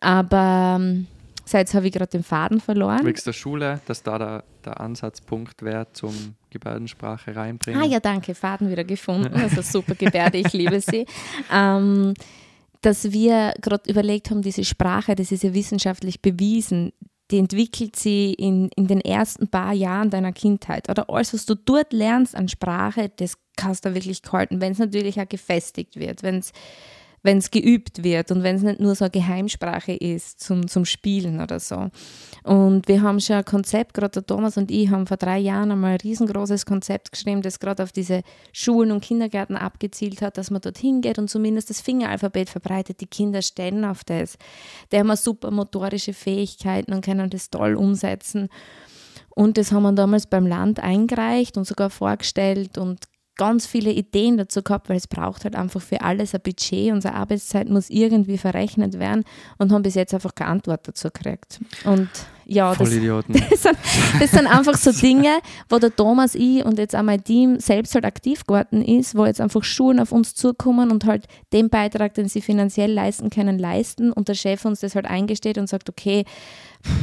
Aber ähm, so, jetzt habe ich gerade den Faden verloren. Wegen der Schule, dass da der, der Ansatzpunkt wäre zum Gebärdensprache reinbringen. Ah ja, danke, Faden wieder gefunden. Also super Gebärde, ich liebe sie. Ähm, dass wir gerade überlegt haben, diese Sprache, das ist ja wissenschaftlich bewiesen, die entwickelt sie in, in den ersten paar Jahren deiner Kindheit. Oder alles, was du dort lernst an Sprache, das kannst du wirklich halten, wenn es natürlich auch gefestigt wird, wenn es wenn es geübt wird und wenn es nicht nur so eine Geheimsprache ist zum, zum Spielen oder so. Und wir haben schon ein Konzept, gerade der Thomas und ich haben vor drei Jahren einmal ein riesengroßes Konzept geschrieben, das gerade auf diese Schulen und Kindergärten abgezielt hat, dass man dorthin geht und zumindest das Fingeralphabet verbreitet. Die Kinder stellen auf das. Die haben super motorische Fähigkeiten und können das toll umsetzen. Und das haben wir damals beim Land eingereicht und sogar vorgestellt und ganz viele Ideen dazu gehabt, weil es braucht halt einfach für alles ein Budget. Unsere Arbeitszeit muss irgendwie verrechnet werden und haben bis jetzt einfach keine Antwort dazu gekriegt. Und ja, das, das, sind, das sind einfach so Dinge, wo der Thomas, ich und jetzt auch mein Team selbst halt aktiv geworden ist, wo jetzt einfach Schulen auf uns zukommen und halt den Beitrag, den sie finanziell leisten können, leisten und der Chef uns das halt eingesteht und sagt, okay,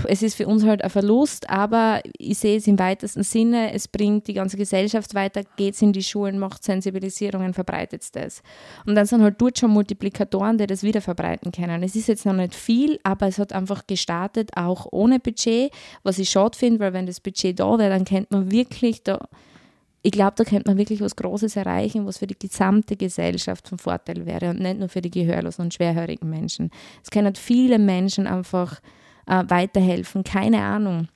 es ist für uns halt ein Verlust, aber ich sehe es im weitesten Sinne, es bringt die ganze Gesellschaft weiter, geht es in die Schulen, macht Sensibilisierungen, verbreitet es das. Und dann sind halt dort schon Multiplikatoren, die das wieder verbreiten können. Es ist jetzt noch nicht viel, aber es hat einfach gestartet, auch ohne Budget, was ich schade finde, weil wenn das Budget da wäre, dann könnte man wirklich da ich glaube, da könnte man wirklich was Großes erreichen, was für die gesamte Gesellschaft von Vorteil wäre und nicht nur für die gehörlosen und schwerhörigen Menschen. Es können viele Menschen einfach äh, weiterhelfen. Keine Ahnung.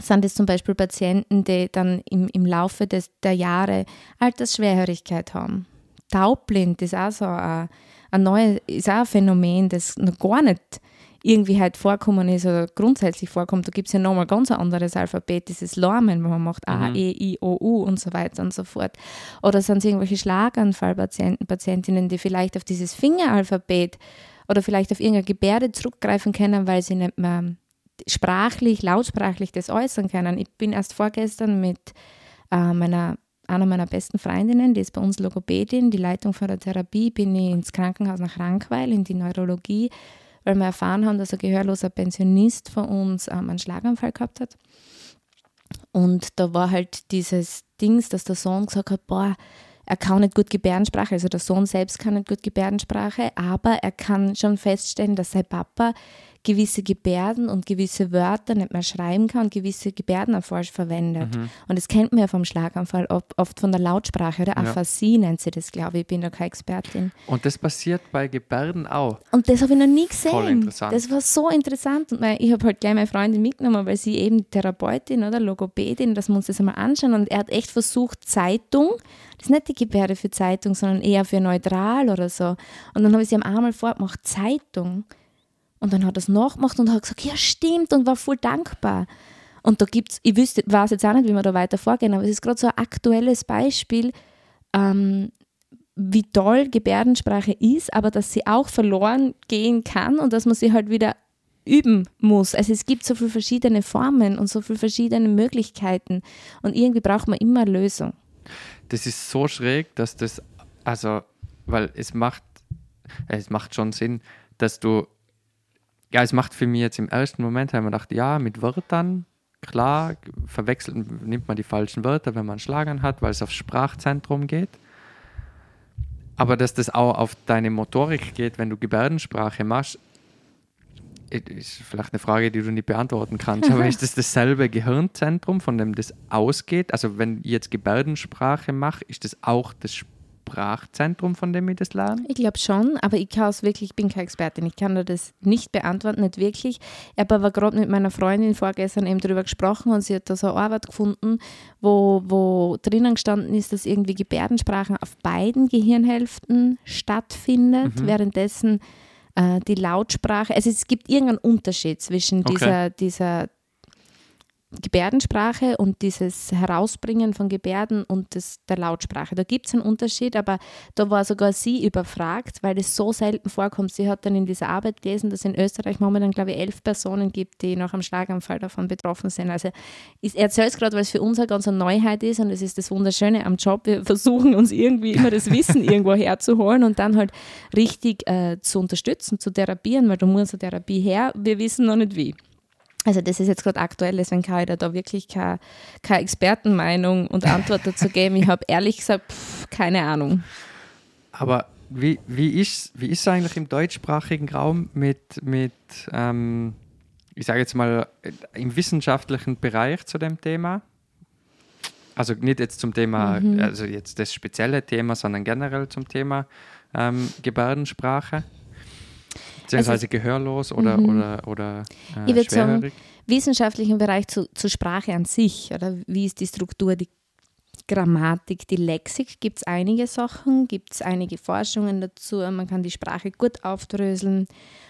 Sind es zum Beispiel Patienten, die dann im, im Laufe des, der Jahre Altersschwerhörigkeit haben? Taubblind ist auch so ein, ein neues, ist auch ein Phänomen, das noch gar nicht irgendwie halt vorkommen ist oder grundsätzlich vorkommt. Da gibt es ja nochmal ganz ein anderes Alphabet, dieses Lormen, wo man macht A, Mhm. E, I, O, U und so weiter und so fort. Oder sind es irgendwelche Schlaganfallpatienten, Patientinnen, die vielleicht auf dieses Fingeralphabet oder vielleicht auf irgendeine Gebärde zurückgreifen können, weil sie nicht mehr sprachlich, lautsprachlich das äußern können. Ich bin erst vorgestern mit äh, meiner einer meiner besten Freundinnen, die ist bei uns Logopädin, die Leitung von der Therapie, bin ich ins Krankenhaus nach Rankweil in die Neurologie, weil wir erfahren haben, dass ein gehörloser Pensionist von uns ähm, einen Schlaganfall gehabt hat. Und da war halt dieses Dings, dass der Sohn gesagt hat, boah, er kann nicht gut Gebärdensprache, also der Sohn selbst kann nicht gut Gebärdensprache, aber er kann schon feststellen, dass sein Papa gewisse Gebärden und gewisse Wörter nicht mehr schreiben kann und gewisse Gebärden auch falsch verwendet. Und das kennt man ja vom Schlaganfall oft, oft von der Lautsprache oder Aphasie nennt sie das, glaube ich. Ich bin da keine Expertin. Und das passiert bei Gebärden auch. Und das habe ich noch nie gesehen. Voll interessant. Das war so interessant. Und ich habe halt gleich meine Freundin mitgenommen, weil sie eben Therapeutin oder Logopädin, dass wir uns das einmal anschauen. Und er hat echt versucht, Zeitung, das ist nicht die Gebärde für Zeitung, sondern eher für neutral oder so. Und dann habe ich sie am einmal vorgemacht, Zeitung. Und dann hat er es nachgemacht und hat gesagt, ja stimmt und war voll dankbar. Und da gibt es, ich wüsste, weiß jetzt auch nicht, wie wir da weiter vorgehen, aber es ist gerade so ein aktuelles Beispiel, ähm, wie toll Gebärdensprache ist, aber dass sie auch verloren gehen kann und dass man sie halt wieder üben muss. Also es gibt so viele verschiedene Formen und so viele verschiedene Möglichkeiten und irgendwie braucht man immer eine Lösung. Das ist so schräg, dass das, also, weil es macht, es macht schon Sinn, dass du, ja, es macht für mich jetzt im ersten Moment, haben wir gedacht, ja, mit Wörtern, klar, verwechselt, nimmt man die falschen Wörter, wenn man Schlagern hat, weil es aufs Sprachzentrum geht. Aber dass das auch auf deine Motorik geht, wenn du Gebärdensprache machst, ist vielleicht eine Frage, die du nicht beantworten kannst, aber ist das dasselbe Gehirnzentrum, von dem das ausgeht? Also wenn ich jetzt Gebärdensprache mache, ist das auch das Sprachzentrum, von dem ich das lerne? Ich glaube schon, aber ich kann wirklich, ich bin keine Expertin, ich kann das nicht beantworten, nicht wirklich. Ich habe aber gerade mit meiner Freundin vorgestern eben darüber gesprochen und sie hat da so eine Arbeit gefunden, wo, wo drinnen gestanden ist, dass irgendwie Gebärdensprachen auf beiden Gehirnhälften stattfindet, mhm. währenddessen äh, die Lautsprache, also es gibt irgendeinen Unterschied zwischen Okay. dieser, dieser Gebärdensprache und dieses Herausbringen von Gebärden und das, der Lautsprache. Da gibt es einen Unterschied, aber da war sogar sie überfragt, weil das so selten vorkommt. Sie hat dann in dieser Arbeit gelesen, dass es in Österreich momentan, glaube ich, elf Personen gibt, die nach einem Schlaganfall davon betroffen sind. Also ich erzähle es gerade, weil es für uns eine ganz eine Neuheit ist und es ist das Wunderschöne am Job. Wir versuchen uns irgendwie immer das Wissen irgendwo herzuholen und dann halt richtig äh, zu unterstützen, zu therapieren, weil da muss eine Therapie her. Wir wissen noch nicht wie. Also das ist jetzt gerade aktuell, deswegen kann ich da, da wirklich keine, keine Expertenmeinung und Antwort dazu geben. Ich habe ehrlich gesagt pff, keine Ahnung. Aber wie, wie ist wie ist es eigentlich im deutschsprachigen Raum mit, mit ähm, ich sage jetzt mal, äh, im wissenschaftlichen Bereich zu dem Thema? Also nicht jetzt zum Thema, Mhm. also jetzt das spezielle Thema, sondern generell zum Thema ähm, Gebärdensprache. Beziehungsweise gehörlos oder, Mhm. oder, oder äh, Ich würd sagen. Wissenschaftlichen Bereich zu, zur Sprache an sich, oder wie ist die Struktur, die Grammatik, die Lexik, gibt es einige Sachen, gibt es einige Forschungen dazu. Man kann die Sprache gut aufdröseln,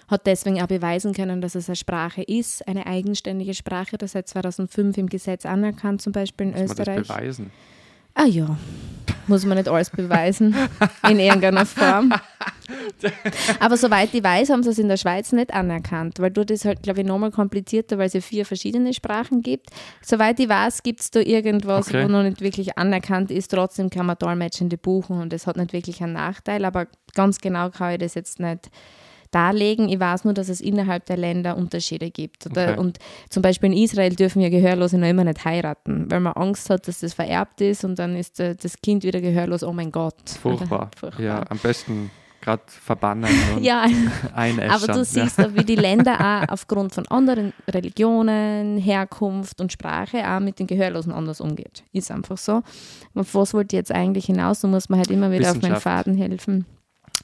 hat deswegen auch beweisen können, dass es eine Sprache ist, eine eigenständige Sprache, das seit 2005 im Gesetz anerkannt, zum Beispiel in Muss man Österreich. das beweisen? Ah ja, muss man nicht alles beweisen in irgendeiner Form. Aber soweit ich weiß, haben sie es in der Schweiz nicht anerkannt, weil dort ist halt, glaube ich, nochmal komplizierter, weil es ja vier verschiedene Sprachen gibt. Soweit ich weiß, gibt es da irgendwas, Okay. wo noch nicht wirklich anerkannt ist. Trotzdem kann man Dolmetschende buchen und es hat nicht wirklich einen Nachteil, aber ganz genau kann ich das jetzt nicht darlegen. Ich weiß nur, dass es innerhalb der Länder Unterschiede gibt. Oder? Okay. Und zum Beispiel in Israel dürfen ja Gehörlose noch immer nicht heiraten, weil man Angst hat, dass das vererbt ist und dann ist äh, das Kind wieder gehörlos. Oh mein Gott. Furchtbar. Furchtbar. Ja, am besten gerade verbannen und Ja, aber du siehst auch, wie die Länder auch aufgrund von anderen Religionen, Herkunft und Sprache auch mit den Gehörlosen anders umgeht. Ist einfach so. Und auf was wollte ich jetzt eigentlich hinaus? Da muss man halt immer wieder auf meinen. Faden helfen.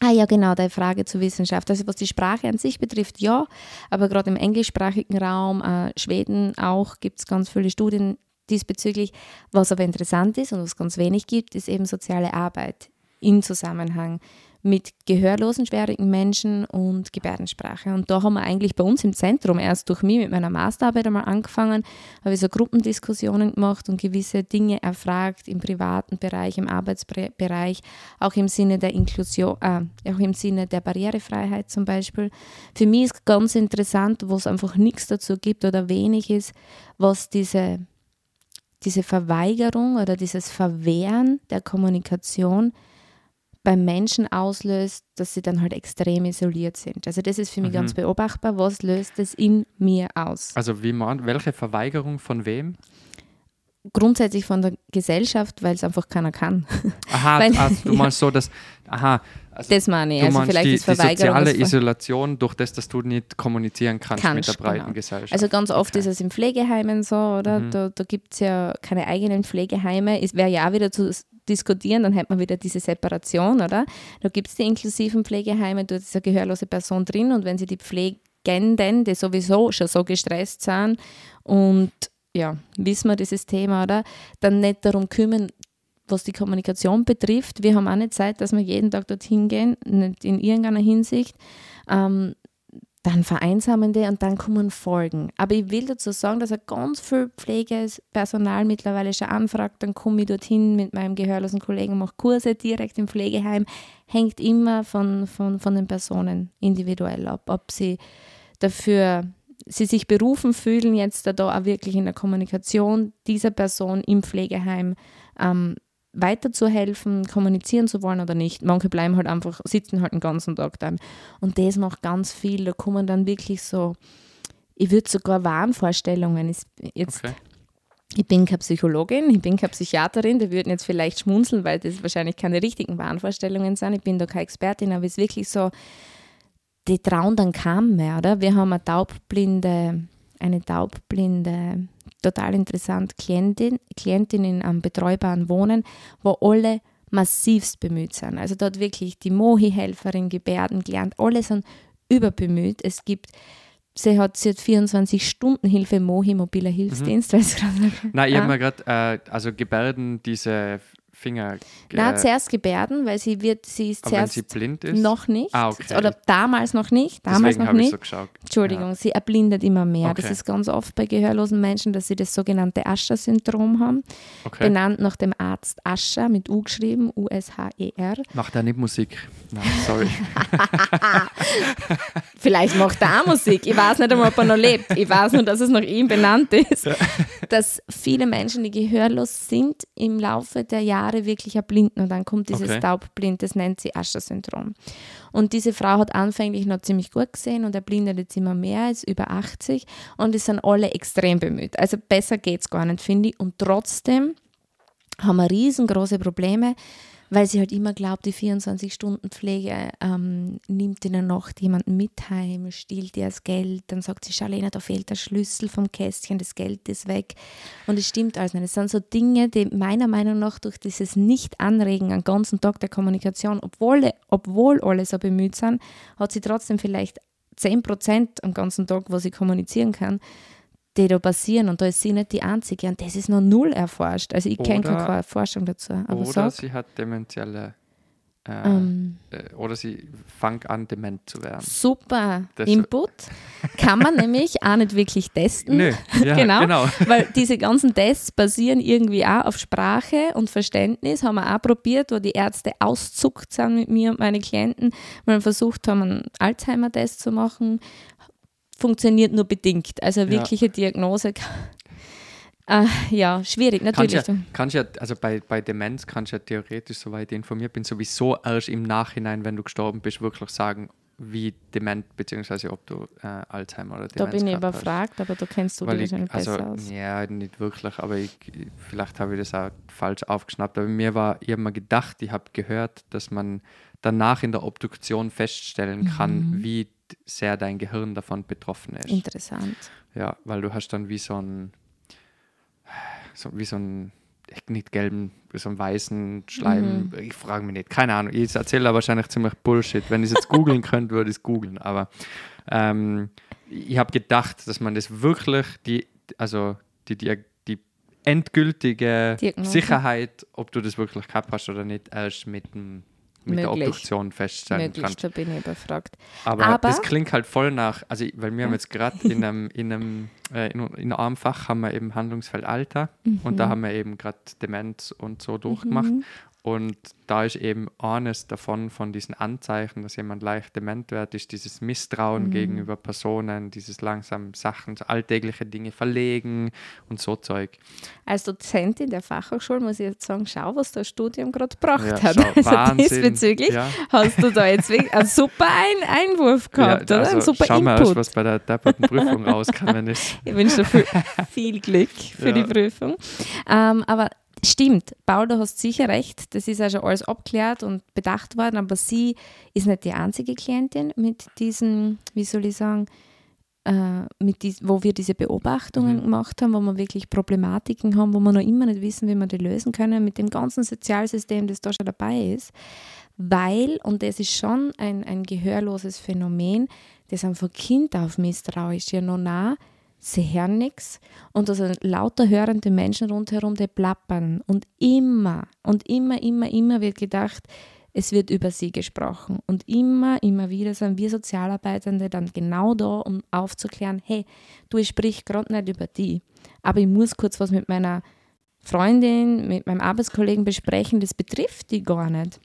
Ah ja, genau, deine Frage zur Wissenschaft. Also was die Sprache an sich betrifft, ja, aber gerade im englischsprachigen Raum, äh, Schweden auch, gibt es ganz viele Studien diesbezüglich. Was aber interessant ist und was ganz wenig gibt, ist eben soziale Arbeit im Zusammenhang mit gehörlosen, schwierigen Menschen und Gebärdensprache. Und da haben wir eigentlich bei uns im Zentrum erst durch mich mit meiner Masterarbeit einmal angefangen, habe ich so Gruppendiskussionen gemacht und gewisse Dinge erfragt im privaten Bereich, im Arbeitsbereich, auch im Sinne der Inklusion, äh, auch im Sinne der Barrierefreiheit zum Beispiel. Für mich ist ganz interessant, wo es einfach nichts dazu gibt oder wenig ist, was diese, diese Verweigerung oder dieses Verwehren der Kommunikation beim Menschen auslöst, dass sie dann halt extrem isoliert sind. Also das ist für mich Mhm. ganz beobachtbar. Was löst es in mir aus? Also wie man, welche Verweigerung von wem? Grundsätzlich von der Gesellschaft, weil es einfach keiner kann. Aha, Weil- also, du ja. meinst so, dass, aha, also Das meine ich. Also meinst vielleicht die, ist die Verweigerung soziale das Ver- Isolation durch das, dass du nicht kommunizieren kannst, mit Kannst, der breiten genau. Gesellschaft. Also ganz oft Okay. ist es in Pflegeheimen so, oder? Mhm. Da, da gibt es ja keine eigenen Pflegeheime. Es wäre ja auch wieder zu diskutieren, dann hätte man wieder diese Separation, oder? Da gibt es die inklusiven Pflegeheime, dort ist eine gehörlose Person drin und wenn sie die Pflegenden, die sowieso schon so gestresst sind und ja, wissen wir dieses Thema, oder? Dann nicht darum kümmern, was die Kommunikation betrifft. Wir haben auch nicht Zeit, dass wir jeden Tag dorthin gehen, nicht in irgendeiner Hinsicht. Ähm, dann vereinsamen die und dann kommen Folgen. Aber ich will dazu sagen, dass er ganz viel Pflegepersonal mittlerweile schon anfragt, dann komme ich dorthin mit meinem gehörlosen Kollegen, mache Kurse direkt im Pflegeheim. Hängt immer von, von, von den Personen individuell ab, ob sie dafür sie sich berufen fühlen, jetzt da auch wirklich in der Kommunikation dieser Person im Pflegeheim ähm, weiterzuhelfen, kommunizieren zu wollen oder nicht. Manche bleiben halt einfach, sitzen halt den ganzen Tag dann. Und das macht ganz viel. Da kommen dann wirklich so, ich würde sogar Wahnvorstellungen. Jetzt, okay. Ich bin keine Psychologin, ich bin keine Psychiaterin, die würden jetzt vielleicht schmunzeln, weil das wahrscheinlich keine richtigen Wahnvorstellungen sind. Ich bin da keine Expertin, aber es ist wirklich so, die trauen dann kaum mehr, oder? Wir haben eine taubblinde, eine taubblinde total interessant, Klientin, Klientin in einem betreubaren Wohnen, wo alle massivst bemüht sind. Also dort wirklich die Mohi-Helferin, Gebärden gelernt, alle sind überbemüht. Es gibt sie hat, sie hat 24 Stunden Hilfe Mohi, mobiler Hilfsdienst. Mhm. Nein, ich habe mir gerade, äh, also Gebärden, diese Finger. Na, zuerst Gebärden, weil sie wird, sie ist zuerst. Wenn sie blind ist? Noch nicht. Ah, okay. Oder damals noch nicht. Damals Deswegen noch nicht. So geschaut. Entschuldigung, ja. sie erblindet immer mehr. Okay. Das ist ganz oft bei gehörlosen Menschen, dass sie das sogenannte Ascher-Syndrom haben. Okay. Benannt nach dem Arzt Ascher mit U geschrieben, U-S-H-E-R. Macht er nicht Musik? Nein, sorry. Vielleicht macht er auch Musik. Ich weiß nicht einmal, ob er noch lebt. Ich weiß nur, dass es nach ihm benannt ist. Dass viele Menschen, die gehörlos sind, im Laufe der Jahre wirklich erblinden und dann kommt dieses okay. Taubblind, das nennt sie Ascher-Syndrom. Und diese Frau hat anfänglich noch ziemlich gut gesehen und erblindet jetzt immer mehr als über 80 und es sind alle extrem bemüht. Also besser geht es gar nicht, finde ich. Und trotzdem haben wir riesengroße Probleme, weil sie halt immer glaubt, die 24-Stunden-Pflege ähm, nimmt in der Nacht jemanden mit heim, stiehlt ihr das Geld, dann sagt sie, Charlene, da fehlt der Schlüssel vom Kästchen, das Geld ist weg. Und es stimmt alles nicht. Es sind so Dinge, die meiner Meinung nach durch dieses Nicht-Anregen am ganzen Tag der Kommunikation, obwohl, obwohl alle so bemüht sind, hat sie trotzdem vielleicht 10 Prozent am ganzen Tag, wo sie kommunizieren kann, die da passieren und da ist sie nicht die Einzige und das ist noch null erforscht. Also ich kenne keine Forschung dazu. Aber oder sag, sie hat dementielle äh, ähm, äh, oder sie fängt an, dement zu werden. Super das Input. Kann man nämlich auch nicht wirklich testen. Nö, ja, genau, genau. Weil diese ganzen Tests basieren irgendwie auch auf Sprache und Verständnis. Haben wir auch probiert, wo die Ärzte auszuckt sind mit mir und meinen Klienten, wir versucht haben, einen Alzheimer-Test zu machen funktioniert nur bedingt. Also wirkliche ja. Diagnose. Äh, ja, schwierig, natürlich. Kannst ja, kannst ja, also bei, bei Demenz kannst du ja theoretisch, soweit ich informiert bin, sowieso erst im Nachhinein, wenn du gestorben bist, wirklich sagen, wie dement, beziehungsweise ob du äh, Alzheimer oder Demenz Da bin ich überfragt, hast. aber du kennst du dich wahrscheinlich also, besser aus. Ja, nicht wirklich, aber ich, vielleicht habe ich das auch falsch aufgeschnappt. Aber mir war, ich habe mir gedacht, ich habe gehört, dass man danach in der Obduktion feststellen kann, mhm. wie sehr dein Gehirn davon betroffen ist. Interessant. Ja, weil du hast dann wie so ein, so, wie so ein, nicht gelben, so einen weißen Schleim. Mhm. Ich frage mich nicht, keine Ahnung. Ich erzähle da wahrscheinlich ziemlich Bullshit. Wenn ich es jetzt googeln könnte, würde ich es googeln. Aber ähm, ich habe gedacht, dass man das wirklich, die, also die, die, die endgültige Diagnose. Sicherheit, ob du das wirklich gehabt hast oder nicht, erst mit dem mit Möglich. der Obduktion feststellen Möglich, kann. da bin ich überfragt. Aber, Aber, das klingt halt voll nach, also weil wir haben jetzt gerade in einem, in einem, äh, in, in einem Fach haben wir eben Handlungsfeld Alter mhm. und da haben wir eben gerade Demenz und so durchgemacht. Mhm. Und da ist eben eines davon, von diesen Anzeichen, dass jemand leicht dement wird, ist dieses Misstrauen mhm. gegenüber Personen, dieses langsam Sachen, alltägliche Dinge verlegen und so Zeug. Als Dozentin der Fachhochschule muss ich jetzt sagen, schau, was das Studium gerade gebracht ja, hat. Schau, also Wahnsinn. diesbezüglich ja. hast du da jetzt wirklich einen super ein Einwurf gehabt, ja, also oder? Ein super schau Input. mal, was bei der depperten Prüfung rausgekommen ist. ich wünsche dir viel, viel Glück für die Prüfung. Ähm, aber Stimmt, Paul, du hast sicher recht. Das ist ja schon alles abklärt und bedacht worden, aber sie ist nicht die einzige Klientin mit diesen, wie soll ich sagen, äh, mit dies, wo wir diese Beobachtungen mhm. gemacht haben, wo wir wirklich Problematiken haben, wo wir noch immer nicht wissen, wie wir die lösen können, mit dem ganzen Sozialsystem, das da schon dabei ist. Weil, und das ist schon ein, ein gehörloses Phänomen, das einfach Kind auf misstrauisch ja noch nah sie hören nichts und da sind lauter hörende Menschen rundherum, die plappern und immer und immer, immer, immer wird gedacht, es wird über sie gesprochen. Und immer, immer wieder sind wir Sozialarbeitende dann genau da, um aufzuklären, hey, du, ich sprich gerade nicht über die, aber ich muss kurz was mit meiner Freundin, mit meinem Arbeitskollegen besprechen, das betrifft die gar nicht.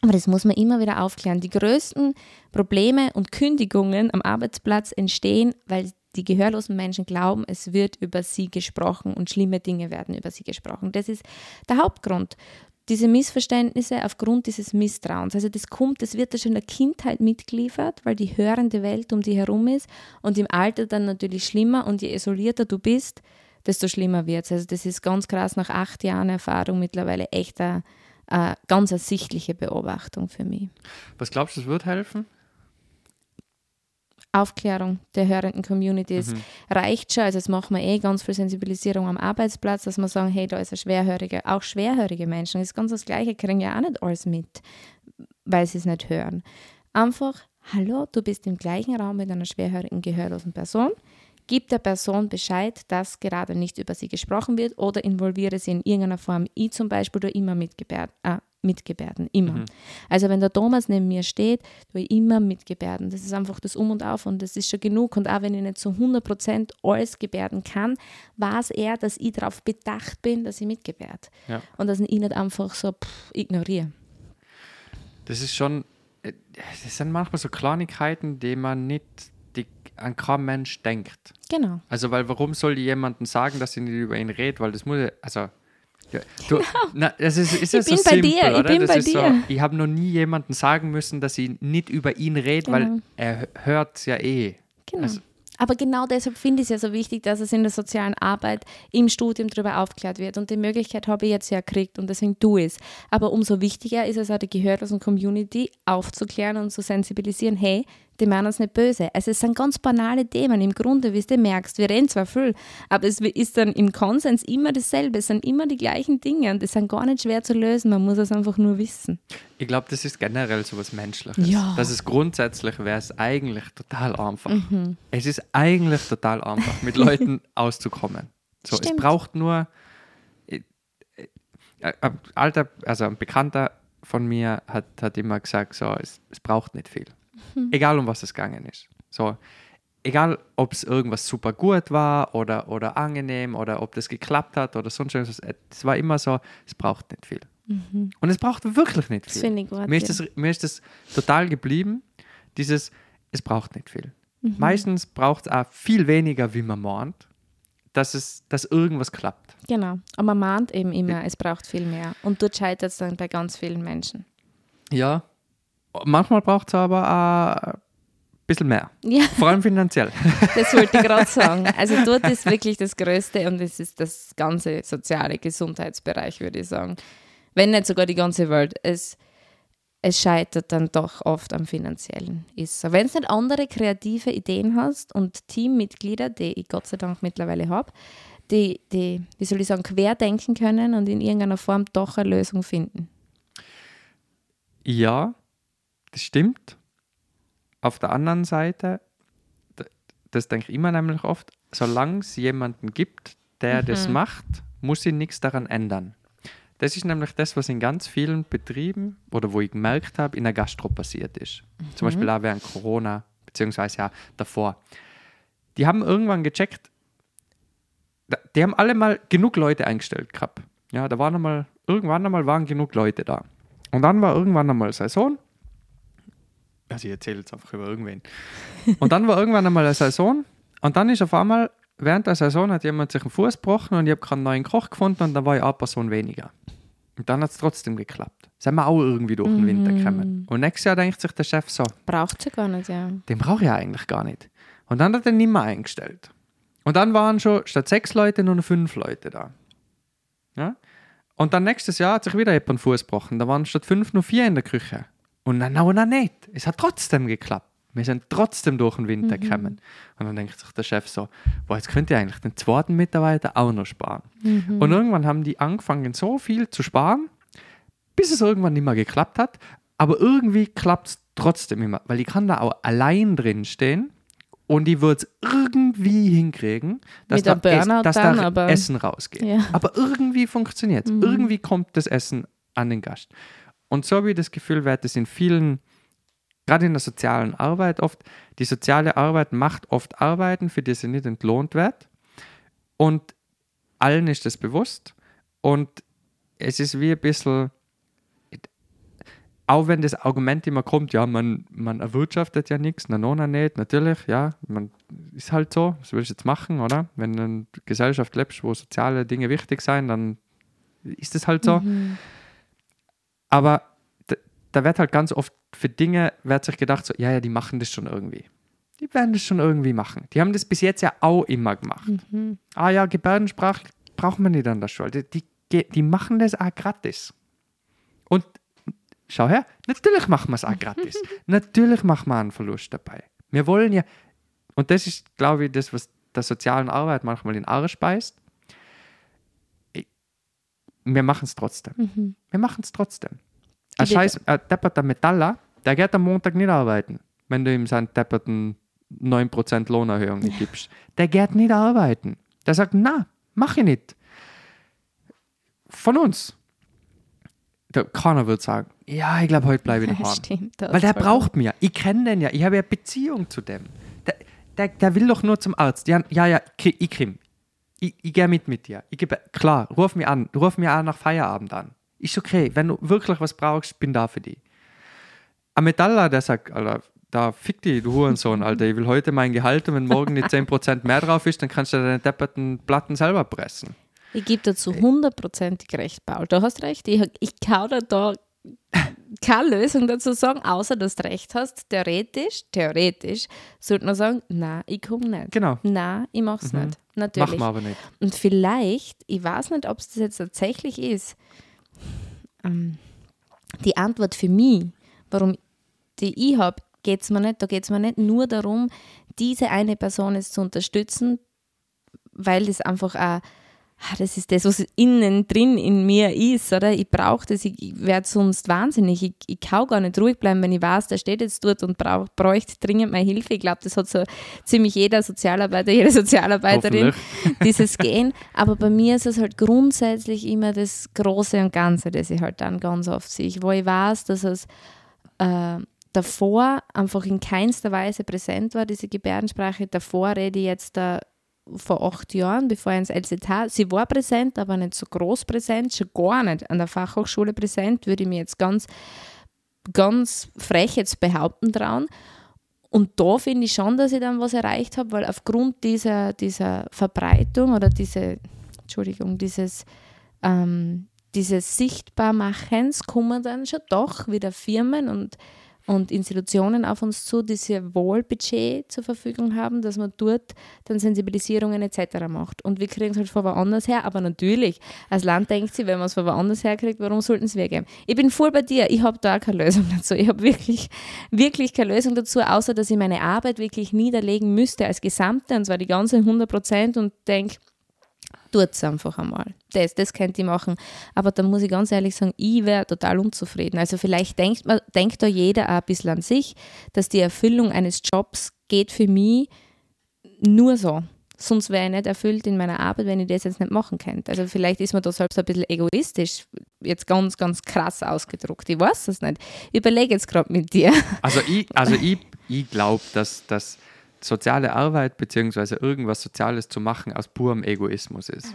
Aber das muss man immer wieder aufklären. Die größten Probleme und Kündigungen am Arbeitsplatz entstehen, weil die gehörlosen Menschen glauben, es wird über sie gesprochen und schlimme Dinge werden über sie gesprochen. Das ist der Hauptgrund. Diese Missverständnisse aufgrund dieses Misstrauens. Also das kommt, das wird da schon in der Kindheit mitgeliefert, weil die hörende Welt um die herum ist und im Alter dann natürlich schlimmer und je isolierter du bist, desto schlimmer wird es. Also das ist ganz krass nach acht Jahren Erfahrung mittlerweile echt eine, eine ganz ersichtliche Beobachtung für mich. Was glaubst du, das wird helfen? Aufklärung der hörenden Communities Mhm. reicht schon. Also, das machen wir eh ganz viel Sensibilisierung am Arbeitsplatz, dass wir sagen, hey, da ist ein Schwerhöriger. Auch schwerhörige Menschen, das ist ganz das Gleiche, kriegen ja auch nicht alles mit, weil sie es nicht hören. Einfach, hallo, du bist im gleichen Raum mit einer schwerhörigen, gehörlosen Person. Gib der Person Bescheid, dass gerade nicht über sie gesprochen wird oder involviere sie in irgendeiner Form. Ich zum Beispiel tue immer mitgebärden, äh, mitgebärden, immer. Mhm. Also wenn der Thomas neben mir steht, tue ich immer mitgebärden. Das ist einfach das Um und Auf und das ist schon genug. Und auch wenn ich nicht zu 100% alles gebärden kann, weiß er, dass ich darauf bedacht bin, dass ich mitgebärd. Ja. Und dass ich ihn nicht einfach so pff, ignoriere. Das ist schon, äh, das sind manchmal so Kleinigkeiten, die man nicht, die an kein Mensch denkt. Genau. Also, weil warum soll jemandem sagen, dass sie nicht über ihn redet? Weil das muss, also, du, na, das ist, ist Genau. Ich so bin bei simpel, dir, ich oder? bin das bei ist So, ich habe noch nie jemandem sagen müssen, dass ich nicht über ihn rede, Genau. weil er hört es ja eh. Genau. Also- Aber genau deshalb finde ich es ja so wichtig, dass es in der sozialen Arbeit im Studium darüber aufgeklärt wird. Und die Möglichkeit habe ich jetzt ja gekriegt und deswegen tue ich es. Aber umso wichtiger ist es auch, die gehörlosen Community aufzuklären und zu sensibilisieren, hey, die meinen es nicht böse. Also es sind ganz banale Themen. Im Grunde, wie du merkst, wir reden zwar viel, aber es ist dann im Konsens immer dasselbe. Es sind immer die gleichen Dinge und die sind gar nicht schwer zu lösen. Man muss es einfach nur wissen. Ich glaube, das ist generell so was Menschliches. Ja. Das ist grundsätzlich, wäre es eigentlich total einfach. Mhm. Es ist eigentlich total einfach, mit Leuten auszukommen. So, es braucht nur. Äh, äh, ein alter, also ein Bekannter von mir hat, hat immer gesagt, so, es, es braucht nicht viel. Mhm. Egal um was es gegangen ist. So, egal ob es irgendwas super gut war oder, oder angenehm oder ob das geklappt hat oder sonst irgendwas. äh, Es war immer so, es braucht nicht viel. Und es braucht wirklich nicht Mhm. Das viel. finde ich gut. Mir ist, das, mir ist das total geblieben, dieses, es braucht nicht viel. Mhm. Meistens braucht es auch viel weniger, wie man meint, dass, es, dass irgendwas klappt. Genau. Aber man mahnt eben immer, es braucht viel mehr. Und dort scheitert es dann bei ganz vielen Menschen. Ja. Manchmal braucht es aber ein bisschen mehr. Ja, Vor allem finanziell. das wollte ich gerade sagen. Also dort ist wirklich das Größte und es ist das ganze soziale Gesundheitsbereich, würde ich sagen. Wenn nicht sogar die ganze Welt. Es, es scheitert dann doch oft am Finanziellen. Ist so. Wenn du nicht andere kreative Ideen hast und Teammitglieder, die ich Gott sei Dank mittlerweile habe, die, die, wie soll ich sagen, querdenken können und in irgendeiner Form doch eine Lösung finden. Ja, das stimmt. Auf der anderen Seite, das denke ich immer nämlich oft, solange es jemanden gibt, der das macht, muss sich nichts daran ändern. Das ist nämlich das, was in ganz vielen Betrieben oder wo ich gemerkt habe, in der Gastro passiert ist. Zum Beispiel auch während Corona, beziehungsweise ja davor. Die haben irgendwann gecheckt, die haben alle mal genug Leute eingestellt gehabt. Ja, da waren einmal, irgendwann einmal waren genug Leute da. Und dann war irgendwann einmal Saison. Also ich erzähle jetzt einfach über irgendwen. Und dann war irgendwann einmal eine Saison. Und dann ist auf einmal, während der Saison hat jemand sich einen Fuß gebrochen und ich habe keinen neuen Koch gefunden und dann war ich eine Person weniger. Und dann hat es trotzdem geklappt. Sind wir auch irgendwie durch den Winter gekommen. Und nächstes Jahr denkt sich der Chef so, Braucht sie gar nicht, ja. den brauche ich ja eigentlich gar nicht. Und dann hat er nicht mehr eingestellt. Und dann waren schon statt sechs Leute nur noch fünf Leute da. Ja? Und dann nächstes Jahr hat sich wieder jemand einen Fuß gebrochen. Da waren statt fünf nur vier in der Küche. Und dann auch noch nicht. Es hat trotzdem geklappt. Wir sind trotzdem durch den Winter gekommen. Und dann denkt sich der Chef so, boah, jetzt könnt ihr eigentlich den zweiten Mitarbeiter auch noch sparen. Und irgendwann haben die angefangen, so viel zu sparen, bis es irgendwann nicht mehr geklappt hat. Aber irgendwie klappt es trotzdem immer, weil ich kann da auch allein drin stehen und ich würde es irgendwie hinkriegen, dass da, Ess- dass dann, da aber- Essen rausgeht. Ja. Aber irgendwie funktioniert es. Irgendwie kommt das Essen an den Gast. Und so habe ich das Gefühl, wird es in vielen, gerade in der sozialen Arbeit oft, die soziale Arbeit macht oft Arbeiten, für die sie nicht entlohnt wird. Und allen ist das bewusst. Und es ist wie ein bisschen, auch wenn das Argument immer kommt, ja, man, man erwirtschaftet ja nichts, na, na, nicht, natürlich, ja, man ist halt so, was willst du jetzt machen, oder? Wenn du in einer Gesellschaft lebst, wo soziale Dinge wichtig sind, dann ist es halt so. Mhm. Aber da, da wird halt ganz oft für Dinge, wird sich gedacht, so, ja, ja, die machen das schon irgendwie. Die werden das schon irgendwie machen. Die haben das bis jetzt ja auch immer gemacht. Mhm. Ah ja, Gebärdensprache braucht man nicht an der Schule. Die, die, die machen das auch gratis. Und schau her, natürlich machen wir es auch gratis. natürlich machen wir einen Verlust dabei. Wir wollen ja, und das ist, glaube ich, das, was der sozialen Arbeit manchmal in Arsch beißt. Wir machen es trotzdem. Mhm. Wir machen es trotzdem. Ein scheiß ein depperter Metaller, der geht am Montag nicht arbeiten, wenn du ihm seinen depperten 9% Lohnerhöhung nicht gibst. Der geht nicht arbeiten. Der sagt, na, mach ich nicht. Von uns. Der, keiner wird sagen, ja, ich glaube, heute bleibe ich daheim. Stimmt. Weil der braucht mich. Ich kenne den ja. Ich habe ja Beziehung zu dem. Der, der, der will doch nur zum Arzt. Ja, ja, ja Ki- ich krieg. Ich, ich gehe mit mit dir. Ich gebe, klar, ruf mich an. Ruf mich auch nach Feierabend an. Ist okay. Wenn du wirklich was brauchst, bin da für dich. Ein Metaller, der sagt, Alter, da fick dich, du Hurensohn, Alter. Ich will heute mein Gehalt und wenn morgen nicht 10% mehr drauf ist, dann kannst du deine depperten Platten selber pressen. Ich gebe dazu hundertprozentig recht, Paul. Du hast recht. Ich, ich dir da keine Lösung dazu sagen, außer dass du recht hast. Theoretisch, theoretisch, sollte man sagen, nein, ich komme nicht. Genau. Nein, ich mache es nicht. Natürlich. Machen wir aber nicht. Und vielleicht, ich weiß nicht, ob es das jetzt tatsächlich ist, ähm, die Antwort für mich, warum die ich habe, geht es mir nicht, da geht es mir nicht nur darum, diese eine Person jetzt zu unterstützen, weil das einfach auch, ah, das ist das, was innen drin in mir ist, oder? Ich brauche das, ich, ich werde sonst wahnsinnig. Ich, ich kann gar nicht ruhig bleiben, wenn ich weiß, der steht jetzt dort und brauch, bräuchte dringend meine Hilfe. Ich glaube, das hat so ziemlich jeder Sozialarbeiter, jede Sozialarbeiterin, dieses Gehen. Aber bei mir ist es halt grundsätzlich immer das Große und Ganze, das ich halt dann ganz oft sehe, wo ich weiß, dass es äh, davor einfach in keinster Weise präsent war, diese Gebärdensprache. Davor rede ich jetzt da vor acht Jahren, bevor ich ins LZH, sie war präsent, aber nicht so groß präsent, schon gar nicht an der Fachhochschule präsent, würde ich mir jetzt ganz, ganz frech jetzt behaupten trauen. Und da finde ich schon, dass ich dann was erreicht habe, weil aufgrund dieser, dieser Verbreitung oder diese, Entschuldigung, dieses, ähm, dieses Sichtbarmachens kommen dann schon doch wieder Firmen und, und Institutionen auf uns zu, die sehr wohl Budget zur Verfügung haben, dass man dort dann Sensibilisierungen etc. macht. Und wir kriegen es halt von woanders her, aber natürlich, als Land denkt sie, wenn man es von woanders her kriegt, warum sollten sie weggeben? Ich bin voll bei dir, ich habe da keine Lösung dazu. Ich habe wirklich, wirklich keine Lösung dazu, außer dass ich meine Arbeit wirklich niederlegen müsste als Gesamte, und zwar die ganze 100 Prozent und denke, tut es einfach einmal. Das, das könnte ich machen. Aber da muss ich ganz ehrlich sagen, ich wäre total unzufrieden. Also vielleicht denkt, man, denkt da jeder auch ein bisschen an sich, dass die Erfüllung eines Jobs geht für mich nur so. Sonst wäre ich nicht erfüllt in meiner Arbeit, wenn ich das jetzt nicht machen könnte. Also vielleicht ist man da selbst ein bisschen egoistisch, jetzt ganz, ganz krass ausgedruckt. Ich weiß es nicht. Ich überlege jetzt gerade mit dir. Also ich, also ich, ich glaube, dass, dass soziale Arbeit bzw. irgendwas Soziales zu machen aus purem Egoismus ist.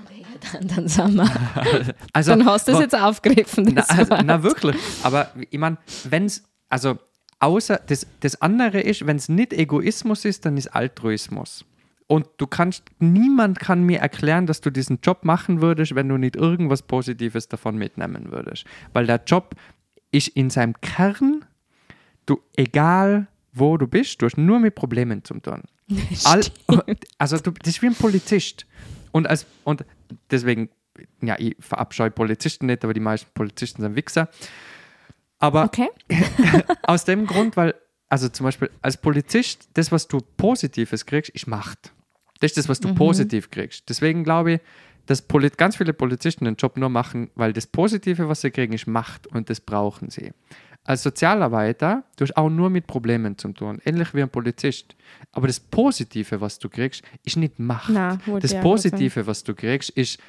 Dann, dann, sind wir, Also, dann hast du es jetzt aufgegriffen. na, also, na wirklich, aber ich meine, wenn es, also außer, das, das andere ist, wenn es nicht Egoismus ist, dann ist Altruismus. Und du kannst, niemand kann mir erklären, dass du diesen Job machen würdest, wenn du nicht irgendwas Positives davon mitnehmen würdest. Weil der Job ist in seinem Kern, du, egal wo du bist, du hast nur mit Problemen zu tun. All, also du, das ist wie ein Polizist. Und, als, und deswegen, ja, ich verabscheue Polizisten nicht, aber die meisten Polizisten sind Wichser. Aber Okay. aus dem Grund, weil, also zum Beispiel als Polizist, das, was du Positives kriegst, ist Macht. Das ist das, was du positiv kriegst. Deswegen glaube ich, dass Poli ganz viele Polizisten den Job nur machen, weil das Positive, was sie kriegen, ist Macht und das brauchen sie. Als Sozialarbeiter, du hast auch nur mit Problemen zu tun, ähnlich wie ein Polizist. Aber das Positive, was du kriegst, ist nicht Macht. Wollte das Positive, was du kriegst, ist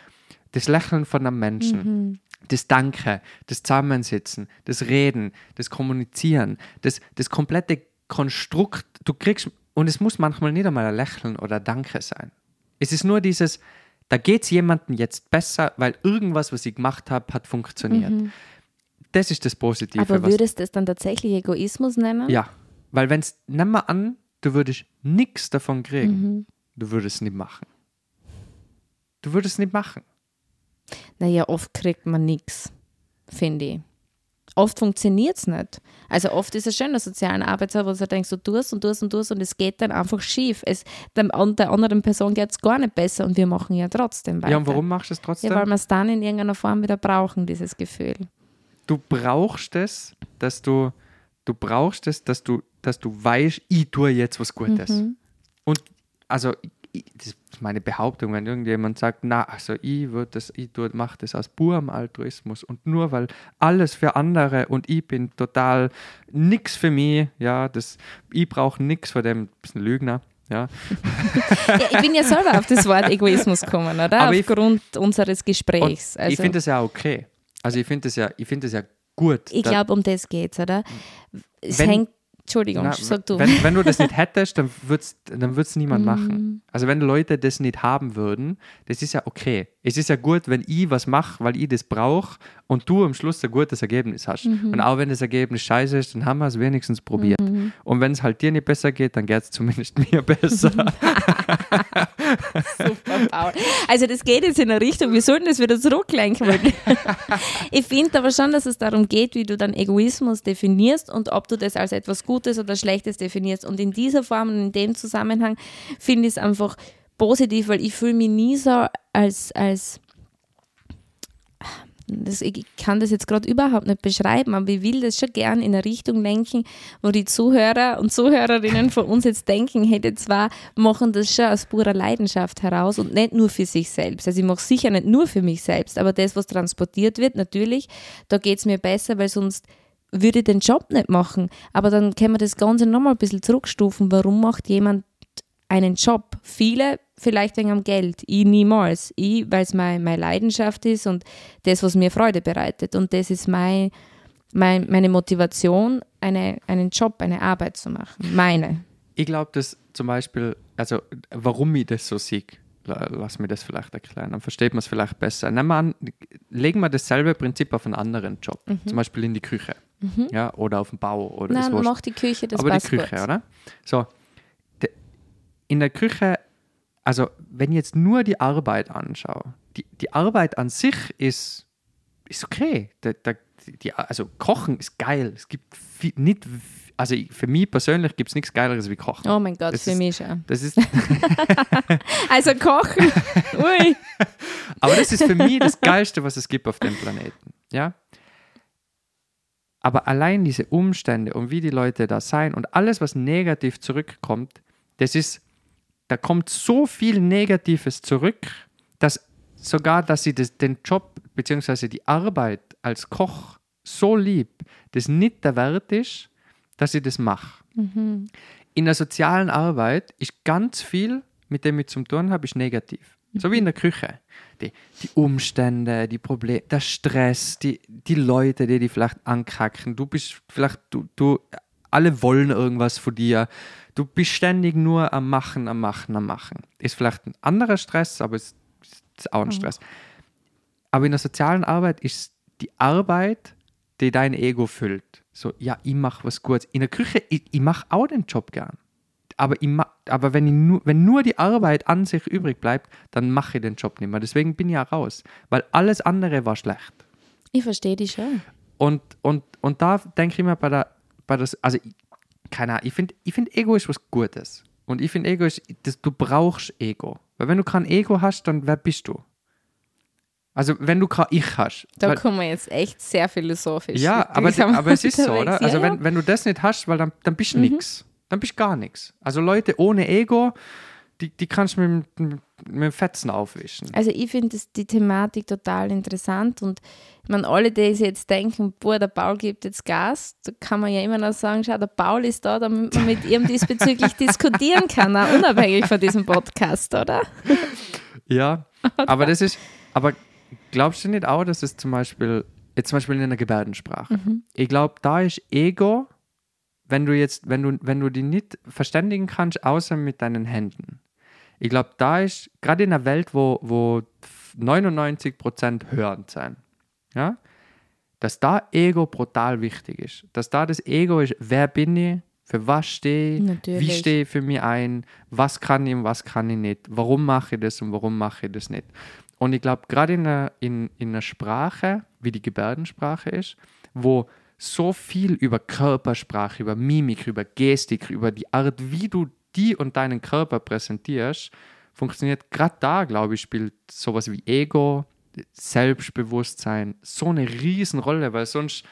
das Lächeln von einem Menschen. das Danke, das Zusammensitzen, das Reden, das Kommunizieren, das, das komplette Konstrukt, du kriegst, und es muss manchmal nicht einmal ein Lächeln oder Danke sein. Es ist nur dieses, da geht es jemandem jetzt besser, weil irgendwas, was ich gemacht habe, hat funktioniert. Das ist das Positive. Aber würdest du das dann tatsächlich Egoismus nennen? ja, weil wenn es, nimm mal an, du würdest nichts davon kriegen, du würdest es nicht machen. Du würdest es nicht machen. Naja, oft kriegt man nichts, finde ich. Oft funktioniert es nicht. Also oft ist es schön, der sozialen Arbeit, wo du denkst, du tust und tust und tust und es geht dann einfach schief. Es, dem, der anderen Person geht es gar nicht besser und wir machen ja trotzdem weiter. Ja, und warum machst du es trotzdem? Ja, weil wir es dann in irgendeiner Form wieder brauchen, dieses Gefühl. Du brauchst es, dass du, du brauchst es, dass du, dass du weißt, ich tue jetzt was Gutes. Mhm. Und also, ich, das ist meine Behauptung, wenn irgendjemand sagt, na, also ich würde das, ich tue, mache das aus purem Altruismus und nur weil alles für andere und ich bin total nix für mich, ja, das, ich brauche nix von dem, das ist ein Lügner, ja. Ja, ich bin ja selber auf das Wort Egoismus gekommen, oder? Aber ich- Aufgrund unseres Und Gesprächs. Also, ich finde das ja okay. Also ich finde das ja, ich finde das ja gut. ich glaube, um das geht es, oder? Es Wenn- hängt, Entschuldigung, Na, sag du. Wenn, wenn du das nicht hättest, dann würde es dann wird's Mhm. niemand machen. Also wenn Leute das nicht haben würden, das ist ja okay. Es ist ja gut, wenn ich was mache, weil ich das brauche und du am Schluss ein gutes Ergebnis hast. Mhm. Und auch wenn das Ergebnis scheiße ist, dann haben wir es wenigstens probiert. Mhm. Und wenn es halt dir nicht besser geht, dann geht es zumindest mir besser. Super, Paul. Also das geht jetzt in eine Richtung, wir sollten das wieder zurücklenken. Ich finde aber schon, dass es darum geht, wie du dann Egoismus definierst und ob du das als etwas Gutes oder Schlechtes definierst. Und in dieser Form und in dem Zusammenhang finde ich es einfach positiv, weil ich fühle mich nie so als, als das, ich kann das jetzt gerade überhaupt nicht beschreiben, aber ich will das schon gern in eine Richtung lenken, wo die Zuhörer und Zuhörerinnen von uns jetzt denken, die zwei machen das schon aus purer Leidenschaft heraus und nicht nur für sich selbst. Also ich mache sicher nicht nur für mich selbst, aber das, was transportiert wird, natürlich, da geht es mir besser, weil sonst würde den Job nicht machen. Aber dann können wir das Ganze nochmal ein bisschen zurückstufen. Warum macht jemand einen Job? Viele vielleicht wegen am Geld. Ich niemals. Ich, weil es mein, meine Leidenschaft ist und das, was mir Freude bereitet. Und das ist mein, mein, meine Motivation, eine, einen Job, eine Arbeit zu machen. Meine. ich glaube, dass zum Beispiel, also warum ich das so sehe, lass mir das vielleicht erklären, dann versteht man es vielleicht besser. Nehmen wir an, legen wir dasselbe Prinzip auf einen anderen Job, zum Beispiel in die Küche ja, oder auf dem Bau oder ist Nein, wurscht. mach die Küche, das aber die Küche, gut. oder? So, de, in der Küche, also wenn ich jetzt nur die Arbeit anschaue, die, die Arbeit an sich ist, ist okay. Da, da, die, also Kochen ist geil. Es gibt viel, nicht, also für mich persönlich gibt es nichts Geileres wie Kochen. Oh mein Gott, Das für ist- mich schon. Das ist, Also kochen. Ui. aber das ist für mich das Geilste, was es gibt auf dem Planeten. Ja? Aber allein diese Umstände und wie die Leute da sein und alles, was negativ zurückkommt, das ist, da kommt so viel Negatives zurück, dass sogar, dass sie das, den Job bzw. die Arbeit als Koch so lieb, das nicht der Wert ist, dass ich das mache. In der sozialen Arbeit ist ganz viel, mit dem ich zum tun habe, ist negativ. So wie in der Küche. Die, die Umstände, die Probleme, der Stress, die, die Leute, die dich vielleicht ankacken. Du bist vielleicht, du, du, alle wollen irgendwas von dir. Du bist ständig nur am Machen, am Machen, am Machen. Ist vielleicht ein anderer Stress, aber es ist auch ein Stress. Aber in der sozialen Arbeit ist die Arbeit, die dein Ego füllt. So, ja, ich mache was Gutes. In der Küche, ich, ich mache auch den Job gern. Aber, ich ma, aber wenn, ich nur, wenn nur die Arbeit an sich übrig bleibt, dann mache ich den Job nicht mehr. Deswegen bin ich ja raus. Weil alles andere war schlecht. Ich verstehe dich schon. Und, und, und da denke ich mir bei der, bei das, also ich, keine Ahnung, ich finde ich find Ego ist was Gutes. Und ich finde Ego ist, das, du brauchst Ego. Weil wenn du kein Ego hast, dann wer bist du? Also wenn du kein Ich hast. Da weil, kommen wir jetzt echt sehr philosophisch. ja, aber, aber es ist so, oder? unterwegs. Also ja, wenn, ja. Mhm. wenn du das nicht hast, weil dann, dann bist du nix. Dann bist du gar nichts. Also Leute ohne Ego, die, die kannst du mit, dem- mit dem Fetzen aufwischen. Also ich finde die Thematik total interessant und meine, alle, die sich jetzt denken, boah, der Paul gibt jetzt Gas, da kann man ja immer noch sagen, schau, der Paul ist da, damit man mit ihm diesbezüglich diskutieren kann, auch unabhängig von diesem Podcast, oder? Ja, aber das ist, aber glaubst du nicht auch, dass es zum Beispiel, jetzt zum Beispiel in der Gebärdensprache, ich glaube, da ist Ego, wenn du jetzt, wenn du, wenn du die nicht verständigen kannst, außer mit deinen Händen. Ich glaube, da ist, gerade in einer Welt, wo, wo 99% hörend sein, ja, dass da Ego brutal wichtig ist. Dass da das Ego ist, wer bin ich, für was stehe ich, wie stehe ich für mich ein, was kann ich und was kann ich nicht, warum mache ich das und warum mache ich das nicht. Und ich glaube, gerade in einer, in, in einer Sprache, wie die Gebärdensprache ist, wo so viel über Körpersprache, über Mimik, über Gestik, über die Art, wie du die und deinen Körper präsentierst, funktioniert gerade da, glaube ich, spielt sowas wie Ego, Selbstbewusstsein so eine Riesenrolle, weil sonst,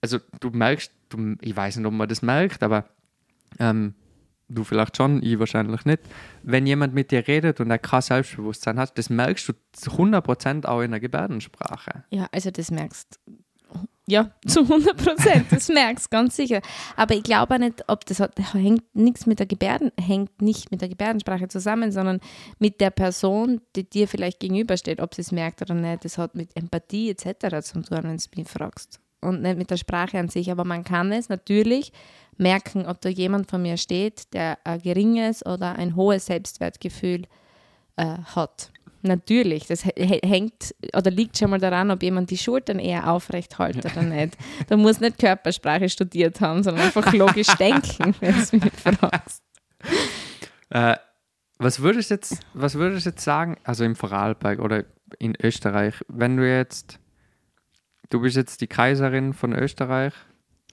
also du merkst, du, ich weiß nicht, ob man das merkt, aber ähm, du vielleicht schon, ich wahrscheinlich nicht, wenn jemand mit dir redet und er kein Selbstbewusstsein hat, das merkst du zu 100% auch in der Gebärdensprache. Ja, also das merkst ja, zu 100 Prozent, das merkst ganz sicher. Aber ich glaube auch nicht, ob das hat, hängt nichts mit der Gebärden, hängt nicht mit der Gebärdensprache zusammen, sondern mit der Person, die dir vielleicht gegenübersteht, ob sie es merkt oder nicht. Das hat mit Empathie etc. zu tun, wenn du mich fragst. Und nicht mit der Sprache an sich. Aber man kann es natürlich merken, ob da jemand vor mir steht, der ein geringes oder ein hohes Selbstwertgefühl äh, hat. Natürlich, das hä- hängt oder liegt schon mal daran, ob jemand die Schultern eher aufrecht hält oder nicht. Da muss nicht Körpersprache studiert haben, sondern einfach logisch denken, wenn du es mich fragst. Äh, was würdest du jetzt, was würdest du jetzt sagen, also im Vorarlberg oder in Österreich, wenn du jetzt, du bist jetzt die Kaiserin von Österreich,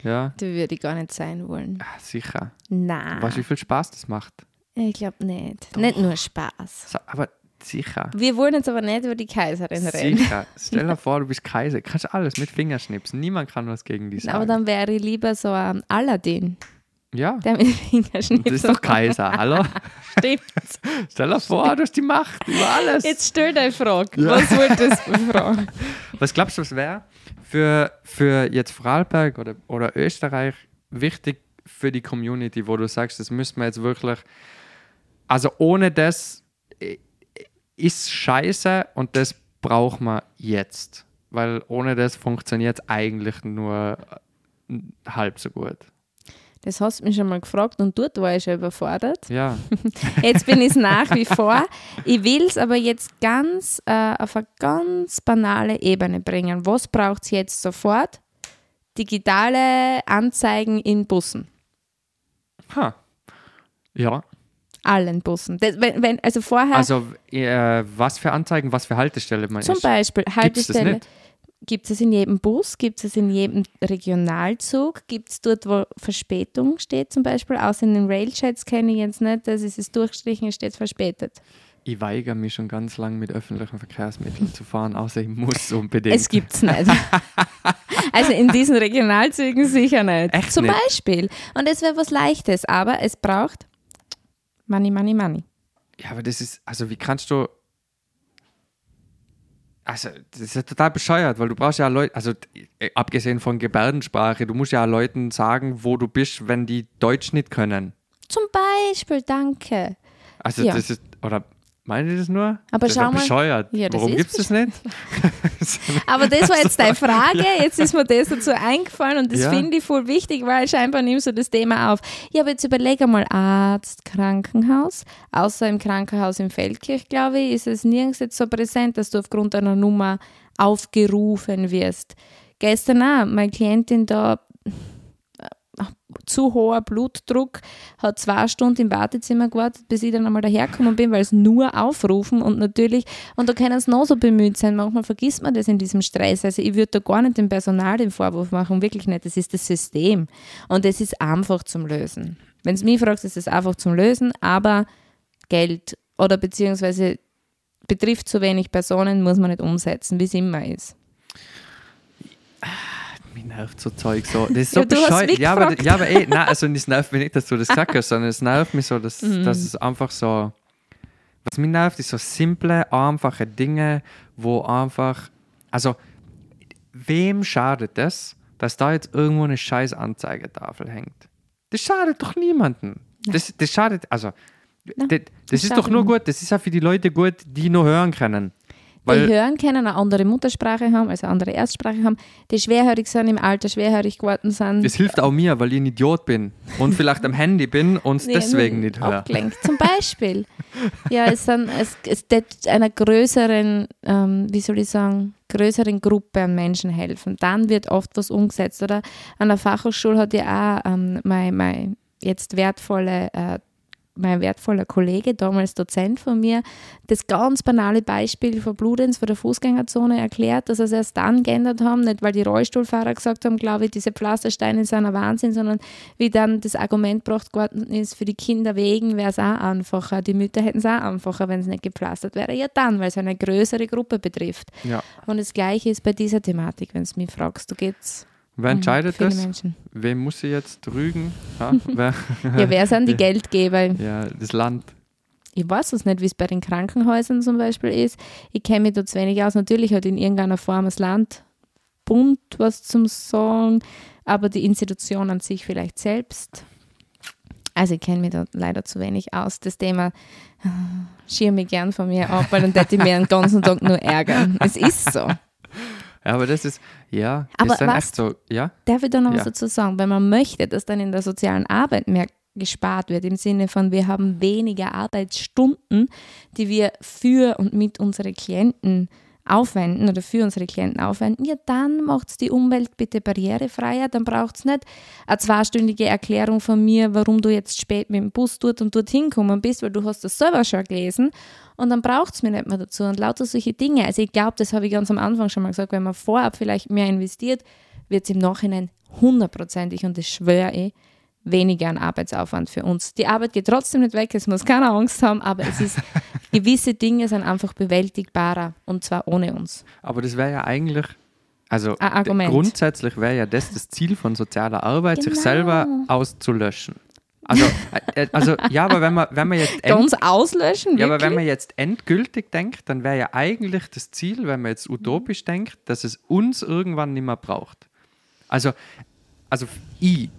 ja, Da würde ich gar nicht sein wollen. ah, sicher. Nein, Weißt du, wie viel Spaß das macht? ich glaube nicht. Nicht nur Spaß. So, aber sicher. Wir wollen jetzt aber nicht über die Kaiserin reden. Sicher. Stell dir vor, du bist Kaiser. Kannst alles mit Fingerschnipsen. Niemand kann was gegen die sagen. Aber dann wäre ich lieber so ein Aladdin, ja, der mit Fingerschnipsen. das ist doch Kaiser. Hallo? Stimmt. Stell dir vor, du hast die Macht über alles. Jetzt stell deine Frage. Was wolltest du fragen? Was glaubst du, was wäre für, für jetzt Vorarlberg oder, oder Österreich wichtig für die Community, wo du sagst, das müssen wir jetzt wirklich, also ohne das äh, ist scheiße und das braucht man jetzt, weil ohne das funktioniert es eigentlich nur äh, halb so gut. Das hast du mich schon mal gefragt und dort war ich schon überfordert. Ja, Jetzt bin ich es nach wie vor. Ich will es aber jetzt ganz äh, auf eine ganz banale Ebene bringen. Was braucht es jetzt sofort? Digitale Anzeigen in Bussen. ha. ja. Allen Bussen. Das, wenn, wenn, also vorher Also äh, was für Anzeigen, was für Haltestelle man zum ist. Beispiel Gibt's das Haltestelle. nicht? Gibt es in jedem Bus, gibt es in jedem Regionalzug, gibt es dort, wo Verspätung steht zum Beispiel, außer in den Railchats kenne ich jetzt nicht, das ist es durchgestrichen, es steht verspätet. Ich weigere mich schon ganz lange mit öffentlichen Verkehrsmitteln zu fahren, außer ich muss unbedingt. Es gibt es nicht. also in diesen Regionalzügen sicher nicht. Echt Zum nicht? Beispiel. Und es wäre was Leichtes, aber es braucht Money, Money, Money. Ja, aber das ist, also wie kannst du. Also, das ist ja total bescheuert, weil du brauchst ja Leute, also äh, abgesehen von Gebärdensprache, du musst ja Leuten sagen, wo du bist, wenn die Deutsch nicht können. Zum Beispiel, danke. Also, Ja. das ist, oder meinen die das nur? Aber das schau mal- bescheuert. Ja, Warum gibt es das nicht? Aber das war jetzt deine Frage. Jetzt ist mir das dazu eingefallen und das Ja. finde ich voll wichtig, weil scheinbar nimmst du das Thema auf. Ja, aber jetzt überlege mal, Arzt, Krankenhaus. Außer im Krankenhaus in Feldkirch, glaube ich, ist es nirgends jetzt so präsent, dass du aufgrund einer Nummer aufgerufen wirst. Gestern auch, meine Klientin da zu hoher Blutdruck, hat zwei Stunden im Wartezimmer gewartet, bis ich dann einmal dahergekommen bin, weil es nur aufrufen und natürlich, und da können sie noch so bemüht sein, manchmal vergisst man das in diesem Stress. Also ich würde da gar nicht dem Personal den Vorwurf machen, wirklich nicht, das ist das System und es ist einfach zum Lösen. Wenn es mich fragt, ist es einfach zum Lösen, aber Geld oder beziehungsweise betrifft zu wenig Personen, muss man nicht umsetzen, wie es immer ist. Mich nervt so Zeug so. Das ist so Ja, bescheuert. Ja, aber, ja, aber eh, nein, also es nervt mich nicht, dass du das gesagt hast, sondern es nervt mich so, dass, Mhm. dass es einfach so. Was mich nervt, ist so simple, einfache Dinge, wo einfach. Also, wem schadet das, dass da jetzt irgendwo eine scheiß Anzeigetafel hängt? Das schadet doch niemandem. Das, das schadet, also. Das, das ist doch nur gut, das ist ja für die Leute gut, die nur hören können. Weil- die hören können, eine andere Muttersprache haben, also eine andere Erstsprache haben, die schwerhörig sind, im Alter schwerhörig geworden sind. Das hilft auch mir, weil ich ein Idiot bin und vielleicht am Handy bin und Nee, deswegen nicht höre. Abgelenkt. Zum Beispiel. ja, es, sind, es, es einer größeren, ähm, wie soll ich sagen, größeren Gruppe an Menschen helfen. Dann wird oft was umgesetzt. Oder an der Fachhochschule hat ja auch ähm, mein, mein jetzt wertvolle äh, mein wertvoller Kollege, damals Dozent von mir, das ganz banale Beispiel von Bludenz vor der Fußgängerzone erklärt, dass sie es erst dann geändert haben, nicht weil die Rollstuhlfahrer gesagt haben, glaube ich, diese Pflastersteine sind ein Wahnsinn, sondern wie dann das Argument gebracht worden ist, für die Kinder wegen wäre es auch einfacher. Die Mütter hätten es auch einfacher, wenn es nicht gepflastert wäre. Ja dann, weil es eine größere Gruppe betrifft. Ja. Und das Gleiche ist bei dieser Thematik, wenn du mich fragst. Du geht's Wer entscheidet viele das? Menschen. Wem muss ich jetzt rügen? Ja, wer, Ja, wer sind die. Geldgeber? ja, das Land. Ich weiß es nicht, wie es bei den Krankenhäusern zum Beispiel ist. Ich kenne mich da zu wenig aus. Natürlich hat in irgendeiner Form das Land bunt was zum Sagen, aber die Institution an sich vielleicht selbst. Also ich kenne mich da leider zu wenig aus. Das Thema äh, schier mich gern von mir ab, weil dann hätte ich mir den ganzen Tag nur ärgern. Es ist so. Aber das ist, ja, Aber das ist dann was- echt so, ja. Darf ich da noch was Ja. dazu sagen? Wenn man möchte, dass dann in der sozialen Arbeit mehr gespart wird, im Sinne von, wir haben weniger Arbeitsstunden, die wir für und mit unseren Klienten aufwenden oder für unsere Klienten aufwenden, ja, dann macht die Umwelt bitte barrierefreier. Dann braucht es nicht eine zweistündige Erklärung von mir, warum du jetzt spät mit dem Bus dort und dort hinkommen bist, weil du hast das selber schon gelesen. Und dann braucht es mir nicht mehr dazu. Und lauter solche Dinge. Also ich glaube, das habe ich ganz am Anfang schon mal gesagt, wenn man vorab vielleicht mehr investiert, wird es im Nachhinein hundertprozentig, und das schwöre ich, weniger an Arbeitsaufwand für uns. Die Arbeit geht trotzdem nicht weg, es muss keine Angst haben, aber es ist, gewisse Dinge sind einfach bewältigbarer und zwar ohne uns. Aber das wäre ja eigentlich, also grundsätzlich wäre ja das das Ziel von sozialer Arbeit, sich Genau. selber auszulöschen. Also, äh, also ja, aber wenn man, wenn man jetzt Ganz auslöschen, ja, aber wenn man jetzt endgültig denkt, dann wäre ja eigentlich das Ziel, wenn man jetzt utopisch denkt, dass es uns irgendwann nicht mehr braucht. Also, also ich,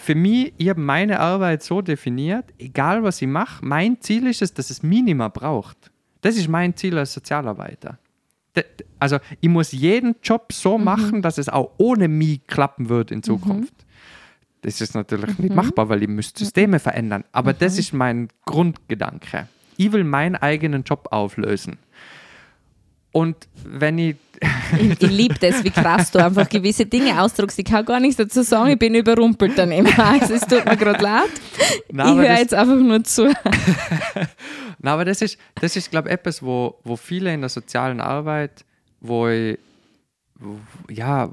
für mich, ich habe meine Arbeit so definiert, egal was ich mache, mein Ziel ist es, dass es mehr braucht. Das ist mein Ziel als Sozialarbeiter. Also ich muss jeden Job so machen, dass es auch ohne mich klappen wird in Zukunft. Das ist natürlich nicht machbar, weil ich müsste Systeme verändern. Aber das ist mein Grundgedanke. Ich will meinen eigenen Job auflösen. Und wenn ich Ich, ich liebe das, wie krass du einfach gewisse Dinge ausdruckst. Ich kann gar nichts dazu sagen, ich bin überrumpelt daneben. Also es tut mir gerade leid. Nein, ich höre jetzt einfach nur zu. Na, aber das ist, das ist glaube ich, etwas, wo, wo viele in der sozialen Arbeit, wo ich, wo, ja,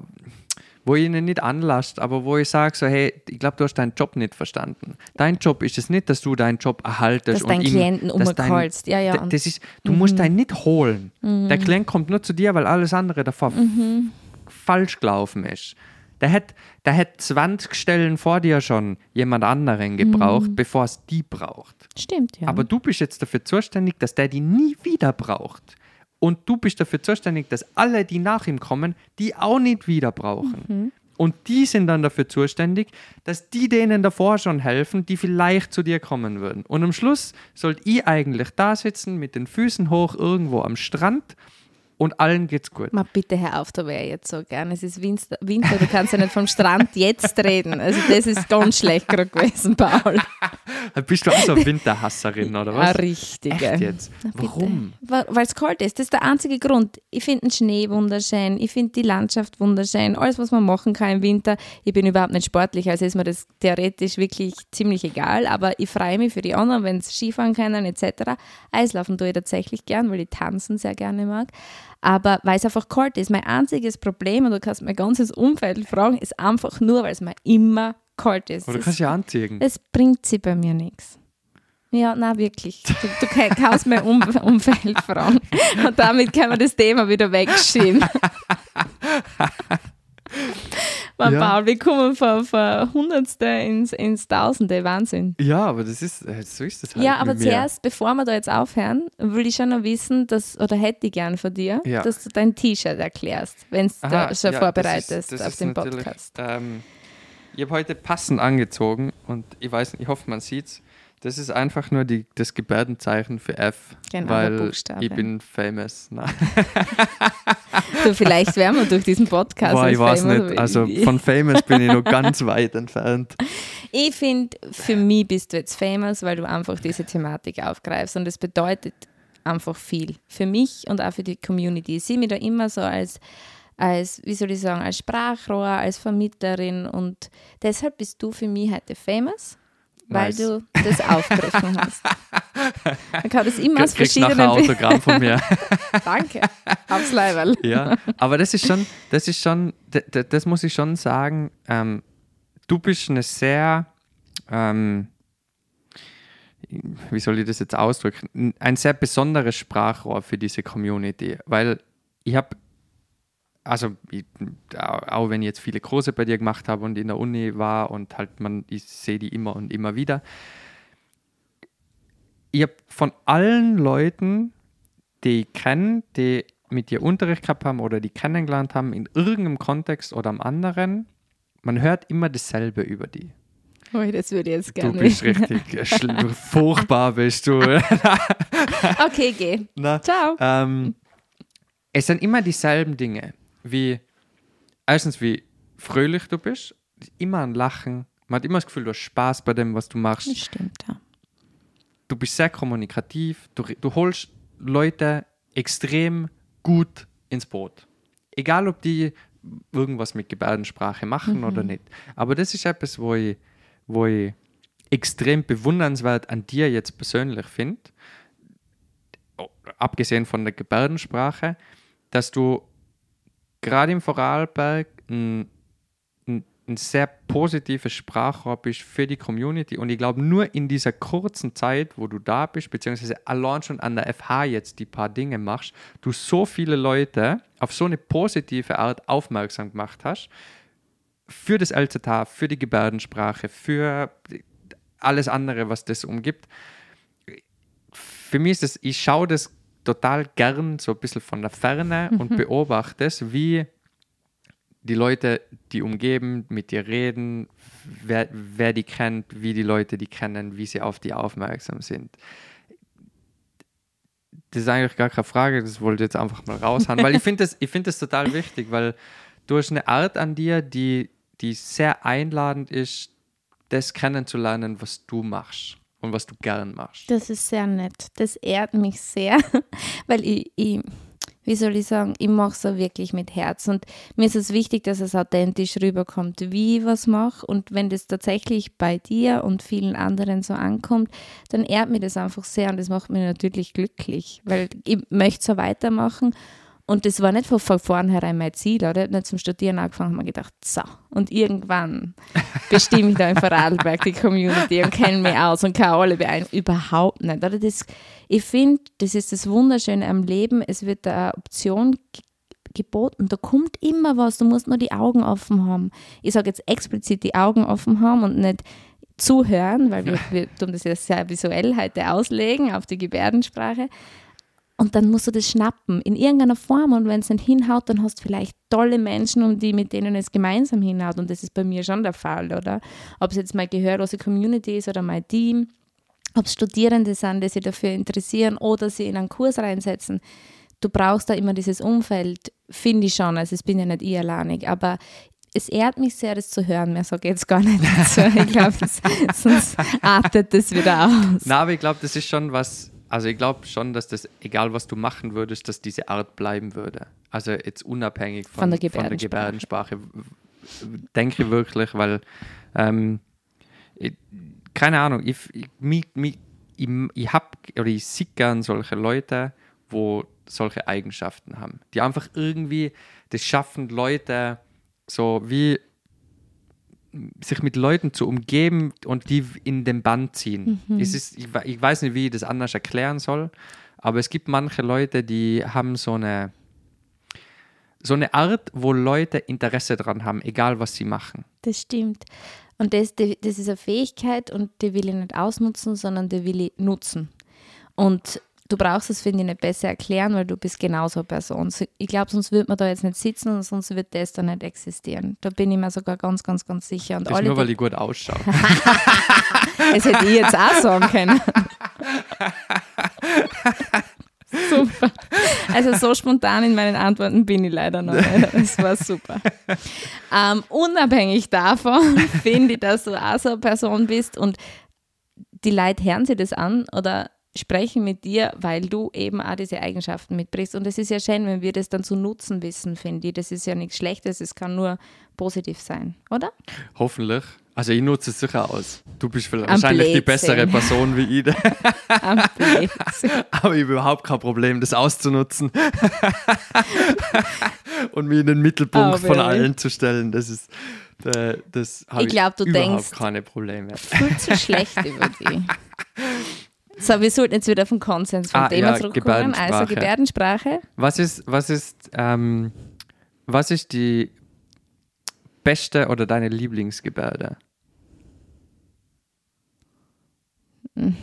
wo ich ihnen nicht anlasst, aber wo ich sage so, hey, ich glaube, du hast deinen Job nicht verstanden. Dein Job ist es nicht, dass du deinen Job erhaltest Dass deinen und ihm, Klienten umholst. Ja, ja. Das ist, du musst deinen nicht holen. Mhm. Der Klient kommt nur zu dir, weil alles andere davor falsch gelaufen ist. Der hätte der hätt 20 Stellen vor dir schon jemand anderen gebraucht, Mhm. bevor es die braucht. Stimmt, ja. Aber du bist jetzt dafür zuständig, dass der die nie wieder braucht. Und du bist dafür zuständig, dass alle, die nach ihm kommen, die auch nicht wieder brauchen. Und die sind dann dafür zuständig, dass die denen davor schon helfen, die vielleicht zu dir kommen würden. Und am Schluss sollt ihr eigentlich da sitzen, mit den Füßen hoch irgendwo am Strand und allen geht's gut. Mal bitte hör auf, da wäre jetzt so gern. Es ist Winter, Winter, du kannst ja nicht vom Strand jetzt reden. Also das ist ganz schlecht gerade gewesen, Paul. Bist du auch so Winterhasserin, oder was? Eine richtige. Echt jetzt? Na. Warum? Weil es kalt ist. Das ist der einzige Grund. Ich finde den Schnee wunderschön. Ich finde die Landschaft wunderschön. Alles, was man machen kann im Winter. Ich bin überhaupt nicht sportlich, also ist mir das theoretisch wirklich ziemlich egal. Aber ich freue mich für die anderen, wenn sie Skifahren können etc. Eislaufen tue ich tatsächlich gern, weil ich tanzen sehr gerne mag. Aber weil es einfach kalt ist. Mein einziges Problem, und du kannst mein ganzes Umfeld fragen, ist einfach nur, weil es mir immer kalt ist. Oder du kannst ja anziehen. das bringt sie bei mir nichts. Ja, na wirklich. Du, du kann- kannst mein um Umfeld fragen. Und damit können wir das Thema wieder wegschieben. Man, Ja. Paul, wir kommen von, von Hundertste ins, ins Tausende. Wahnsinn. Ja, aber das ist, äh, so ist das halt. Ja, aber zuerst, bevor wir da jetzt aufhören, will ich schon noch wissen, dass, oder hätte ich gern von dir, Ja. dass du dein T-Shirt erklärst, wenn du da schon ja, vorbereitest das ist, das auf den Podcast. Ähm, Ich habe heute passend angezogen und ich weiß nicht, ich hoffe, man sieht's. Das ist einfach nur die, das Gebärdenzeichen für F, Genau, weil Buchstabe. ich bin famous. Nein. So, vielleicht wären wir durch diesen Podcast. Boah, ich weiß famous, nicht. Also von famous bin ich noch ganz weit entfernt. Ich finde, für mich bist du jetzt famous, weil du einfach diese Thematik aufgreifst und es bedeutet einfach viel. Für mich und auch für die Community. Ich sehe mich da immer so als, als, wie soll ich sagen, als Sprachrohr, als Vermittlerin und deshalb bist du für mich heute famous, weil du das aufgegriffen hast. Man kann das immer aus Kriegst nachher verschiedenen ein Autogramm von mir. Danke, aufs Leiberl. ja, aber das ist schon, das ist schon, d- d- das muss ich schon sagen. Ähm, du bist eine sehr, ähm, wie soll ich das jetzt ausdrücken, ein sehr besonderes Sprachrohr für diese Community, weil ich habe, also ich, auch wenn ich jetzt viele Kurse bei dir gemacht habe und in der Uni war und halt man, ich sehe die immer und immer wieder. Ich habe von allen Leuten, die ich kenne, die mit dir Unterricht gehabt haben oder die kennengelernt haben, in irgendeinem Kontext oder am anderen, man hört immer dasselbe über die. Oh, das würde ich jetzt Du gerne. bist richtig furchtbar, bist du. Okay, geh. Na, Ciao. ähm, es sind immer dieselben Dinge, wie erstens, wie fröhlich du bist, immer ein Lachen, man hat immer das Gefühl, du hast Spaß bei dem, was du machst. Das stimmt, ja. du bist sehr kommunikativ, du, du holst Leute extrem gut ins Boot. Egal, ob die irgendwas mit Gebärdensprache machen oder nicht. Aber das ist etwas, wo ich, wo ich extrem bewundernswert an dir jetzt persönlich finde, abgesehen von der Gebärdensprache, dass du gerade im Vorarlberg ein, ein, ein sehr positives Sprachrohr bist für die Community. Und ich glaube, nur in dieser kurzen Zeit, wo du da bist, beziehungsweise allein schon an der FH jetzt die paar Dinge machst, du so viele Leute auf so eine positive Art aufmerksam gemacht hast, für das LZH, für die Gebärdensprache, für alles andere, was das umgibt. Für mich ist das, ich schaue das total gern so ein bisschen von der Ferne und beobachte es, wie die Leute, die umgeben, mit dir reden, wer, wer die kennt, wie die Leute die kennen, wie sie auf die aufmerksam sind. Das ist eigentlich gar keine Frage, das wollte ich jetzt einfach mal raushauen, weil ich finde das, ich find das total wichtig, weil du hast eine Art an dir, die, die sehr einladend ist, das kennenzulernen, was du machst und was du gern machst. Das ist sehr nett. Das ehrt mich sehr, weil ich, ich wie soll ich sagen, ich mache es wirklich mit Herz. Und mir ist es wichtig, dass es authentisch rüberkommt, wie ich was mache. Und wenn das tatsächlich bei dir und vielen anderen so ankommt, dann ehrt mir das einfach sehr und das macht mich natürlich glücklich, weil ich möchte so weitermachen. Und das war nicht von, vornherein mein Ziel, oder? Ich habe nicht zum Studieren angefangen und mir gedacht, so, und irgendwann bestimme ich da in Vorarlberg die Community und kenne mich aus und kann alle beeinflussen. Überhaupt nicht. Oder? Das, ich finde, das ist das Wunderschöne am Leben. Es wird da eine Option ge- geboten. Da kommt immer was. Du musst nur die Augen offen haben. Ich sage jetzt explizit die Augen offen haben und nicht zuhören, weil wir, wir tun das ja sehr visuell heute auslegen auf die Gebärdensprache. Und dann musst du das schnappen in irgendeiner Form. Und wenn es nicht hinhaut, dann hast du vielleicht tolle Menschen, um die, mit denen es gemeinsam hinhaut. Und das ist bei mir schon der Fall, oder? Ob es jetzt meine gehörlose Community ist oder mein Team, ob es Studierende sind, die sich dafür interessieren oder sie in einen Kurs reinsetzen. Du brauchst da immer dieses Umfeld, finde ich schon. Also, es bin ja nicht ich alleinig, aber es ehrt mich sehr, das zu hören. Mehr sage ich jetzt gar nicht dazu. Ich glaube, sonst artet das wieder aus. Na, aber ich glaube, das ist schon was, also ich glaube schon, dass das, egal was du machen würdest, dass diese Art bleiben würde. Also jetzt unabhängig von, Von der von der Gebärdensprache. Gebärdensprache. Denke ich wirklich, weil, ähm, ich, keine Ahnung, ich, ich, mich, mich, ich, ich habe oder ich sehe gern solche Leute, wo solche Eigenschaften haben. Die einfach irgendwie das schaffen, Leute so wie sich mit Leuten zu umgeben und die in den Band ziehen. Es ist, ich, ich weiß nicht, wie ich das anders erklären soll, aber es gibt manche Leute, die haben so eine, so eine Art, wo Leute Interesse dran haben, egal was sie machen. Das stimmt. Und das, das ist eine Fähigkeit und die will ich nicht ausnutzen, sondern die will ich nutzen. Und du brauchst es, finde ich, nicht besser erklären, weil du bist genauso eine Person. So- Ich glaube, sonst würde man da jetzt nicht sitzen und sonst würde das da nicht existieren. Da bin ich mir sogar ganz, ganz, ganz sicher. Und Das alle, nur, weil ich gut ausschaue. Das hätte ich jetzt auch sagen können. super. Also so spontan in meinen Antworten bin ich leider noch nicht. Das war super. Ähm, unabhängig davon finde ich, dass du auch so eine Person bist und die Leute hören sich das an oder sprechen mit dir, weil du eben auch diese Eigenschaften mitbringst. Und es ist ja schön, wenn wir das dann zu nutzen wissen, finde ich. Das ist ja nichts Schlechtes, es kann nur positiv sein, oder? Hoffentlich. Also ich nutze es sicher aus. Du bist wahrscheinlich die bessere Person wie ich. Am. Aber ich habe überhaupt kein Problem, das auszunutzen. Und mich in den Mittelpunkt Oh, von allen zu stellen. Das ist, das habe Ich glaub, du überhaupt denkst- keine Probleme. viel zu schlecht über die. So, wir sollten jetzt wieder vom Konsens vom Ah, Thema ja, zurückkommen. Also Gebärdensprache. Was ist, was ist, ähm, was ist die beste oder deine Lieblingsgebärde?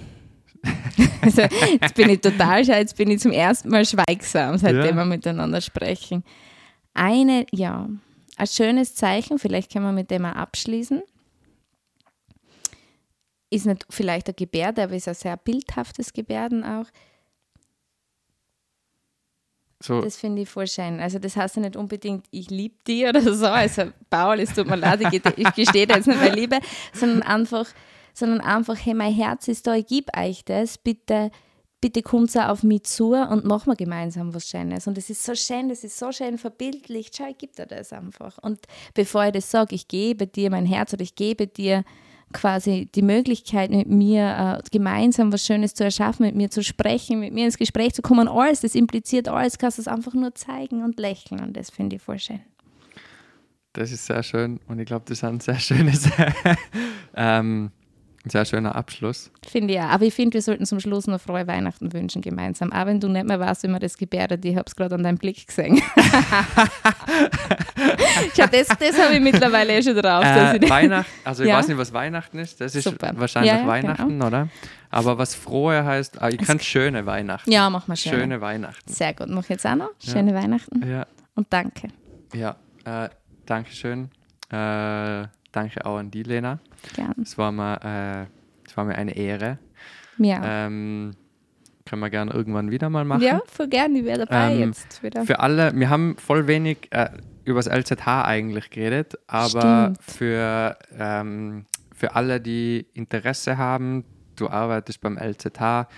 Also, jetzt bin ich total scheu, jetzt bin ich zum ersten Mal schweigsam, seitdem Ja. wir miteinander sprechen. Eine, ja, ein schönes Zeichen, vielleicht können wir mit dem auch abschließen. Ist nicht vielleicht eine Gebärde, aber ist ein sehr bildhaftes Gebärden auch. So, Das finde ich voll schön. Also das heißt ja nicht unbedingt, ich liebe die oder so. Also Paul, es tut mir leid, ich, gestehe da jetzt nicht meine Liebe, sondern einfach, sondern einfach, hey, mein Herz ist da, ich gebe euch das, bitte, bitte kommt auch auf mich zu und machen wir gemeinsam was Schönes. Und das ist so schön, das ist so schön verbildlicht. Schau, ich gebe dir das einfach. Und bevor ich das sage, ich gebe dir mein Herz oder ich gebe dir quasi die Möglichkeit, mit mir äh, gemeinsam was Schönes zu erschaffen, mit mir zu sprechen, mit mir ins Gespräch zu kommen, alles, das impliziert alles, kannst du es einfach nur zeigen und lächeln und das finde ich voll schön. das ist sehr schön und ich glaube, das ist ein sehr schönes, ähm, ein sehr schöner Abschluss. Finde ich auch. Aber ich finde, wir sollten zum Schluss noch frohe Weihnachten wünschen gemeinsam. Auch wenn du nicht mehr weißt, wie man das gebärdet, ich habe es gerade an deinem Blick gesehen. Schau, das, das habe ich mittlerweile eh schon drauf. Äh, Weihnachten, also ich Ja. weiß nicht, was Weihnachten ist. Das ist Super. wahrscheinlich Ja, ja, Weihnachten, oder? Aber was frohe heißt, ah, ich kann schöne Weihnachten. ja, mach mal schön. Schöne Weihnachten. Sehr gut. Mach jetzt auch noch. Schöne Weihnachten Ja, und danke. ja. Äh, Dankeschön. Äh, danke auch an die Lena. Gern. Es war mir, äh, es war mir eine Ehre. Ja. Ähm, können wir gerne irgendwann wieder mal machen. ja, voll gern. Ich wäre dabei Ähm, jetzt wieder. Für alle, wir haben voll wenig äh, über das LZH eigentlich geredet, aber Stimmt. für, ähm, für alle, die Interesse haben, du arbeitest beim LZH,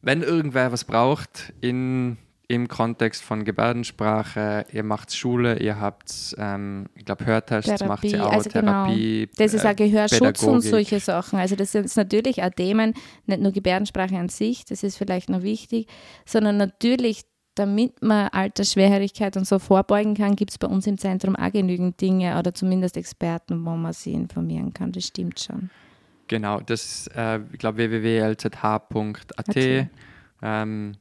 wenn irgendwer was braucht in, im Kontext von Gebärdensprache, ihr macht Schule, ihr habt, ähm, ich glaube, Hörtests macht sie auch, also genau. Therapie. Das ist äh, auch Gehörschutz und Pädagogik. solche Sachen. Also das sind natürlich auch Themen, nicht nur Gebärdensprache an sich, das ist vielleicht noch wichtig, sondern natürlich, damit man Altersschwerhörigkeit und so vorbeugen kann, gibt es bei uns im Zentrum auch genügend Dinge oder zumindest Experten, wo man sich informieren kann. Das stimmt schon. Genau, das ist, äh, ich glaube, www.lzh.at. Okay. Ähm,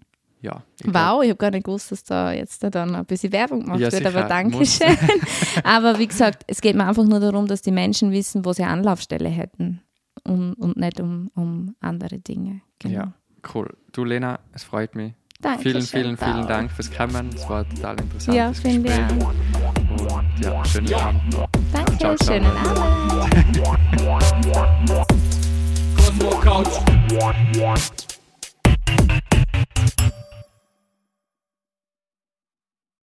ja, ich glaub, Wow, ich habe gar nicht gewusst, dass da jetzt da dann ein bisschen Werbung gemacht Ja, wird, aber sicher, danke muss. schön. aber wie gesagt, es geht mir einfach nur darum, dass die Menschen wissen, wo sie Anlaufstelle hätten und, und nicht um, um andere Dinge. Genau. Ja, cool. Du, Lena, es freut mich. Danke vielen, vielen, vielen Paul. Dank fürs Kommen. Es war total interessant. Ja, ich auch. Und ja, schönen Abend noch. Danke, Ciao, ciao. schönen Abend. Cosmo Couch.